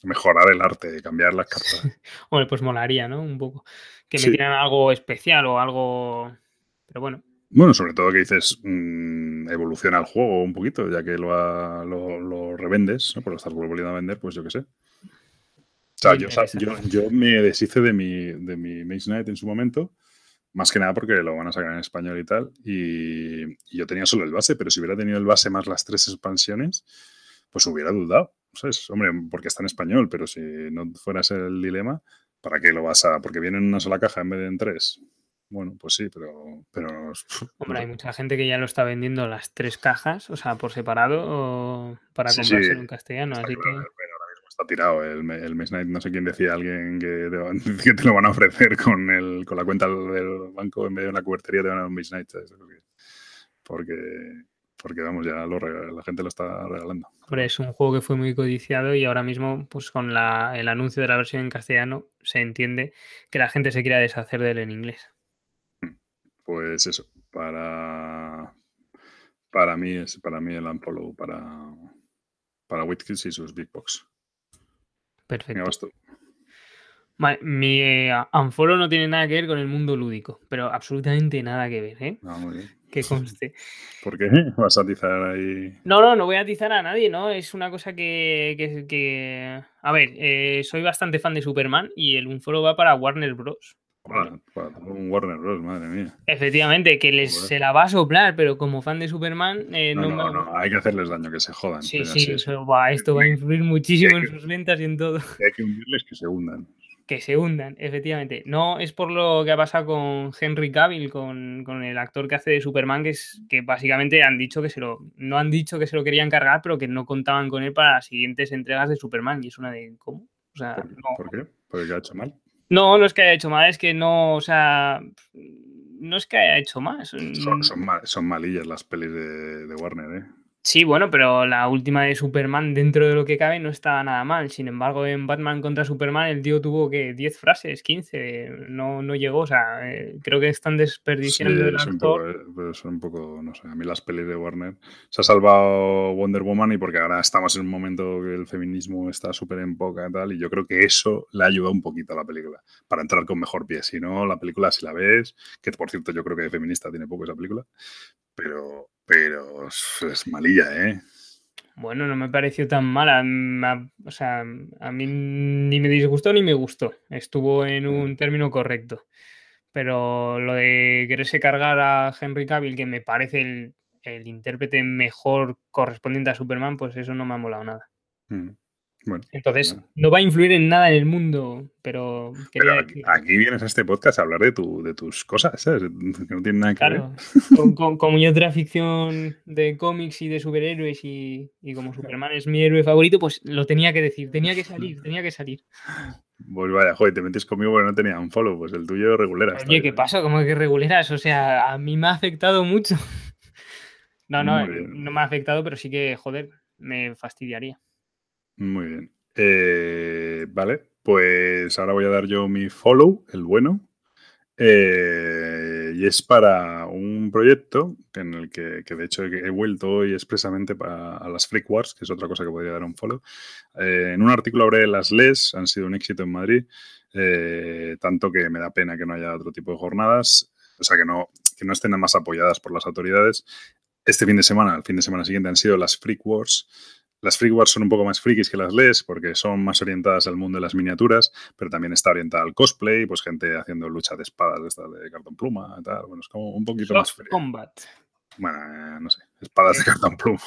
Mejorar el arte, cambiar las cartas. Hombre, pues molaría, ¿no? Un poco. Que metieran algo especial o algo. Pero bueno. Bueno, sobre todo que dices, mmm, evoluciona el juego un poquito, ya que lo, lo, lo revendes, ¿no? por lo estás volviendo a vender, pues yo qué sé. O sea, yo, yo, yo, me deshice de mi, de mi Maze Knight en su momento, más que nada porque lo van a sacar en español y tal, y, y, yo tenía solo el base, pero si hubiera tenido el base más las tres expansiones, pues hubiera dudado, ¿sabes? Hombre, porque está en español, pero si no fueras el dilema, ¿para qué lo vas a...? Porque viene en una sola caja en vez de en tres. Bueno, pues sí, pero, pero. Hombre, hay mucha gente que ya lo está vendiendo las tres cajas, o sea, por separado, o para sí, comprarse sí. en castellano. Así claro, que... Está tirado. El, el Maze Night, no sé quién decía alguien que te, que te, lo van a ofrecer con, el, con la cuenta del banco en vez de una cubertería, te van a dar un Maze Night. ¿sabes? Porque, porque, vamos, ya lo, la gente lo está regalando. Hombre, es un juego que fue muy codiciado y ahora mismo, pues con la, el anuncio de la versión en castellano, se entiende que la gente se quiera deshacer de él en inglés pues eso, para, para mí es para mí el Unfollow para, para Whitkins y sus Big Box. Perfecto. Vale, mi eh, Unfollow no tiene nada que ver con el mundo lúdico, pero absolutamente nada que ver, ¿eh? Ah, muy bien. Que conste. ¿Por qué? ¿Vas a atizar ahí? No, no, no voy a atizar a nadie, ¿no? Es una cosa que. que, que... A ver, eh, soy bastante fan de Superman y el Unfollow va para Warner Bros. Un Warner Bros, madre mía. Efectivamente, que les se la va a soplar, pero como fan de Superman. Eh, no, no, no, hay que hacerles daño, que se jodan. Sí, sí, eso va, esto va a influir muchísimo en sus ventas y en todo. Hay que hundirles que se hundan. Que se hundan, efectivamente. No es por lo que ha pasado con Henry Cavill, con, con el actor que hace de Superman, que es que básicamente han dicho que se lo. No han dicho que se lo querían cargar, pero que no contaban con él para las siguientes entregas de Superman. Y es una de. ¿Cómo? O sea, ¿Por, no. ¿Por qué? ¿Porque ha hecho mal? No, no es que haya hecho mal, es que no, o sea, no es que haya hecho más. Son, son, mal, son malillas las pelis de, de, Warner, ¿eh? Sí, bueno, pero la última de Superman, dentro de lo que cabe, no estaba nada mal. Sin embargo, en Batman contra Superman, el tío tuvo que 10 frases, 15, no, no llegó. O sea, eh, creo que están desperdiciando sí, el es actor. Un poco, pero son un poco, no sé, a mí las pelis de Warner. Se ha salvado Wonder Woman y porque ahora estamos en un momento que el feminismo está súper en poca y tal, y yo creo que eso le ha ayudado un poquito a la película para entrar con mejor pie. Si no, la película, si la ves, que por cierto yo creo que de feminista tiene poco esa película, pero, pero es malilla, ¿eh? Bueno, no me pareció tan mala. O sea, a mí ni me disgustó ni me gustó. Estuvo en un término correcto. Pero lo de quererse cargar a Henry Cavill, que me parece el, el intérprete mejor correspondiente a Superman, pues eso no me ha molado nada. Mm. Bueno, Entonces, bueno. no va a influir en nada en el mundo, pero... Pero aquí, aquí, vienes a este podcast a hablar de, tu, de tus cosas, ¿sabes? Que no tiene nada que claro, ver. Con, con, como yo otra ficción de cómics y de superhéroes y, y, como Superman es mi héroe favorito, pues lo tenía que decir, tenía que salir, tenía que salir. Pues vaya, joder, te metes conmigo porque no tenía un follow, pues el tuyo regulera. Oye, ¿qué pasa? ¿Cómo que reguleras? O sea, a mí me ha afectado mucho. No, no, no me ha afectado, pero sí que, joder, me fastidiaría. Muy bien. Eh, vale, pues ahora voy a dar yo mi follow, el bueno. Eh, y es para un proyecto en el que, que, de hecho he vuelto hoy expresamente a las Freak Wars, que es otra cosa que podría dar un follow. Eh, en un artículo hablé las LES, han sido un éxito en Madrid, tanto que me da pena que no haya otro tipo de jornadas, o sea, que no, que no estén más apoyadas por las autoridades. Este fin de semana, el fin de semana siguiente, han sido las Freak Wars, las Freak Wars son un poco más frikis que las LES porque son más orientadas al mundo de las miniaturas, pero también está orientada al cosplay, pues gente haciendo lucha de espadas de, de cartón pluma y tal. Bueno, es como un poquito Soft más frío. Combat. Bueno, eh, no sé, espadas de cartón pluma.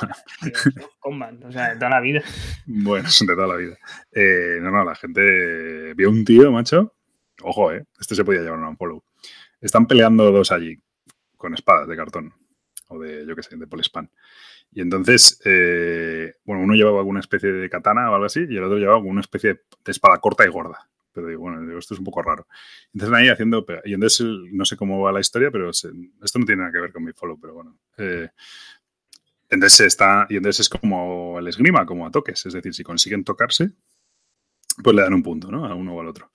Combat, o sea, de toda la vida. Bueno, son de toda la vida. Eh, no, no, la gente vio un tío, macho. Ojo, eh, este se podía llevar un unfollow. Están peleando dos allí con espadas de cartón o de, yo qué sé, de polispan. Y entonces, eh, bueno, uno llevaba alguna especie de katana o algo así y el otro llevaba una especie de espada corta y gorda. pero digo, bueno, esto es un poco raro. Entonces ahí haciendo, y entonces no sé cómo va la historia, pero esto no tiene nada que ver con mi follow, pero bueno. Eh, entonces está, y entonces es como el esgrima, como a toques, es decir, si consiguen tocarse, pues le dan un punto, ¿no? A uno o al otro.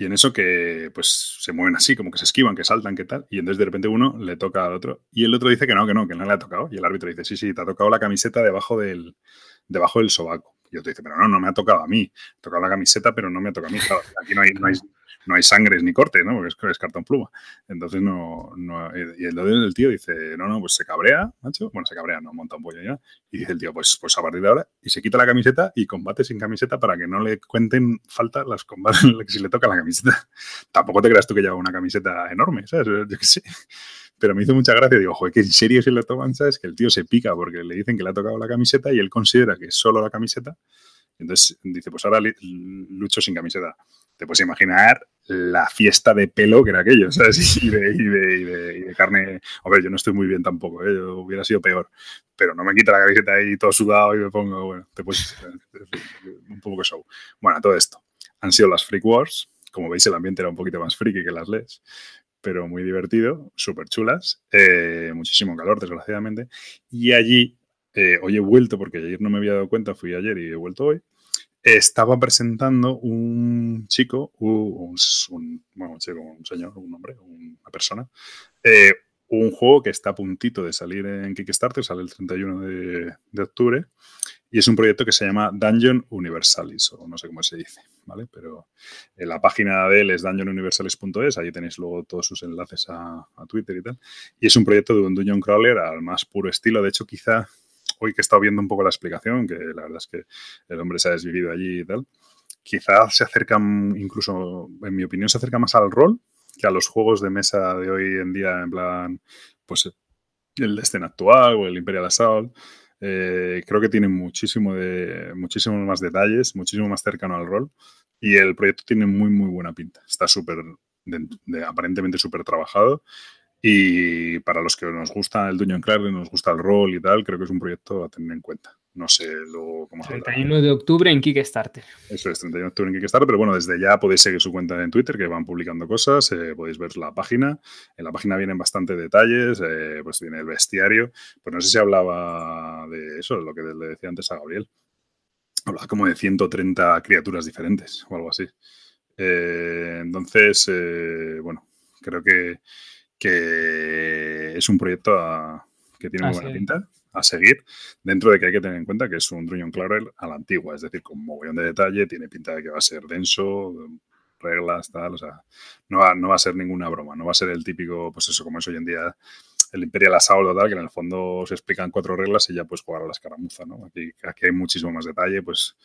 Y en eso que pues se mueven así, como que se esquivan, que saltan, que tal. Y entonces de repente uno le toca al otro. Y el otro dice que no, que no, que no le ha tocado. Y el árbitro dice, sí, sí, te ha tocado la camiseta debajo del, debajo del sobaco. Y otro dice, pero no, no me ha tocado a mí. Ha tocado la camiseta, pero no me ha tocado a mí. Aquí no hay, no hay, no hay sangres ni corte, ¿no? Porque es, cartón pluma. Entonces no, no y el, el, tío dice, no, no, pues se cabrea, macho. Bueno, se cabrea, no monta un pollo ya. Y dice el tío, pues, pues a partir de ahora, y se quita la camiseta y combate sin camiseta para que no le cuenten falta las combates si le toca la camiseta. Tampoco te creas tú que lleva una camiseta enorme, ¿sabes? Yo qué sé. Pero me hizo mucha gracia. Digo, joder, que en serio si lo toman, ¿sabes? Que el tío se pica porque le dicen que le ha tocado la camiseta y él considera que es solo la camiseta. Entonces dice, pues ahora lucho sin camiseta. Te puedes imaginar la fiesta de pelo que era aquello, ¿sabes? Y de, carne. A ver, yo no estoy muy bien tampoco, ¿eh? Yo hubiera sido peor. Pero no me quita la camiseta ahí todo sudado y me pongo, bueno, te puedes. un poco show. Bueno, todo esto. Han sido las Freak Wars. Como veis, el ambiente era un poquito más friki que las LES pero muy divertido, súper chulas, eh, muchísimo calor, desgraciadamente. Y allí, eh, hoy he vuelto, porque ayer no me había dado cuenta, fui ayer y he vuelto hoy, estaba presentando un chico, un, bueno, un chico, un señor, un hombre, una persona, eh, un juego que está a puntito de salir en Kickstarter, sale el 31 de, de, octubre, y es un proyecto que se llama Dungeon Universalis, o no sé cómo se dice, ¿vale? Pero en la página de él es dungeonuniversalis.es, ahí tenéis luego todos sus enlaces a, a, Twitter y tal, y es un proyecto de un Dungeon Crawler al más puro estilo, de hecho quizá hoy que he estado viendo un poco la explicación, que la verdad es que el hombre se ha desvivido allí y tal, quizás se acercan, incluso, en mi opinión, se acerca más al rol que a los juegos de mesa de hoy en día, en plan, pues el Destiny actual o el Imperial Assault. Eh, creo que tiene muchísimo, de, muchísimo más detalles, muchísimo más cercano al rol y el proyecto tiene muy, muy buena pinta. Está súper, aparentemente súper trabajado y para los que nos gusta el Dungeon Crawler, nos gusta el rol y tal, creo que es un proyecto a tener en cuenta. No sé luego cómo se 31 de octubre en Kickstarter. Eso es, 31 de octubre en Kickstarter, pero bueno, desde ya podéis seguir su cuenta en Twitter, que van publicando cosas, eh, podéis ver la página. En la página vienen bastante detalles, eh, pues viene el bestiario. Pues no sé si hablaba de eso, lo que le decía antes a Gabriel. Hablaba como de 130 criaturas diferentes o algo así. Eh, entonces, bueno, creo que que es un proyecto que tiene muy buena pinta a seguir, dentro de que hay que tener en cuenta que es un Dungeon Crawler a la antigua, es decir, con mogollón de detalle, tiene pinta de que va a ser denso, reglas, tal, o sea, no va, no va a ser ninguna broma, no va a ser el típico, pues eso, como es hoy en día el Imperial Assault o tal, que en el fondo se explican cuatro reglas y ya puedes jugar a la escaramuza, ¿no? Aquí, aquí hay muchísimo más detalle, pues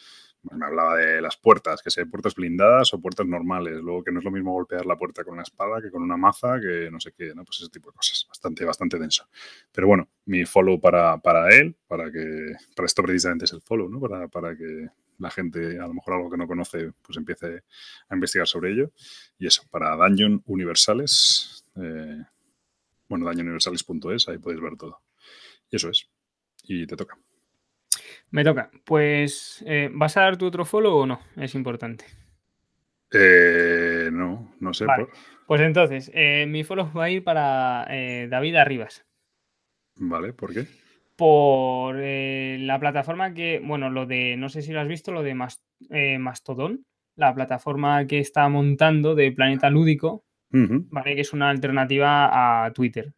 me hablaba de las puertas, que sean puertas blindadas o puertas normales. Luego que no es lo mismo golpear la puerta con una espada que con una maza, que no sé qué, ¿no? Pues ese tipo de cosas. Bastante, bastante denso. Pero bueno, mi follow para, para él, para que. Para esto precisamente es el follow, ¿no? Para, para que la gente, a lo mejor algo que no conoce, pues empiece a investigar sobre ello. Y eso, para Dungeon Universales. Eh, bueno, dungeonuniversales.es, ahí podéis ver todo. Y eso es. Y te toca. Me toca. Pues, eh, ¿vas a dar tu otro follow o no? Es importante. Eh, no, no sé. Pues entonces, eh, mi follow va a ir para David Arribas. Vale, ¿por qué? Por la plataforma que, bueno, lo de, no sé si lo has visto, lo de Mastodon, la plataforma que está montando de Planeta Lúdico, ¿vale? Que es una alternativa a Twitter.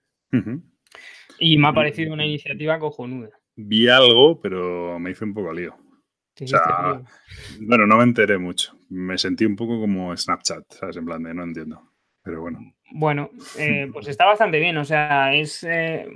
Y me ha parecido una iniciativa cojonuda vi algo, pero me hice un poco lío. O sea, bueno, no me enteré mucho. Me sentí un poco como Snapchat, ¿sabes? En plan de no entiendo. Pero bueno. Bueno, eh, pues está bastante bien. O sea, es eh,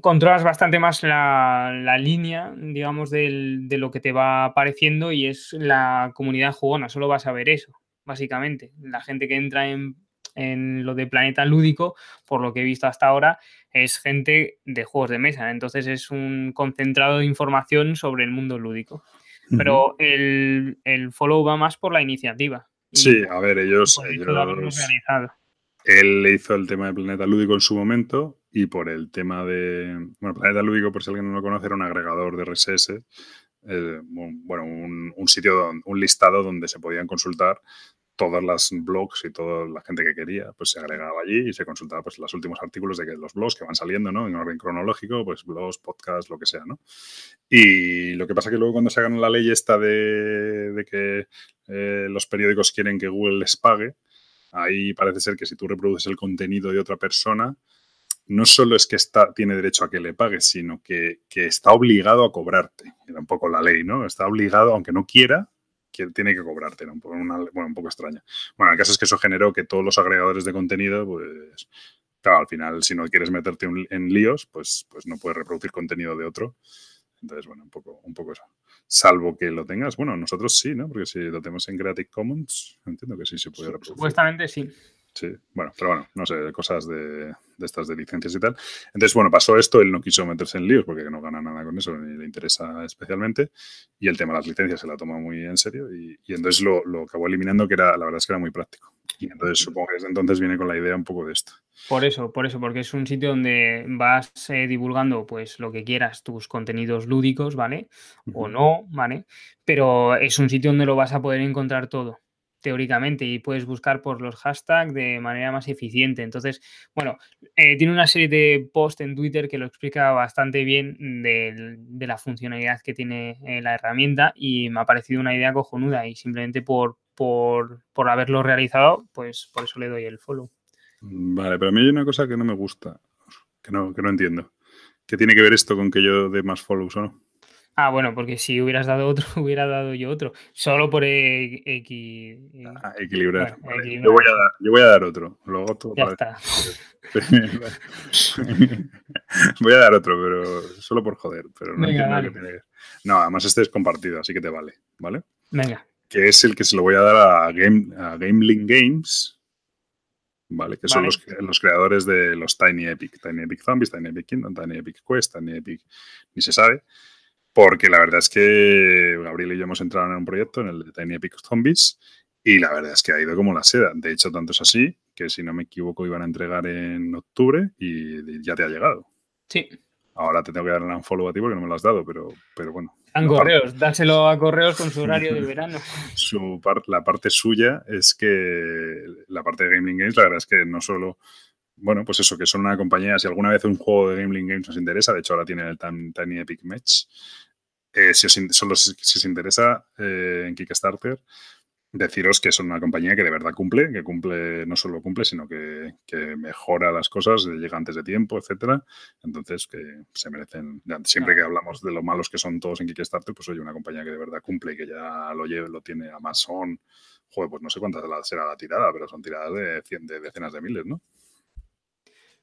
controlas bastante más la, línea, digamos, de lo que te va apareciendo y es la comunidad jugona. Solo vas a ver eso, básicamente. La gente que entra en, en lo de Planeta Lúdico, por lo que he visto hasta ahora, es gente de juegos de mesa, entonces es un concentrado de información sobre el mundo lúdico. Pero el, follow va más por la iniciativa. Sí, a ver, ellos... él le hizo el tema de Planeta Lúdico en su momento y por el tema de... Bueno, Planeta Lúdico, por si alguien no lo conoce, era un agregador de RSS eh, bueno, un, un sitio, un listado donde se podían consultar todas las blogs y toda la gente que quería, pues se agregaba allí y se consultaba pues los últimos artículos de que los blogs que van saliendo, ¿no? En orden cronológico, pues blogs, podcasts, lo que sea, ¿no? Y lo que pasa que luego cuando se hagan la ley esta de, que eh, los periódicos quieren que Google les pague, ahí parece ser que si tú reproduces el contenido de otra persona, no solo es que está, tiene derecho a que le pagues, sino que, que está obligado a cobrarte. Era un poco la ley, ¿no? Está obligado, aunque no quiera, que tiene que cobrarte, un poco, bueno, un poco extraña. Bueno, el caso es que eso generó que todos los agregadores de contenido, pues, claro, al final, si no quieres meterte en líos, pues, pues no puedes reproducir contenido de otro. Entonces, bueno, un poco, un poco eso. Salvo que lo tengas, bueno, nosotros sí, ¿no? Porque si lo tenemos en Creative Commons, entiendo que sí se puede reproducir. Supuestamente sí. Sí, bueno, pero bueno, no sé, cosas de, estas de licencias y tal. Entonces, bueno, pasó esto, él no quiso meterse en líos porque no gana nada con eso, ni le interesa especialmente. Y el tema de las licencias se la toma muy en serio y, entonces lo, lo, acabó eliminando, que era, la verdad es que era muy práctico. Y entonces supongo que desde entonces viene con la idea un poco de esto. Por eso, por eso, porque es un sitio donde vas eh, divulgando pues lo que quieras, tus contenidos lúdicos, ¿vale? O no, ¿vale? Pero es un sitio donde lo vas a poder encontrar todo teóricamente y puedes buscar por los hashtags de manera más eficiente. Entonces, bueno, eh, tiene una serie de posts en Twitter que lo explica bastante bien de, la funcionalidad que tiene eh, la herramienta y me ha parecido una idea cojonuda y simplemente por, por, por haberlo realizado, pues por eso le doy el follow. Vale, pero a mí hay una cosa que no me gusta, que no, que no entiendo. ¿Qué tiene que ver esto con que yo dé más follows o no? Ah, bueno, porque si hubieras dado otro, hubiera dado yo otro. Solo por equi... ah, equilibrar. Yo, voy a dar, yo, voy a dar, otro. Luego ya está. voy a dar otro, pero solo por joder. Pero no entiendo que tiene No, además este es compartido, así que te vale. ¿Vale? Venga. Que es el que se lo voy a dar a, Game, a Gameling Games. ¿vale? Que son los, los, creadores de los Tiny Epic. Tiny Epic Zombies, Tiny Epic Kingdom, Tiny Epic Quest, Tiny Epic... Ni se sabe. Porque la verdad es que Gabriel y yo hemos entrado en un proyecto, en el de Tiny Epic Zombies, y la verdad es que ha ido como la seda. De hecho, tanto es así que, si no me equivoco, iban a entregar en octubre y ya te ha llegado. Sí. Ahora te tengo que dar un follow a ti porque no me lo has dado, pero, pero bueno. En correos, dáselo a correos con su horario de verano. Su la parte suya es que la parte de Gaming Games, la verdad es que no solo bueno, pues eso, que son una compañía, si alguna vez un juego de Gambling Games os interesa, de hecho ahora tiene el Tiny Epic Match, eh, si, os, solo si, os interesa eh, en Kickstarter, deciros que son una compañía que de verdad cumple, que cumple, no solo cumple, sino que, mejora las cosas, llega antes de tiempo, etcétera. Entonces, que se merecen, siempre que hablamos de lo malos que son todos en Kickstarter, pues oye, una compañía que de verdad cumple y que ya lo lleve, lo tiene Amazon, joder, pues no sé cuántas será la tirada, pero son tiradas de, de decenas de miles, ¿no?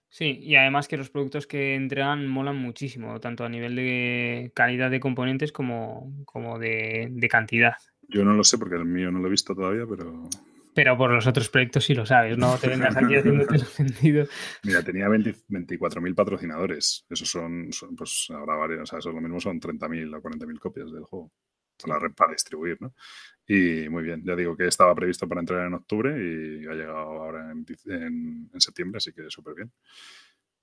Sí, y además que los productos que entregan molan muchísimo, tanto a nivel de calidad de componentes como, como de, cantidad. Yo no lo sé porque el mío no lo he visto todavía, pero... Pero por los otros proyectos sí lo sabes, no te vengas aquí haciéndote sentido. Mira, tenía 24.000 patrocinadores. Esos son, pues ahora varios, o sea, eso lo mismo son 30.000 o 40.000 copias del juego para, para distribuir, ¿no? Y muy bien, ya digo que estaba previsto para entrar en octubre y ha llegado ahora en, en, septiembre, así que súper bien.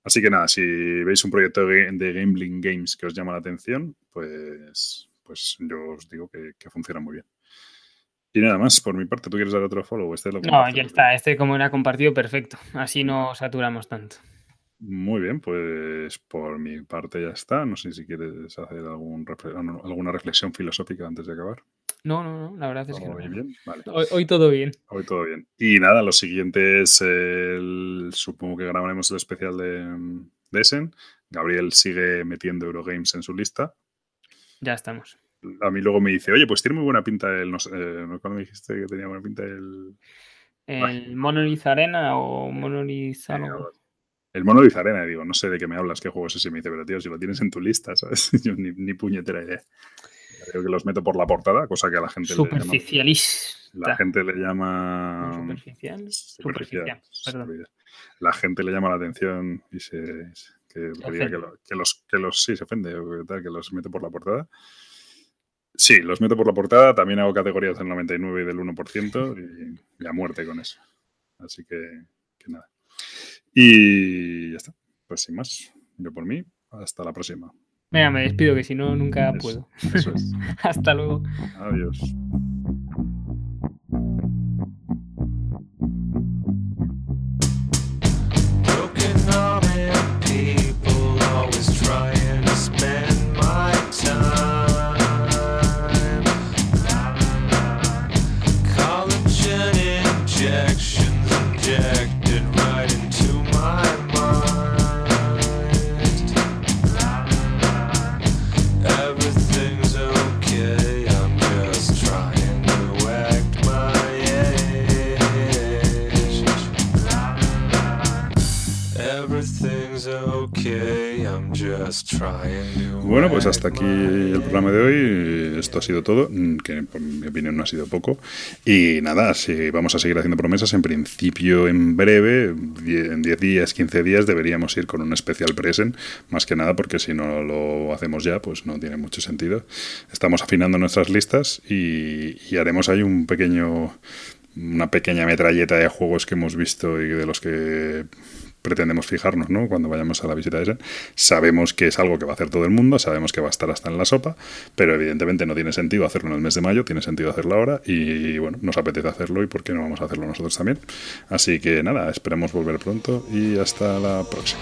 Así que nada, si veis un proyecto de, de Gambling Games que os llama la atención, pues, pues yo os digo que, funciona muy bien. Y nada más, por mi parte, ¿tú quieres dar otro follow? Este lo no, ya está, este como era compartido, perfecto. Así no saturamos tanto. Muy bien, pues por mi parte ya está. No sé si quieres hacer algún, alguna reflexión filosófica antes de acabar. No, no, no, la verdad es que no. Bien? Vale. Hoy, todo bien. Hoy todo bien. Y nada, lo siguiente es el, supongo que grabaremos el especial de, de Essen. Gabriel sigue metiendo Eurogames en su lista. Ya estamos. A mí luego me dice, oye, pues tiene muy buena pinta el, no sé, eh, cuando me dijiste que tenía buena pinta el... El Monolith Arena o Monolith el Monolith Arena, digo, no sé de qué me hablas, qué juego es ese. Me dice, pero tío, si lo tienes en tu lista, ¿sabes? Yo ni, ni puñetera idea. Creo que los meto por la portada, cosa que a la gente Superficialista. Le llama, la gente le llama. Superficial. Superficial. Perdón. La gente le llama la atención y se. Que, que, los, que los. Sí, se ofende, que los meto por la portada. Sí, los meto por la portada. También hago categorías del 99 y del 1% y, y a muerte con eso. Así que, que nada. Y ya está. Pues sin más, yo por mí, hasta la próxima. Venga, me despido, que si no, nunca puedo. Eso es. Hasta luego. Adiós. Sido todo, que por mi opinión no ha sido poco. Y nada, si vamos a seguir haciendo promesas, en principio en breve, en 10 días, 15 días, deberíamos ir con un especial present, más que nada porque si no lo hacemos ya, pues no tiene mucho sentido. Estamos afinando nuestras listas y, y haremos ahí un pequeño una pequeña metralleta de juegos que hemos visto y de los que pretendemos fijarnos ¿no? cuando vayamos a la visita de ese. Sabemos que es algo que va a hacer todo el mundo, sabemos que va a estar hasta en la sopa, pero evidentemente no tiene sentido hacerlo en el mes de mayo, tiene sentido hacerlo ahora y bueno, nos apetece hacerlo y por qué no vamos a hacerlo nosotros también. Así que nada, esperemos volver pronto y hasta la próxima.